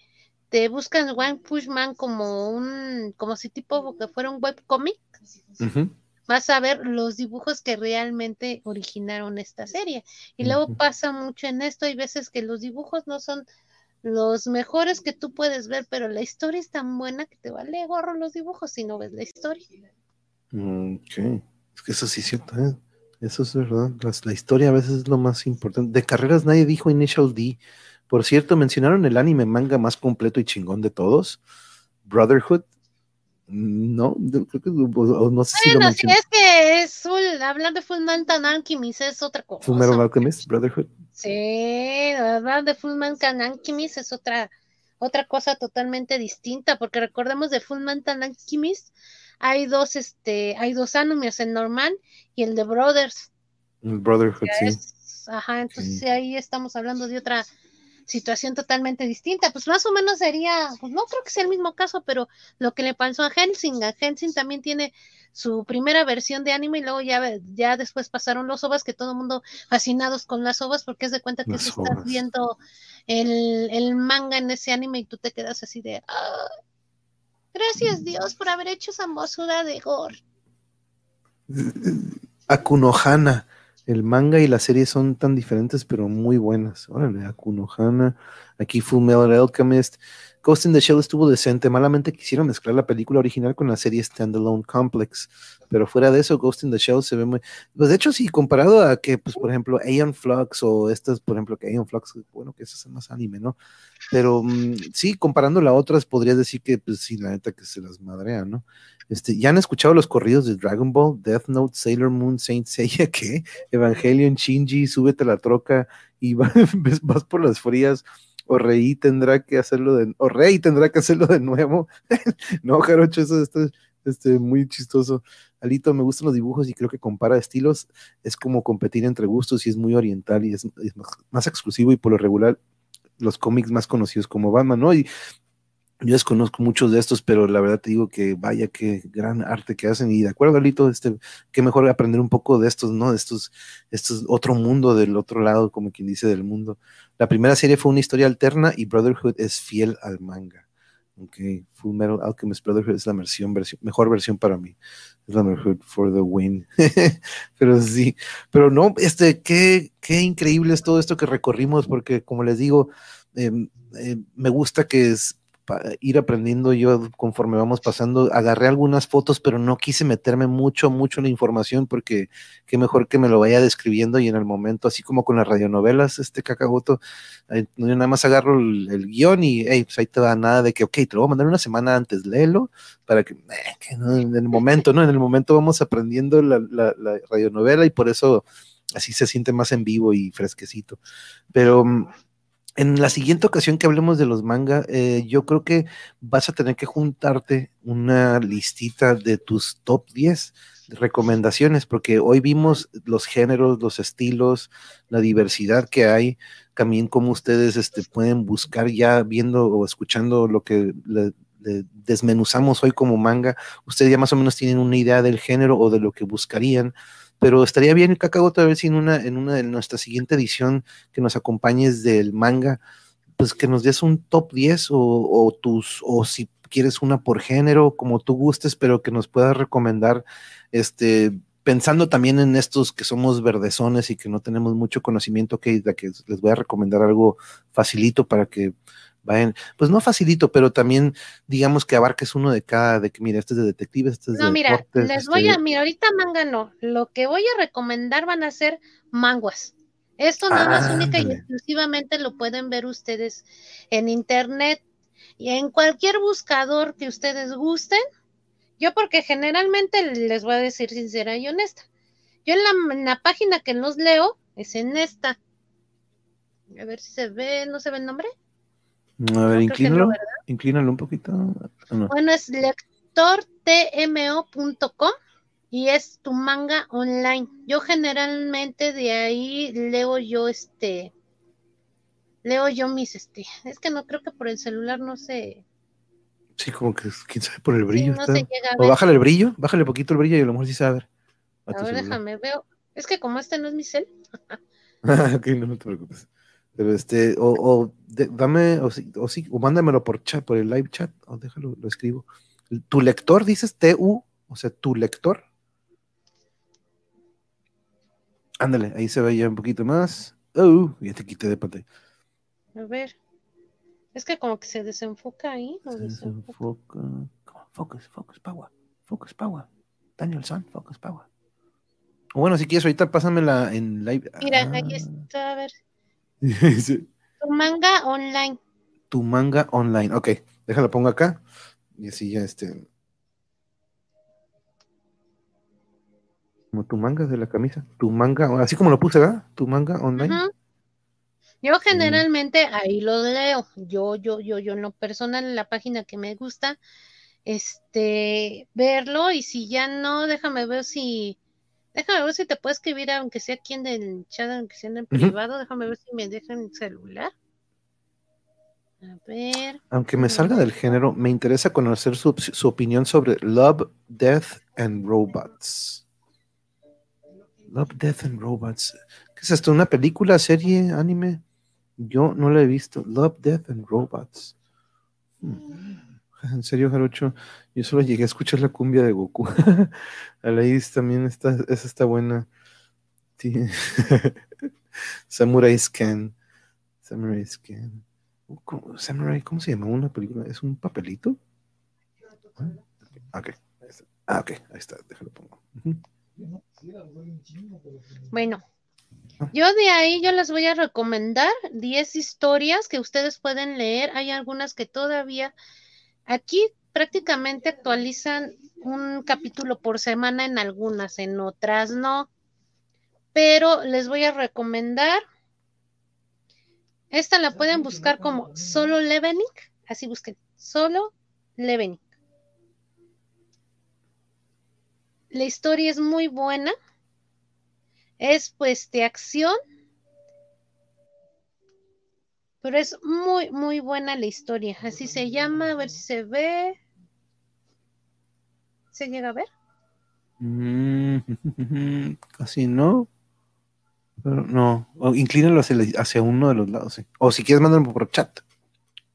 te buscas One Push Man como un, como si tipo que fuera un webcomic, vas a ver los dibujos que realmente originaron esta serie. Y luego pasa mucho en esto, hay veces que los dibujos no son los mejores que tú puedes ver, pero la historia es tan buena que te vale gorro los dibujos si no ves la historia. Ok, es que eso sí es cierto, ¿eh? eso es verdad. la historia a veces es lo más importante. De carreras nadie dijo Initial D. Por cierto, mencionaron el anime manga más completo y chingón de todos, Brotherhood. No, creo que no sé si lo si es que es hablar de Full Metal Alchemist es otra cosa. Full Alchemist, Brotherhood. Sí, la verdad de Full Metal Alchemist es otra otra cosa totalmente distinta, porque recordemos de Full Metal Alchemist, hay dos, este, hay dos animes, el normal y el de Brothers. Brotherhood, sí. ajá, entonces ahí estamos hablando de otra situación totalmente distinta. Pues más o menos sería, pues no creo que sea el mismo caso, pero lo que le pasó a Helsing, a Helsing también tiene su primera versión de anime y luego ya, ya después pasaron los ovas, que todo el mundo fascinados con las ovas, porque es de cuenta que se estás viendo el, el, manga en ese anime y tú te quedas así de, ah, gracias Dios por haber hecho esa mosura de gore. Akunohana el manga y la serie son tan diferentes, pero muy buenas. Órale, Akunohana, aquí Full Metal Alchemist. Ghost in the Shell estuvo decente. Malamente quisieron mezclar la película original con la serie Standalone Complex. Pero fuera de eso, Ghost in the Shell se ve muy. Pues de hecho, sí, comparado a que, pues, por ejemplo, Aeon Flux o estas, por ejemplo, que Aeon Flux, bueno, que eso es más anime, ¿no? Pero mm, sí, comparando a otras, podrías decir que, pues sí, la neta que se las madrea, ¿no? Este, ¿Ya han escuchado los corridos de Dragon Ball, Death Note, Sailor Moon, Saint Seiya, (laughs) qué? Evangelion, Shinji, súbete la troca y (laughs) vas, vas por las frías o Rey tendrá que hacerlo de o Rey tendrá que hacerlo de nuevo. (laughs) no, Jarocho, eso está este, muy chistoso. Alito, me gustan los dibujos y creo que compara estilos. Es como competir entre gustos y es muy oriental y es, más, exclusivo y por lo regular los cómics más conocidos como Batman, ¿no? Y yo desconozco muchos de estos, pero la verdad te digo que vaya qué gran arte que hacen. Y de acuerdo, Alito, este, qué mejor aprender un poco de estos, ¿no? De estos, estos otro mundo del otro lado, como quien dice, del mundo. La primera serie fue una historia alterna y Brotherhood es fiel al manga. Ok, Full Metal Alchemist Brotherhood es la versión, versión, mejor versión para mí. Es la Brotherhood for the win. (laughs) pero sí, pero no, este, qué, qué increíble es todo esto que recorrimos, porque como les digo, em, eh, me gusta que es ir aprendiendo yo conforme vamos pasando. Agarré algunas fotos, pero no quise meterme mucho, mucho en la información porque qué mejor que me lo vaya describiendo y en el momento, así como con las radionovelas, este cacagoto, yo nada más agarro el, guion y hey, pues ahí te va nada de que, ok, te lo voy a mandar una semana antes, léelo, para que, eh, en el momento, ¿no? En el momento vamos aprendiendo la, la, la radionovela y por eso así se siente más en vivo y fresquecito. Pero mm, en la siguiente ocasión que hablemos de los manga, eh, yo creo que vas a tener que juntarte una listita de tus top 10 recomendaciones, porque hoy vimos los géneros, los estilos, la diversidad que hay, también como ustedes este, pueden buscar ya viendo o escuchando lo que desmenuzamos hoy como manga, ustedes ya más o menos tienen una idea del género o de lo que buscarían pero estaría bien, Cacagoto, a ver si en una, en una de nuestra siguiente edición que nos acompañes del manga, pues que nos des un top 10 o, tus, o si quieres una por género, como tú gustes, pero que nos puedas recomendar, este, pensando también en estos que somos verdezones y que no tenemos mucho conocimiento, que les voy a recomendar algo facilito para que pues no facilito, pero también digamos que abarques uno de cada, de que mira, este es de detective, este es no, mira, les este voy a, mira, ahorita manga no, lo que voy a recomendar van a ser manguas. Esto nada más única y exclusivamente lo pueden ver ustedes en internet y en cualquier buscador que ustedes gusten. Yo porque generalmente les voy a decir sincera y honesta. Yo en la, en la página que los leo es en esta. A ver si se ve, ¿no se ve el nombre? A ver, inclínalo, inclínalo un poquito. Bueno, es lectortmo.com y es tu manga online. Yo generalmente de ahí leo yo este, leo yo mis este, es que no creo que por el celular no sé. Sí, como que quién sabe por el brillo. o bájale el brillo, bájale poquito el brillo y a lo mejor sí sabe. A, a ver, déjame, veo. Es que como este no es mi cel. (laughs) ok, no, no te preocupes. Pero este, o, o dame, o, o, sí, o mándamelo por chat, por el live chat, o déjalo, lo escribo. Tu lector, dices TU, o sea, tu lector. Ándale, ahí se ve ya un poquito más. Oh, ya te quité de pantalla. A ver. Es que como que se desenfoca ahí. se desenfoca. Focus, focus, power. Focus, power. Daniel Sun, focus, power. O bueno, si quieres, ahorita pásamela en live. Mira, ahí ah. está, a ver. (laughs) Tu manga online. Tu manga online. Ok, déjalo pongo acá. Y así ya este. Como tu manga de la camisa. Tu manga, así como lo puse, ¿verdad? Tu manga online. Yo generalmente ahí lo leo. Yo, yo, yo, yo en lo personal en la página que me gusta, este, verlo y si ya no, déjame ver si, déjame ver si te puedo escribir, aunque sea aquí en el chat, aunque sea en el privado, déjame ver si me dejan el celular. A ver. Aunque me salga del género, me interesa conocer su, su opinión sobre Love, Death and Robots. Love, Death and Robots. ¿Qué es esto? ¿Una película, serie, anime? Yo no la he visto. Love, Death and Robots. Hmm. En serio, Jarocho, yo solo llegué a escuchar la cumbia de Goku. (laughs) Ahí también está, esa está buena. (laughs) Samurai Scan. Samurai Scan. ¿Cómo, Samurai, ¿cómo se llama una película? ¿Es un papelito? Ah, ok. Ah, ok, ahí está, déjalo pongo. Bueno, yo de ahí yo les voy a recomendar 10 historias que ustedes pueden leer. Hay algunas que todavía aquí prácticamente actualizan un capítulo por semana en algunas, en otras no. Pero les voy a recomendar esta la pueden buscar como solo Levening, así busquen, solo Levening. La historia es muy buena, es pues de acción, pero es muy, muy buena la historia. Así se llama, a ver si se ve. ¿Se llega a ver? Mm, (laughs) casi no. Pero no, inclínalo hacia, uno de los lados, O si quieres, mándalo por chat.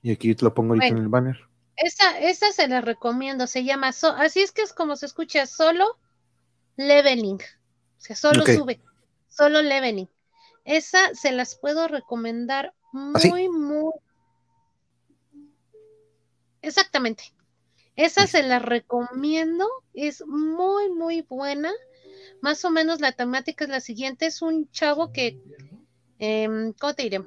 Y aquí te lo pongo ahorita en el banner. Esa, esa se la recomiendo, se llama, así es que es como se escucha, solo leveling. O sea, solo sube, solo leveling. Esa se las puedo recomendar muy, muy. Exactamente. Esa se la recomiendo, es muy, muy buena más o menos la temática es la siguiente, es un chavo que, eh, ¿cómo te diré?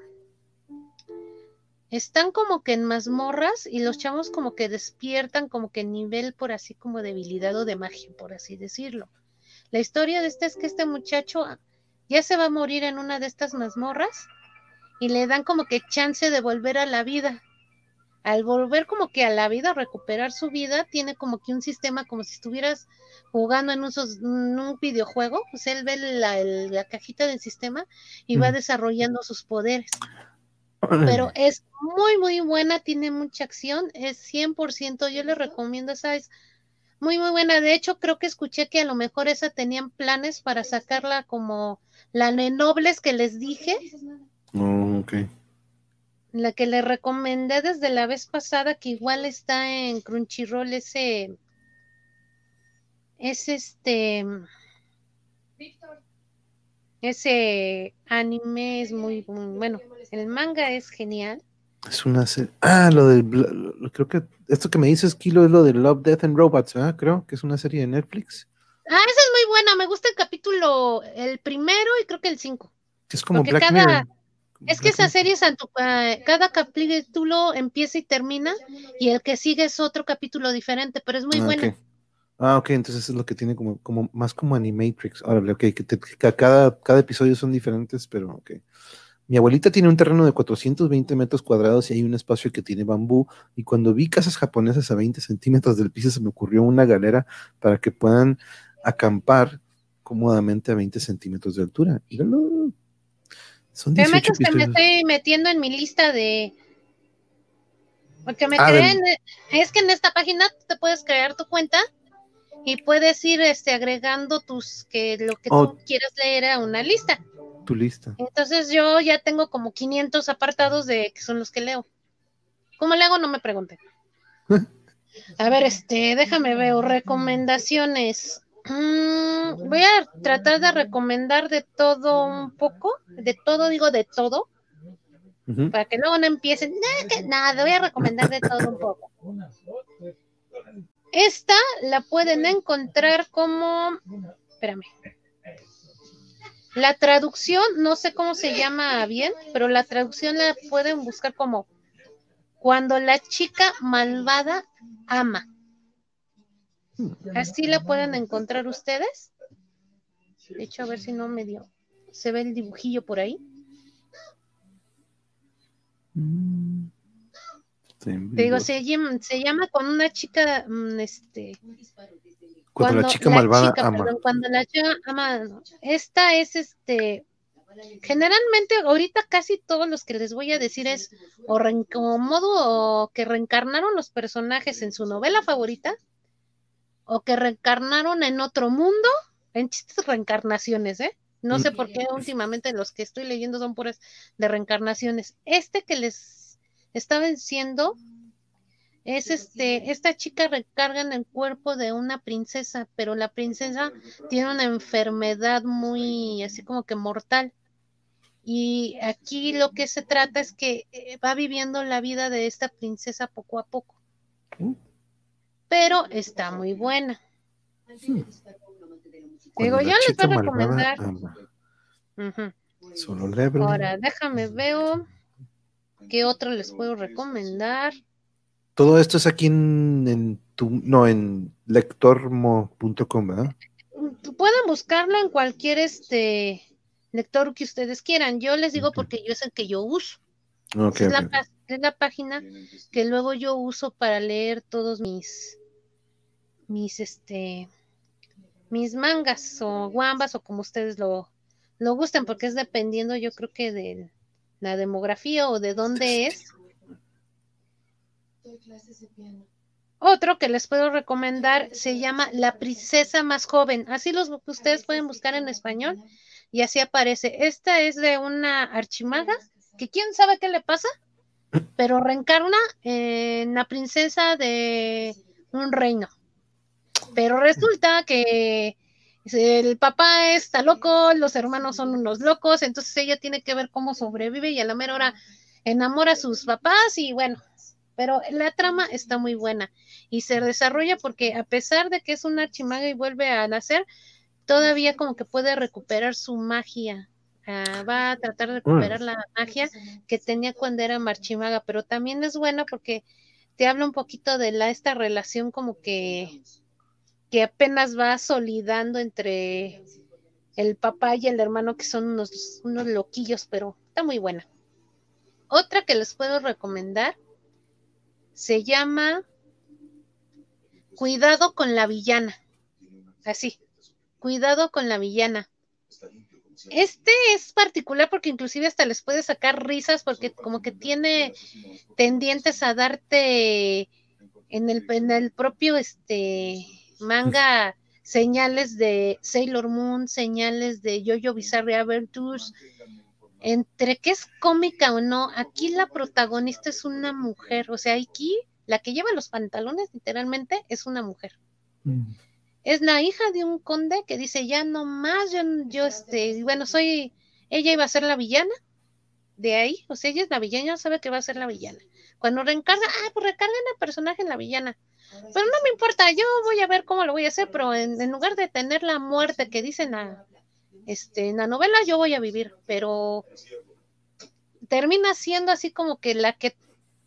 Están como que en mazmorras y los chavos como que despiertan como que nivel por así como debilidad o de magia, por así decirlo. La historia de este es que este muchacho ya se va a morir en una de estas mazmorras y le dan como que chance de volver a la vida al volver como que a la vida, recuperar su vida, tiene como que un sistema como si estuvieras jugando en un, videojuego, pues él ve la, cajita del sistema y va desarrollando sus poderes. Pero es muy, muy buena, tiene mucha acción, es 100%, yo le recomiendo esa, es muy, muy buena. De hecho, creo que escuché que a lo mejor esa tenían planes para sacarla como la Nobles que les dije. Oh, ok la que le recomendé desde la vez pasada, que igual está en Crunchyroll, ese es este ese anime es muy, bueno, el manga es genial. Es una serie. Ah, lo del. creo que esto que me dices, Kilo, es lo de Love, Death and Robots. Creo que es una serie de Netflix. Ah, esa es muy buena. Me gusta el capítulo, el primero y creo que el cinco. Es como Black Mirror. Es que esa serie, cada capítulo empieza y termina, y el que sigue es otro capítulo diferente, pero es muy ah, bueno. Ah, ok, entonces es lo que tiene como, como más como Animatrix. Órale, ok, que, cada, cada episodio son diferentes, pero ok. Mi abuelita tiene un terreno de 420 metros cuadrados y hay un espacio que tiene bambú. Y cuando vi casas japonesas a 20 centímetros del piso, se me ocurrió una galera para que puedan acampar cómodamente a 20 centímetros de altura. Míralo, son que me estoy metiendo en mi lista de. Porque me ah, Es que en esta página te puedes crear tu cuenta y puedes ir este, agregando tus que lo que tú quieras leer a una lista. Tu lista. Entonces yo ya tengo como 500 apartados de que son los que leo. ¿Cómo le hago? No me pregunten. (laughs) a ver, este, déjame ver recomendaciones. Mm, voy a tratar de recomendar de todo un poco, de todo, digo de todo, para que luego no empiecen, nada, voy a recomendar de todo un poco. Esta la pueden encontrar como, espérame, la traducción, no sé cómo se llama bien, pero la traducción la pueden buscar como cuando la chica malvada ama. Así la pueden encontrar ustedes. De hecho, a ver si no me dio. Se ve el dibujillo por ahí. Mm. Te digo, se llama, se llama con una chica, mm, este... Cuando, la chica malvada ama. cuando la chica ama, esta es este, generalmente ahorita casi todos los que les voy a decir es o como modo o que reencarnaron los personajes en su novela favorita o que reencarnaron en otro mundo, en chistes reencarnaciones, ¿eh? No sé por qué últimamente los que estoy leyendo son puras de reencarnaciones. Este que les está venciendo es este, esta chica recarga en el cuerpo de una princesa, pero la princesa tiene una enfermedad muy así como que mortal. Y aquí lo que se trata es que eh, va viviendo la vida de esta princesa poco a poco. Pero está muy buena. Digo, yo les voy a recomendar. Ahora, déjame veo qué otro les puedo recomendar. Todo esto es aquí en, tu, no, en lectormo.com, ¿verdad? Pueden buscarlo en cualquier este lector que ustedes quieran. Yo les digo porque yo es el que yo uso. es, la, página que luego yo uso para leer todos mis mis este mis mangas o guambas o como ustedes lo, lo gusten, porque es dependiendo yo creo que de la demografía o de dónde (laughs) es. Otro que les puedo recomendar se llama La princesa más joven. Así los ustedes pueden buscar en español y así aparece. Esta es de una archimaga que quién sabe qué le pasa, pero reencarna en la princesa de un reino. Pero resulta que el papá está loco, los hermanos son unos locos, entonces ella tiene que ver cómo sobrevive y a la mera hora enamora a sus papás y bueno, pero la trama está muy buena y se desarrolla porque a pesar de que es un archimaga y vuelve a nacer, todavía como que puede recuperar su magia. Ah, va a tratar de recuperar la magia que tenía cuando era marchimaga, pero también es buena porque te habla un poquito de la esta relación como que que apenas va solidando entre el papá y el hermano que son unos, unos loquillos, pero está muy buena. Otra que les puedo recomendar se llama Cuidado con la villana. Así, cuidado con la villana. Este es particular porque inclusive hasta les puede sacar risas porque como que tiene tendientes a darte en el, en el propio este manga (laughs) señales de Sailor Moon, señales de Jojo Bizarre Adventures, entre que es cómica o no, aquí la protagonista es una mujer, o sea, aquí la que lleva los pantalones literalmente es una mujer. Mm. Es la hija de un conde que dice, ya no más, yo, yo este, bueno, soy, ella iba a ser la villana, de ahí, o sea, ella es la villana, sabe que va a ser la villana. Cuando reencarga, ah, pues recargan el personaje en la villana. Pero no me importa, yo voy a ver cómo lo voy a hacer, pero en, lugar de tener la muerte que dicen la, este, en la novela, yo voy a vivir, pero termina siendo así como que la que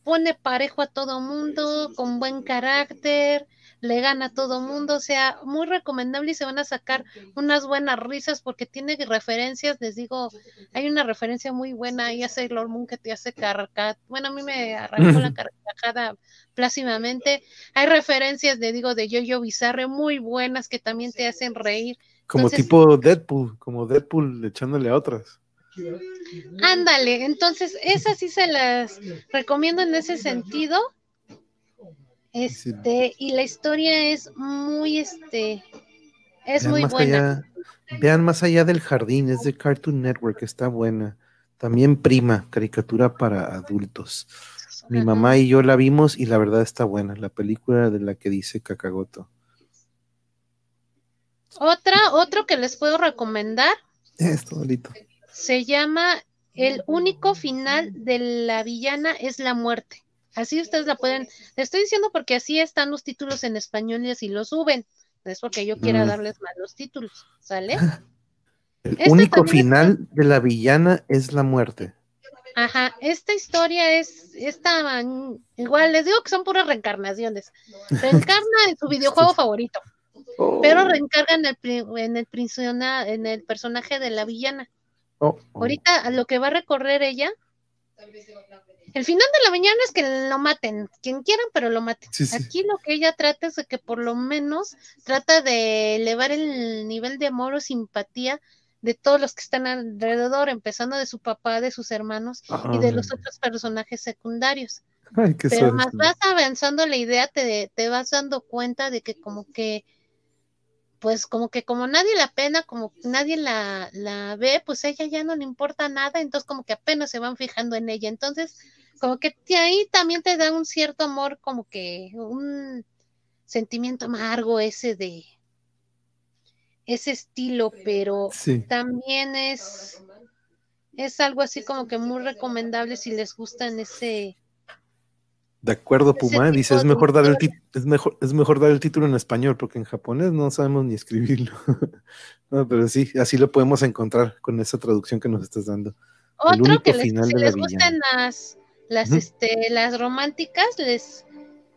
pone parejo a todo mundo, con buen carácter, le gana a todo mundo, o sea, muy recomendable y se van a sacar unas buenas risas porque tiene referencias, les digo, hay una referencia muy buena ahí a Sailor Moon que te hace cargar, bueno, a mí me arrancó la (laughs) carcajada plácidamente, hay referencias, le digo, de Yo-Yo Bizarre muy buenas que también te hacen reír. Como tipo Deadpool, como Deadpool echándole a otras. Ándale, entonces esas sí se las recomiendo en ese sentido. Este, y la historia es muy, este, es muy buena. vean más allá del jardín, es de Cartoon Network, está buena. También prima, caricatura para adultos. Mi mamá y yo la vimos y la verdad está buena, la película de la que dice Kakagoto. Otra, otro que les puedo recomendar. Esto, bonito. Se llama El único final de la villana es la muerte. Así ustedes la pueden, le estoy diciendo porque así están los títulos en español y así los suben. No es porque yo quiera mm. darles más los títulos, ¿sale? (laughs) El único final de la villana es la muerte. Ajá, esta historia es, esta, igual les digo que son puras reencarnaciones. (laughs) Reencarna en su videojuego (laughs) favorito, pero oh. reencarga en el, en el, en el personaje de la villana. Oh, oh. Ahorita lo que va a recorrer ella El final de la mañana es que lo maten, quien quieran, pero lo maten. Aquí lo que ella trata es de que por lo menos trata de elevar el nivel de amor o simpatía de todos los que están alrededor, empezando de su papá, de sus hermanos y de los otros personajes secundarios. Pero más vas avanzando la idea, te, te vas dando cuenta de que como que pues como que como nadie la pena, como nadie la, la ve, pues a ella ya no le importa nada, entonces como que apenas se van fijando en ella. Entonces, como que ahí también te da un cierto amor, como que un sentimiento amargo ese de ese estilo, pero también es es algo así como que muy recomendable si les gusta en ese de acuerdo, Puma, dice, es mejor, dar el es, mejor, es mejor dar el título en español, porque en japonés no sabemos ni escribirlo. (laughs) no, pero sí, así lo podemos encontrar con esa traducción que nos estás dando. Otro que les, si les gustan las, las, este, las románticas, les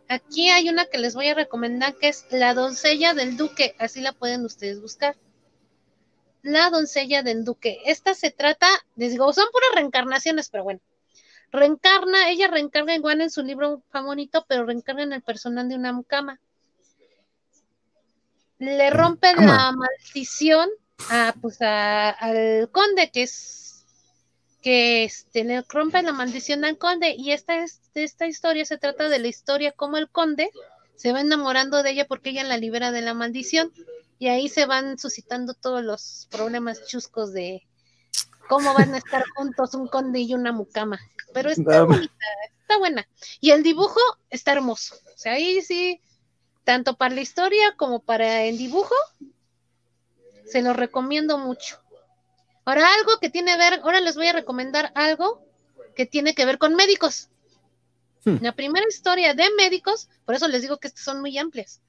aquí hay una que les voy a recomendar que es La doncella del duque, así la pueden ustedes buscar. La doncella del duque. Esta se trata, les digo, son puras reencarnaciones, pero bueno Reencarna, ella reencarna igual en su libro favorito, pero reencarna en el personal de una mucama. Le rompe la maldición a, pues al conde, que es que este, le rompe la maldición al conde. Y esta, esta historia se trata de la historia como el conde se va enamorando de ella porque ella la libera de la maldición. Y ahí se van suscitando todos los problemas chuscos de, cómo van a estar juntos un conde y una mucama. Pero está bonita, está buena. Y el dibujo está hermoso. O sea, ahí sí, tanto para la historia como para el dibujo, se lo recomiendo mucho. Ahora, algo que tiene que ver, ahora les voy a recomendar algo que tiene que ver con médicos. Hmm. La primera historia de médicos, por eso les digo que estas son muy amplias,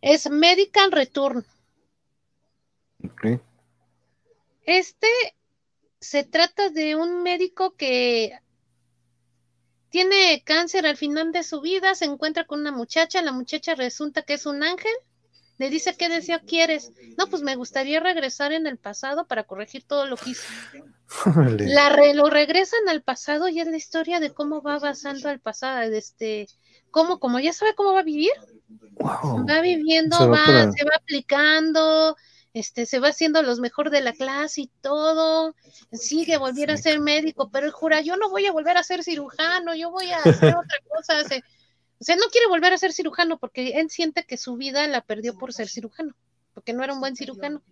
es Medical Return. Okay. Este se trata de un médico que tiene cáncer al final de su vida, se encuentra con una muchacha, la muchacha resulta que es un ángel, le dice qué deseo quieres. No, pues me gustaría regresar en el pasado para corregir todo lo que hizo. La lo regresan al pasado y es la historia de cómo va avanzando al pasado, de este, cómo, como ya sabe cómo va a vivir, va viviendo, va, se va aplicando, este, se va haciendo los mejor de la clase y todo, sigue volver a ser médico, pero él jura, yo no voy a volver a ser cirujano, yo voy a hacer otra cosa. o sea, no quiere volver a ser cirujano porque él siente que su vida la perdió por ser cirujano, porque no era un buen cirujano.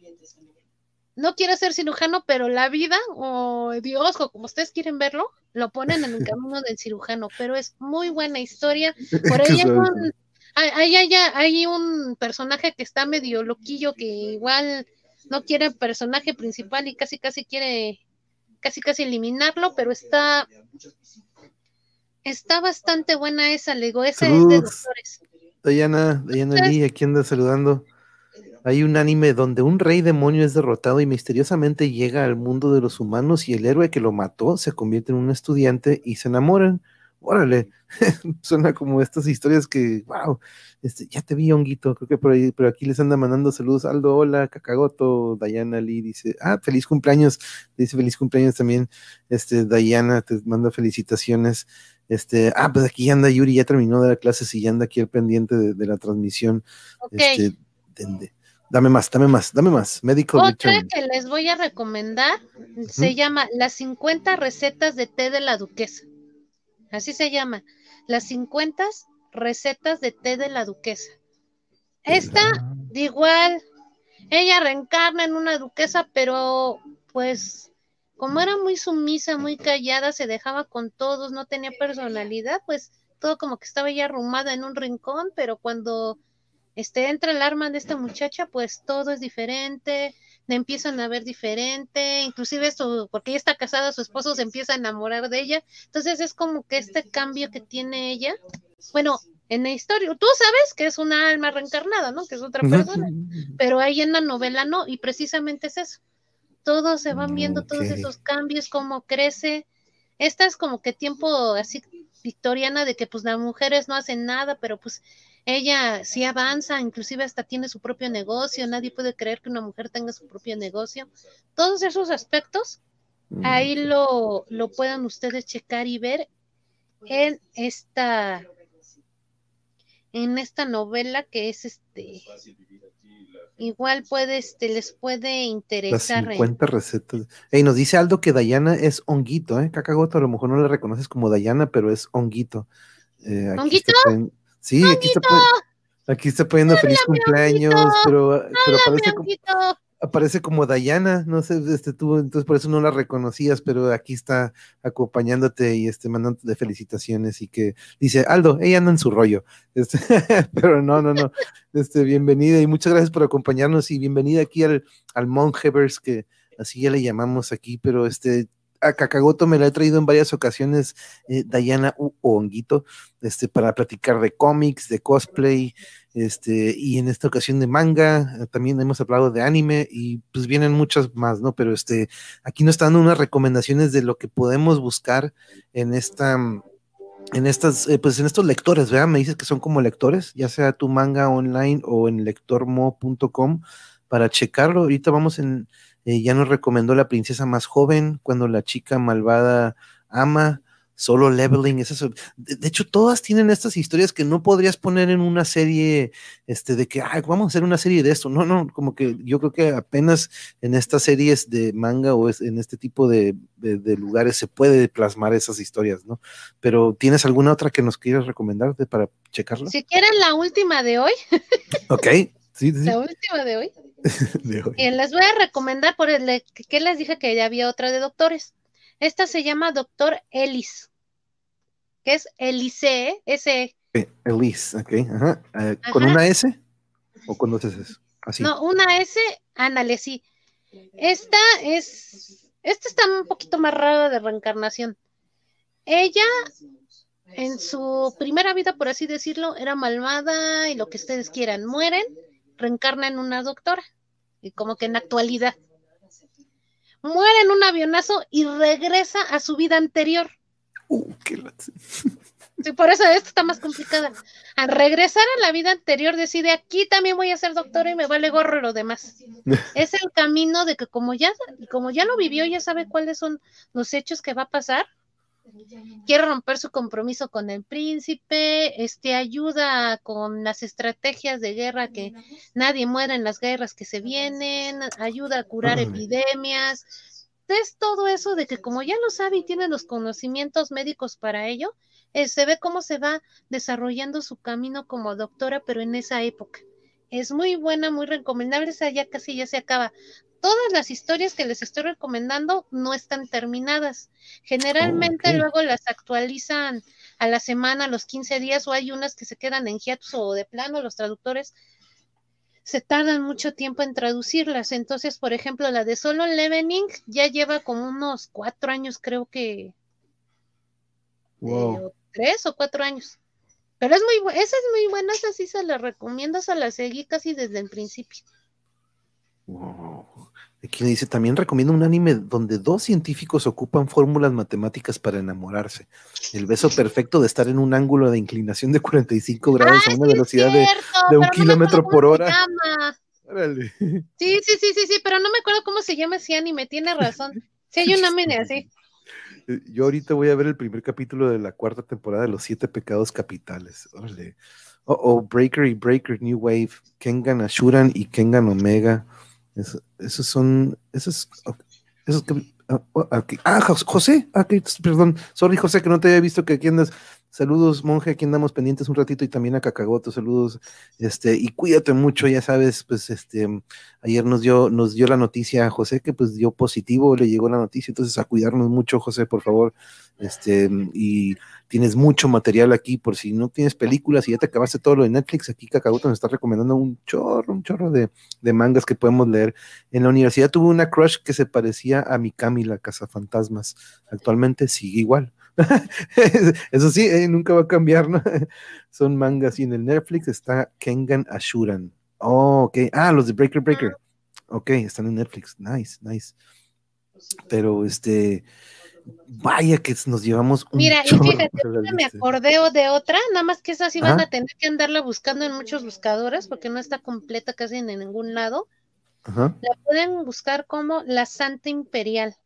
No quiere ser cirujano, pero la vida, o Dios, o como ustedes quieren verlo, lo ponen en el (laughs) camino del cirujano, pero es muy buena historia. (laughs) Por ella hay, hay, hay, un personaje que está medio loquillo que igual no quiere personaje principal y casi casi quiere casi casi eliminarlo, pero está está bastante buena esa, Lego, esa es de doctores. Diana, Diana Lee, aquí anda saludando. Hay un anime donde un rey demonio es derrotado y misteriosamente llega al mundo de los humanos y el héroe que lo mató se convierte en un estudiante y se enamoran órale, (laughs) suena como estas historias que, wow, este, ya te vi, honguito, creo que por ahí, pero aquí les anda mandando saludos, Aldo, hola, Cacagoto, Dayana Lee dice, ah, feliz cumpleaños, dice feliz cumpleaños también, este, Dayana, te manda felicitaciones, este, ah, pues aquí anda Yuri, ya terminó de la clase, y ya anda aquí al pendiente de, la transmisión, este, Dame más, dame más, dame más. Medical Otra que les voy a recomendar se llama Las 50 recetas de té de la duquesa así se llama, las 50 recetas de té de la duquesa. Esta, de igual, ella reencarna en una duquesa, pero pues como era muy sumisa, muy callada, se dejaba con todos, no tenía personalidad, pues todo como que estaba ya arrumada en un rincón, pero cuando este, entra el arma de esta muchacha, pues todo es diferente, empiezan a ver diferente, inclusive esto, porque ella está casada, su esposo se empieza a enamorar de ella, entonces es como que este cambio que tiene ella, bueno, en la historia, tú sabes que es una alma reencarnada, ¿no? Que es otra persona, pero ahí en la novela no, y precisamente es eso, todos se van viendo todos esos cambios, cómo crece, esta es como que tiempo así victoriana de que pues las mujeres no hacen nada, pero pues ella sí avanza, inclusive hasta tiene su propio negocio, nadie puede creer que una mujer tenga su propio negocio. Todos esos aspectos Ahí lo, lo puedan ustedes checar y ver en esta en esta novela que es este igual puede este les puede interesar. Las 50 recetas. Ey, nos dice Aldo que Dayana es honguito, ¿eh? Cacagoto, a lo mejor no le reconoces como Dayana, pero es honguito. Eh, ¿Honguito? Sí, aquí está, aquí está poniendo feliz cumpleaños, pero, pero parece como aparece como Dayana, no sé, este tú, entonces por eso no la reconocías, pero aquí está acompañándote y este mandándote felicitaciones y que dice, Aldo, ella anda en su rollo. Este, (laughs) pero no, no, no. Este, bienvenida y muchas gracias por acompañarnos y bienvenida aquí al, al Monjevers, que así ya le llamamos aquí, pero este, a Cacagoto me la he traído en varias ocasiones, eh, Dayana este, para platicar de cómics, de cosplay, este, y en esta ocasión de manga, eh, también hemos hablado de anime y pues vienen muchas más, ¿no? Pero este, aquí nos están dando unas recomendaciones de lo que podemos buscar en esta, en estas, eh, pues en estos lectores, ¿verdad? Me dices que son como lectores, ya sea tu manga online o en lectormo.com para checarlo. Ahorita vamos en, eh, ya nos recomendó la princesa más joven, cuando la chica malvada ama, solo leveling, eso. De, hecho, todas tienen estas historias que no podrías poner en una serie, este, de que, ay, vamos a hacer una serie de esto. No, no, como que yo creo que apenas en estas series de manga o en este tipo de, lugares se puede plasmar esas historias, ¿no? Pero ¿tienes alguna otra que nos quieras recomendar para checarla? Si quieren la última de hoy. (laughs) ok. Sí, La última de hoy. (laughs) de hoy. Y les voy a recomendar por el que les dije que ya había otra de doctores. Esta se llama Doctor Ellis que es Elise, S. Elise, ok, ajá. Eh, ¿Con una S o con dos S? Así. No, una S, ándale, sí. Esta es, esta está un poquito más rara de reencarnación. Ella, en su primera vida, por así decirlo, era malvada y lo que ustedes quieran, mueren, reencarna en una doctora. Y como que en actualidad. Muere en un avionazo y regresa a su vida anterior. Uh, qué Sí, por eso esto está más complicada. Al regresar a la vida anterior decide aquí también voy a ser doctora y me vale gorro lo demás. es el camino de que como ya, como ya lo vivió, ya sabe cuáles son los hechos que va a pasar. Quiere romper su compromiso con el príncipe, este ayuda con las estrategias de guerra que nadie muera en las guerras que se vienen, ayuda a curar epidemias, es todo eso de que como ya lo sabe y tiene los conocimientos médicos para ello, eh, se ve cómo se va desarrollando su camino como doctora, pero en esa época. Es muy buena, muy recomendable, esa ya casi ya se acaba. Todas las historias que les estoy recomendando no están terminadas. Generalmente luego las actualizan a la semana, a los 15 días, o hay unas que se quedan en hiatus o de plano los traductores se tardan mucho tiempo en traducirlas. Entonces, por ejemplo, la de Solo Levening ya lleva como unos cuatro años, creo que. Wow. tres o cuatro años. Pero es muy esa es muy buena, esa sí se la recomiendo, se la seguí casi desde el principio. Wow. Aquí dice, también recomiendo un anime donde dos científicos ocupan fórmulas matemáticas para enamorarse. El beso (laughs) perfecto de estar en un ángulo de inclinación de 45 grados a una velocidad de, un kilómetro por hora. (laughs) Sí, sí, sí, sí, sí, pero no me acuerdo cómo se llama ese anime, tiene razón. Sí hay un anime así. Eh, yo ahorita voy a ver el primer capítulo de la cuarta temporada de Los Siete Pecados Capitales. Órale. Oh, oh, Breaker y Breaker New Wave, Kengan Ashuran y Kengan Omega esos son, esos, esos ah, oh, ah, José, ah, perdón, sorry José que no te había visto que aquí andas, saludos monje, aquí andamos pendientes un ratito y también a Cacagoto, saludos, este, y cuídate mucho, ya sabes, pues este, ayer nos dio, nos dio la noticia a José que pues dio positivo, le llegó la noticia, entonces a cuidarnos mucho José, por favor, este, y tienes mucho material aquí, por si no tienes películas y ya te acabaste todo lo de Netflix, aquí Cacahuto nos está recomendando un chorro, un chorro de, mangas que podemos leer. En la universidad tuve una crush que se parecía a Mikami, la Fantasmas. Actualmente sigue igual. (laughs) Eso sí, eh, nunca va a cambiar, ¿no? (laughs) Son mangas y en el Netflix está Kengan Ashuran. Oh, ok. Ah, los de Breaker Breaker. Ok, están en Netflix. Nice, nice. Pero este, Vaya que nos llevamos un Mira, y fíjate, me acordé de otra, nada más que esa sí van a tener que andarla buscando en muchos buscadores porque no está completa casi en ningún lado. La pueden buscar como la Santa Imperial.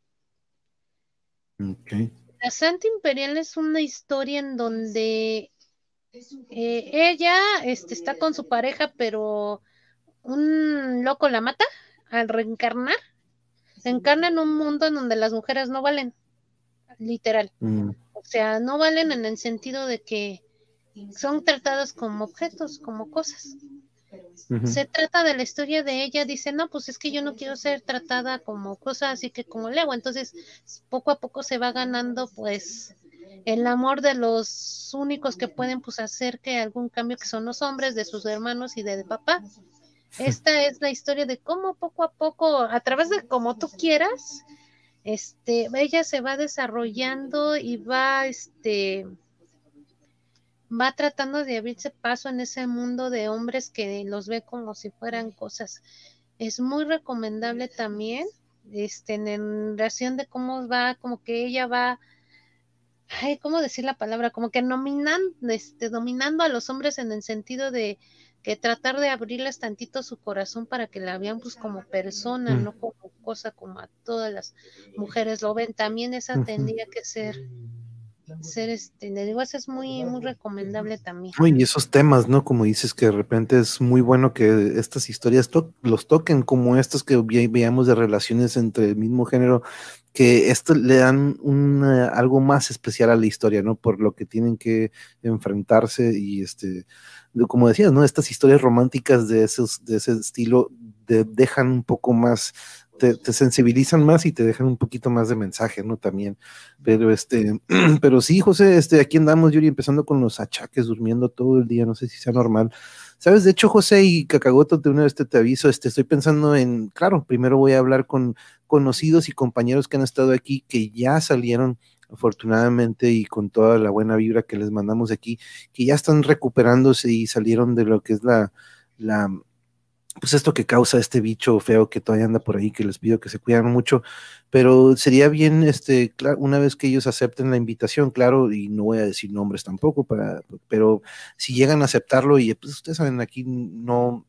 La Santa Imperial es una historia en donde eh, ella este, está con su pareja, pero un loco la mata al reencarnar. Se encarna en un mundo en donde las mujeres no valen, literal. Mm. O sea, no valen en el sentido de que son tratadas como objetos, como cosas. Se trata de la historia de ella, dice, no, pues es que yo no quiero ser tratada como cosa así que como lego. Entonces, poco a poco se va ganando, pues, el amor de los únicos que pueden, pues, hacer que algún cambio, que son los hombres, de sus hermanos y de, papá. Esta es la historia de cómo poco a poco, a través de como tú quieras, este, ella se va desarrollando y va, este, va tratando de abrirse paso en ese mundo de hombres que los ve como si fueran cosas. Es muy recomendable también, este, en relación de cómo va, como que ella va, ay, ¿cómo decir la palabra? Como que este, dominando a los hombres en el sentido de que tratar de abrirles tantito su corazón para que la vean pues como persona, mm. no como cosa como a todas las mujeres lo ven. También esa tendría que ser ser este, es muy, muy recomendable también. y esos temas, ¿no? Como dices que de repente es muy bueno que estas historias los toquen, como estas que veíamos de relaciones entre el mismo género, que esto le dan un, algo más especial a la historia, ¿no? Por lo que tienen que enfrentarse y este, como decías, ¿no? Estas historias románticas de esos, de ese estilo dejan un poco más te, sensibilizan más y te dejan un poquito más de mensaje, ¿no? También. Pero este, (clears throat) pero sí, José, este, aquí andamos, Yuri, empezando con los achaques, durmiendo todo el día, no sé si sea normal. Sabes, de hecho, José y Cacagoto, de una vez te, te aviso, este, estoy pensando en, claro, primero voy a hablar con conocidos y compañeros que han estado aquí, que ya salieron afortunadamente y con toda la buena vibra que les mandamos aquí, que ya están recuperándose y salieron de lo que es la, la, pues esto que causa este bicho feo que todavía anda por ahí, que les pido que se cuidan mucho, pero sería bien, este, una vez que ellos acepten la invitación, claro, y no voy a decir nombres tampoco, para, pero si llegan a aceptarlo y pues ustedes saben, aquí no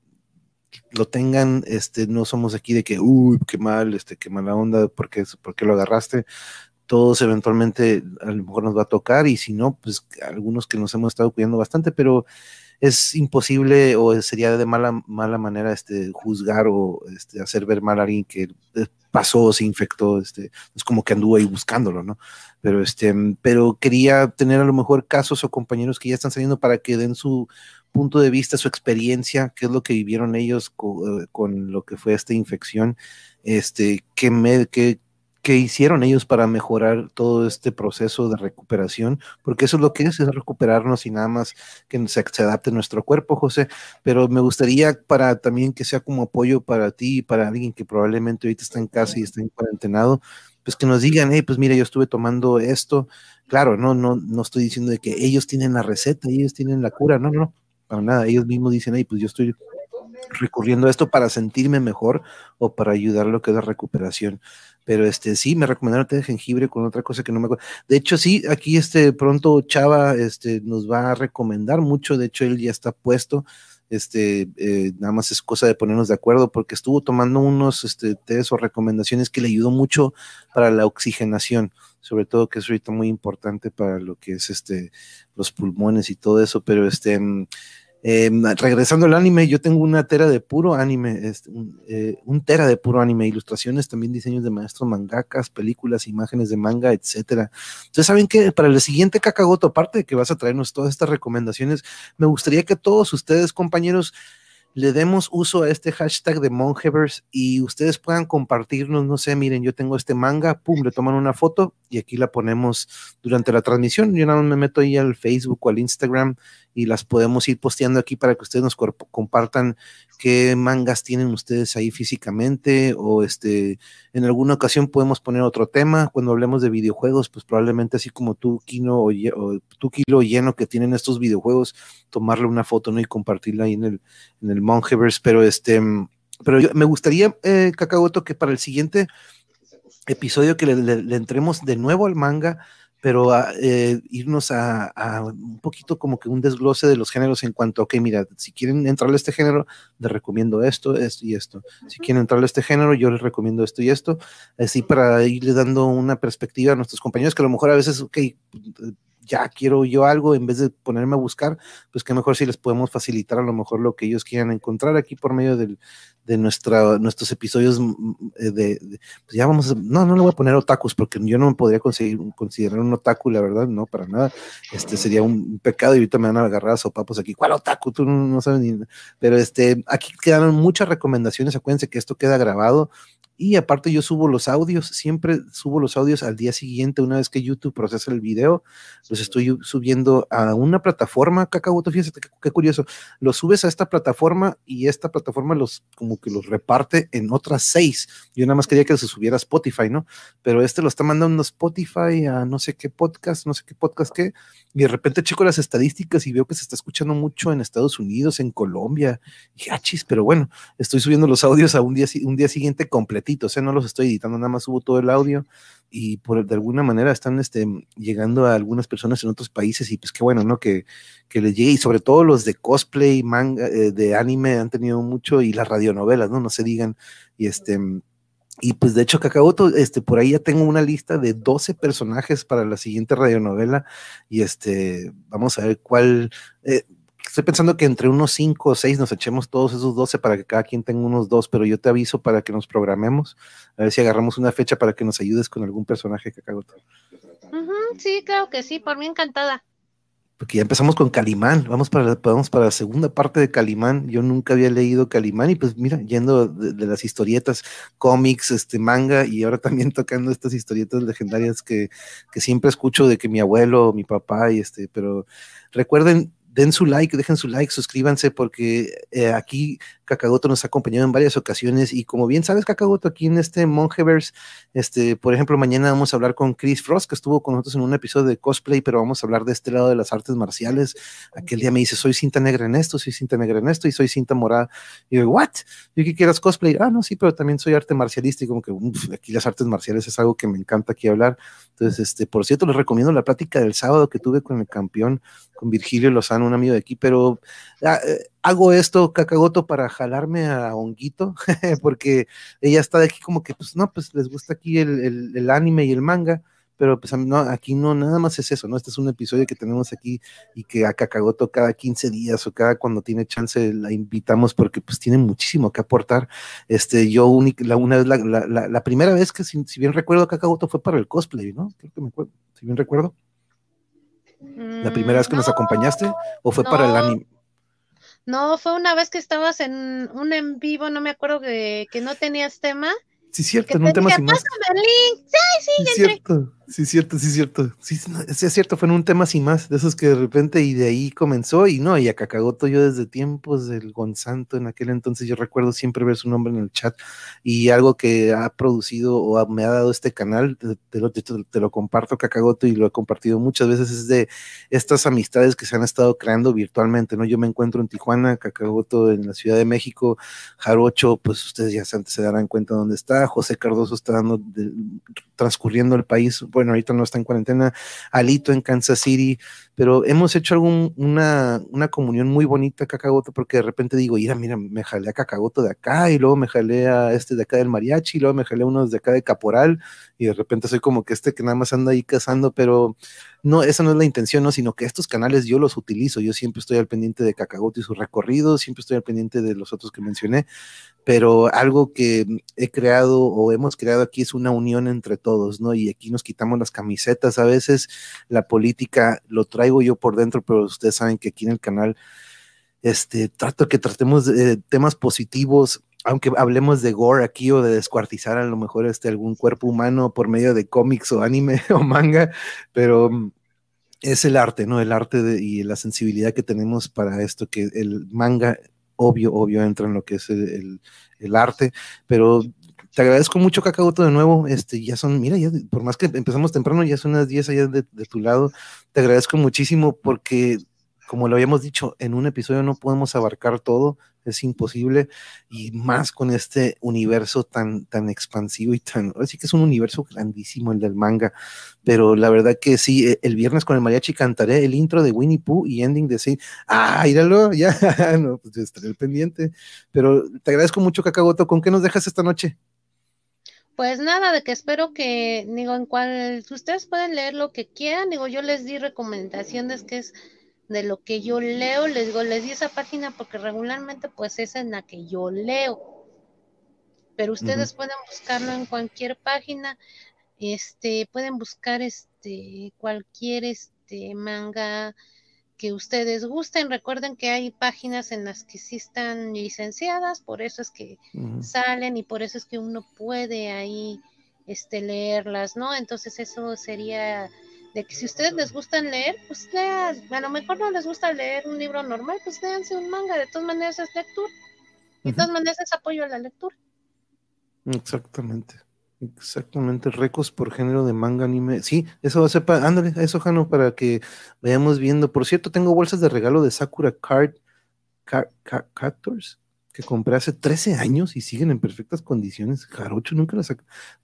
lo tengan, este, no somos aquí de que, uy, qué mal, este, qué mala onda, porque por qué lo agarraste? Todos eventualmente a lo mejor nos va a tocar y si no, pues algunos que nos hemos estado cuidando bastante, pero es imposible o sería de mala, mala manera este, juzgar o este, hacer ver mal a alguien que eh, pasó o se infectó, este, es como que anduvo ahí buscándolo, ¿no? Pero, este, pero quería tener a lo mejor casos o compañeros que ya están saliendo para que den su punto de vista, su experiencia, qué es lo que vivieron ellos con, eh, con lo que fue esta infección, este, qué, qué, que hicieron ellos para mejorar todo este proceso de recuperación, porque eso es lo que es, es recuperarnos y nada más que se, adapte nuestro cuerpo, José. Pero me gustaría para también que sea como apoyo para ti y para alguien que probablemente ahorita está en casa y está en cuarentenado, pues que nos digan, hey, pues mira, yo estuve tomando esto. Claro, no, no, no estoy diciendo de que ellos tienen la receta, ellos tienen la cura, no, no, para nada. Ellos mismos dicen, hey, pues yo estoy recurriendo a esto para sentirme mejor o para ayudar a lo que es la recuperación. Pero este sí, me recomendaron té de jengibre con otra cosa que no me acuerdo. De hecho, sí, aquí este pronto Chava este, nos va a recomendar mucho. De hecho, él ya está puesto. Este, eh, nada más es cosa de ponernos de acuerdo porque estuvo tomando unos este, tés o recomendaciones que le ayudó mucho para la oxigenación, sobre todo que es ahorita muy importante para lo que es este, los pulmones y todo eso, pero este, mm, eh, regresando al anime, yo tengo una tera de puro anime, este, un, tera de puro anime, ilustraciones, también diseños de maestros mangakas, películas, imágenes de manga, etcétera. Entonces, ¿saben qué? Para el siguiente cacagoto, aparte de que vas a traernos todas estas recomendaciones, me gustaría que todos ustedes, compañeros, le demos uso a este hashtag de Mongeverse y ustedes puedan compartirnos, no sé, miren, yo tengo este manga, pum, le toman una foto y aquí la ponemos durante la transmisión. Yo nada más me meto ahí al Facebook o al Instagram y las podemos ir posteando aquí para que ustedes nos compartan qué mangas tienen ustedes ahí físicamente o este en alguna ocasión podemos poner otro tema. Cuando hablemos de videojuegos pues probablemente así como tú Kino o, tú Kilo lleno que tienen estos videojuegos tomarle una foto no y compartirla ahí en el en el Mongeverse. Pero este pero me gustaría eh, Kakagoto que para el siguiente episodio que le entremos de nuevo al manga pero a, eh, irnos a, a, un poquito como que un desglose de los géneros en cuanto, ok, mira, si quieren entrarle a este género, les recomiendo esto, esto y esto. Si quieren entrarle a este género, yo les recomiendo esto y esto, así para irle dando una perspectiva a nuestros compañeros que a lo mejor a veces, ok, ya quiero yo algo, en vez de ponerme a buscar, pues que mejor si les podemos facilitar a lo mejor lo que ellos quieran encontrar aquí por medio del, de nuestra, nuestros episodios mm, mm, eh, de, de pues ya vamos, a, no, no le voy a poner otakus porque yo no me podría conseguir, considerar un otaku, la verdad, no, para nada, este sería un pecado y ahorita me van a agarrar a sopapos aquí, ¿cuál otaku? Tú no, no sabes ni, pero este, aquí quedaron muchas recomendaciones, acuérdense que esto queda grabado, y aparte yo subo los audios, siempre subo los audios al día siguiente, una vez que YouTube procesa el video, los estoy subiendo a una plataforma, Cacaboto, qué, qué curioso, los subes a esta plataforma y esta plataforma los como que los reparte en otras seis. Yo nada más quería que se subiera a Spotify, ¿no? Pero este lo está mandando a Spotify, a no sé qué podcast, no sé qué podcast qué, y de repente checo las estadísticas y veo que se está escuchando mucho en Estados Unidos, en Colombia, y achis, ah, pero bueno, estoy subiendo los audios a un día, un día siguiente completo o sea, no los estoy editando, nada más subo todo el audio y por de alguna manera están este, llegando a algunas personas en otros países y pues qué bueno, ¿no? Que, que les llegue y sobre todo los de cosplay, manga, eh, de anime han tenido mucho y las radionovelas, ¿no? No se digan y este... Y pues de hecho, Kakaoto, este, por ahí ya tengo una lista de 12 personajes para la siguiente radionovela. Y este, vamos a ver cuál. Eh, estoy pensando que entre unos 5 o 6 nos echemos todos esos 12 para que cada quien tenga unos dos, pero yo te aviso para que nos programemos, a ver si agarramos una fecha para que nos ayudes con algún personaje que cago todo. Uh -huh, sí, claro que sí, por mí encantada. Porque ya empezamos con Calimán, vamos para, vamos para la segunda parte de Calimán. Yo nunca había leído Calimán y pues mira, yendo de, de las historietas, cómics, este manga y ahora también tocando estas historietas legendarias que, que siempre escucho de que mi abuelo, mi papá y este, pero recuerden den su like, dejen su like, suscríbanse porque eh, aquí Kakagoto nos ha acompañado en varias ocasiones y como bien sabes Kakagoto aquí en este Mongeverse, este, por ejemplo mañana vamos a hablar con Chris Frost que estuvo con nosotros en un episodio de cosplay, pero vamos a hablar de este lado de las artes marciales. Aquel día me dice soy cinta negra en esto, soy cinta negra en esto y soy cinta morada. Y yo, what? Yo que quieras cosplay, ah no sí, pero también soy arte marcialista y como que aquí las artes marciales es algo que me encanta aquí hablar. Entonces, este, por cierto les recomiendo la plática del sábado que tuve con el campeón, con Virgilio Lozano un amigo de aquí, pero ah, eh, hago esto, cacagoto, para jalarme a Honguito, (laughs) porque ella está de aquí como que, pues no, pues les gusta aquí el, el, anime y el manga, pero pues no, aquí no, nada más es eso, ¿no? Este es un episodio que tenemos aquí y que a Cacagoto cada 15 días o cada cuando tiene chance la invitamos porque pues tiene muchísimo que aportar. Este, yo la, una vez, la, la, la, la primera vez que si, si, bien recuerdo Cacagoto fue para el cosplay, ¿no? Creo que me acuerdo, si bien recuerdo. ¿La primera vez que no, nos acompañaste o fue no, para el anime? No, fue una vez que estabas en un en vivo, no me acuerdo de que no tenías tema. Sí, cierto, en un tema sin más. Pásame el link. Sí, sí, sí cierto. Sí, cierto, sí, cierto. Sí, es cierto, fue en un tema sin más, de esos que de repente y de ahí comenzó, y no, y a Cacagoto yo desde tiempos del Gonzanto en aquel entonces, yo recuerdo siempre ver su nombre en el chat, y algo que ha producido o me ha dado este canal, te, te, lo, te, te, lo, comparto Cacagoto y lo he compartido muchas veces, es de estas amistades que se han estado creando virtualmente, ¿no? Yo me encuentro en Tijuana, Cacagoto en la Ciudad de México, Jarocho, pues ustedes ya antes se darán cuenta dónde está, José Cardoso está dando, transcurriendo el país bueno, ahorita no está en cuarentena, Alito en Kansas City, pero hemos hecho algún, una, una comunión muy bonita, Cacagoto, porque de repente digo, mira, mira, me jalé a Cacagoto de acá, y luego me jalé a este de acá del mariachi, y luego me jalé a unos de acá de Caporal, y de repente soy como que este que nada más anda ahí cazando, pero no, esa no es la intención, no, sino que estos canales yo los utilizo, yo siempre estoy al pendiente de Cacagoto y sus recorridos, siempre estoy al pendiente de los otros que mencioné, pero algo que he creado o hemos creado aquí es una unión entre todos, ¿no? Y aquí nos quitamos las camisetas, a veces la política lo traigo yo por dentro, pero ustedes saben que aquí en el canal, este, trato que tratemos de temas positivos, aunque hablemos de gore aquí o de descuartizar a lo mejor este algún cuerpo humano por medio de cómics o anime (laughs) o manga, pero es el arte, ¿no? El arte y la sensibilidad que tenemos para esto, que el manga obvio, obvio entra en lo que es el, el, arte, pero te agradezco mucho, Cacagoto, de nuevo. Este, ya son, mira, ya, por más que empezamos temprano, ya son unas 10 allá de, de, tu lado. Te agradezco muchísimo porque, como lo habíamos dicho, en un episodio no podemos abarcar todo. Es imposible, y más con este universo tan, tan expansivo y tan, así que es un universo grandísimo el del manga, pero la verdad que sí, e, el viernes con el mariachi cantaré el intro de Winnie Pooh y ending de sí, ah, íralo, (laughs) ya, no, pues estaré pendiente, pero te agradezco mucho, Cacagoto, ¿con qué nos dejas esta noche? Pues nada, de que espero que, digo, en cual ustedes pueden leer lo que quieran, digo, yo les di recomendaciones que es de lo que yo leo, les digo, les di esa página porque regularmente pues es en la que yo leo. Pero ustedes pueden buscarlo en cualquier página, este, pueden buscar este cualquier este manga que ustedes gusten. Recuerden que hay páginas en las que sí están licenciadas, por eso es que salen y por eso es que uno puede ahí este, leerlas, ¿no? Entonces eso sería de que si ustedes les gustan leer, pues lean, a lo mejor no les gusta leer un libro normal, pues léanse un manga, de todas maneras es lectura, de todas maneras es apoyo a la lectura. Exactamente. Exactamente, récords por género de manga anime. Sí, eso va a ser para, ándale, eso, Jano, para que vayamos viendo. Por cierto, tengo bolsas de regalo de Sakura Card, Card, que compré hace 13 años y siguen en perfectas condiciones. Jarocho, nunca las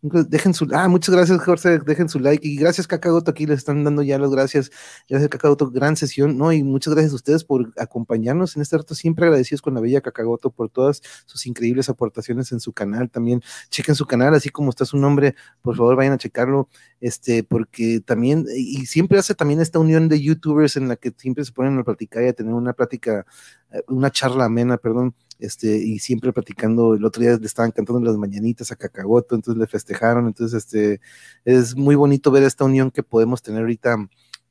dejen su ah, muchas gracias, Jorge, dejen su like y gracias Cacagoto, aquí les están dando ya las gracias. Gracias Cacagoto, gran sesión, ¿no? Y muchas gracias a ustedes por acompañarnos en este rato, siempre agradecidos con la bella Cacagoto por todas sus increíbles aportaciones en su canal. También chequen su canal, así como está su nombre, por favor vayan a checarlo, este, porque también, y siempre hace también esta unión de youtubers en la que siempre se ponen a platicar y a tener una plática, eh, una charla amena, perdón, este, y siempre platicando, el otro día le estaban cantando las mañanitas a Cacagoto, entonces le festejaron, entonces este, es muy bonito ver esta unión que podemos tener ahorita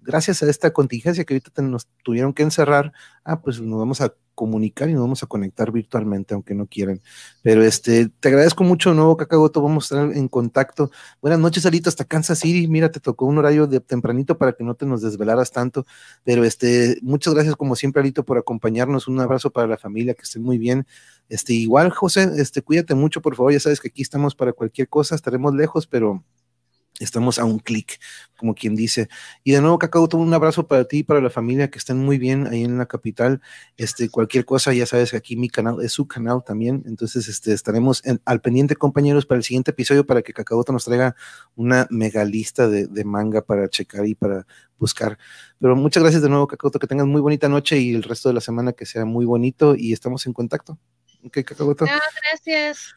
gracias a esta contingencia que ahorita nos tuvieron que encerrar, ah, pues nos vamos a comunicar y nos vamos a conectar virtualmente, aunque no quieran. Pero este, te agradezco mucho, nuevo Cacagoto, vamos a estar en contacto. Buenas noches, Alito, hasta Kansas City. Mira, te tocó un horario de tempranito para que no te nos desvelaras tanto. Pero este, muchas gracias, como siempre, Alito, por acompañarnos. Un abrazo para la familia, que estén muy bien. Este, igual, José, este, cuídate mucho, por favor. Ya sabes que aquí estamos para cualquier cosa, estaremos lejos, pero Estamos a un clic, como quien dice. Y de nuevo, Cacao, un abrazo para ti y para la familia que estén muy bien ahí en la capital. Este, cualquier cosa, ya sabes que aquí mi canal es su canal también. Entonces, este, estaremos al pendiente, compañeros, para el siguiente episodio para que Cacaoto nos traiga una mega lista de, manga para checar y para buscar. Pero muchas gracias de nuevo, Cacaoto, que tengas muy bonita noche y el resto de la semana que sea muy bonito y estamos en contacto. Ok, Cacaoto. gracias.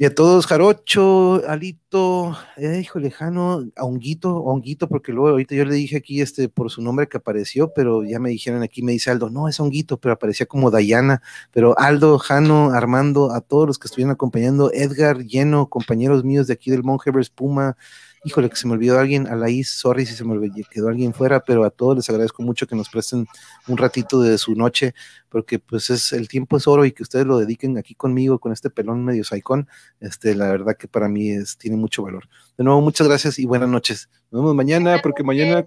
Y a todos, Jarocho, Alito, eh, hijo lejano, a Honguito, Honguito, porque luego ahorita yo le dije aquí este por su nombre que apareció, pero ya me dijeron aquí, me dice Aldo, no, es Honguito, pero aparecía como Dayana, pero Aldo, Jano, Armando, a todos los que estuvieron acompañando, Edgar, Lleno, compañeros míos de aquí del Monjevers Puma, híjole, que se me olvidó alguien, a la Is, sorry si se me olvidó, quedó alguien fuera, pero a todos les agradezco mucho que nos presten un ratito de su noche, porque pues es el tiempo es oro y que ustedes lo dediquen aquí conmigo, con este pelón medio saicón, este, la verdad que para mí es, tiene mucho valor. De nuevo, muchas gracias y buenas noches. Nos vemos mañana, porque mañana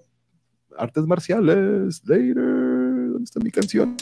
artes marciales, later, ¿dónde está mi canción?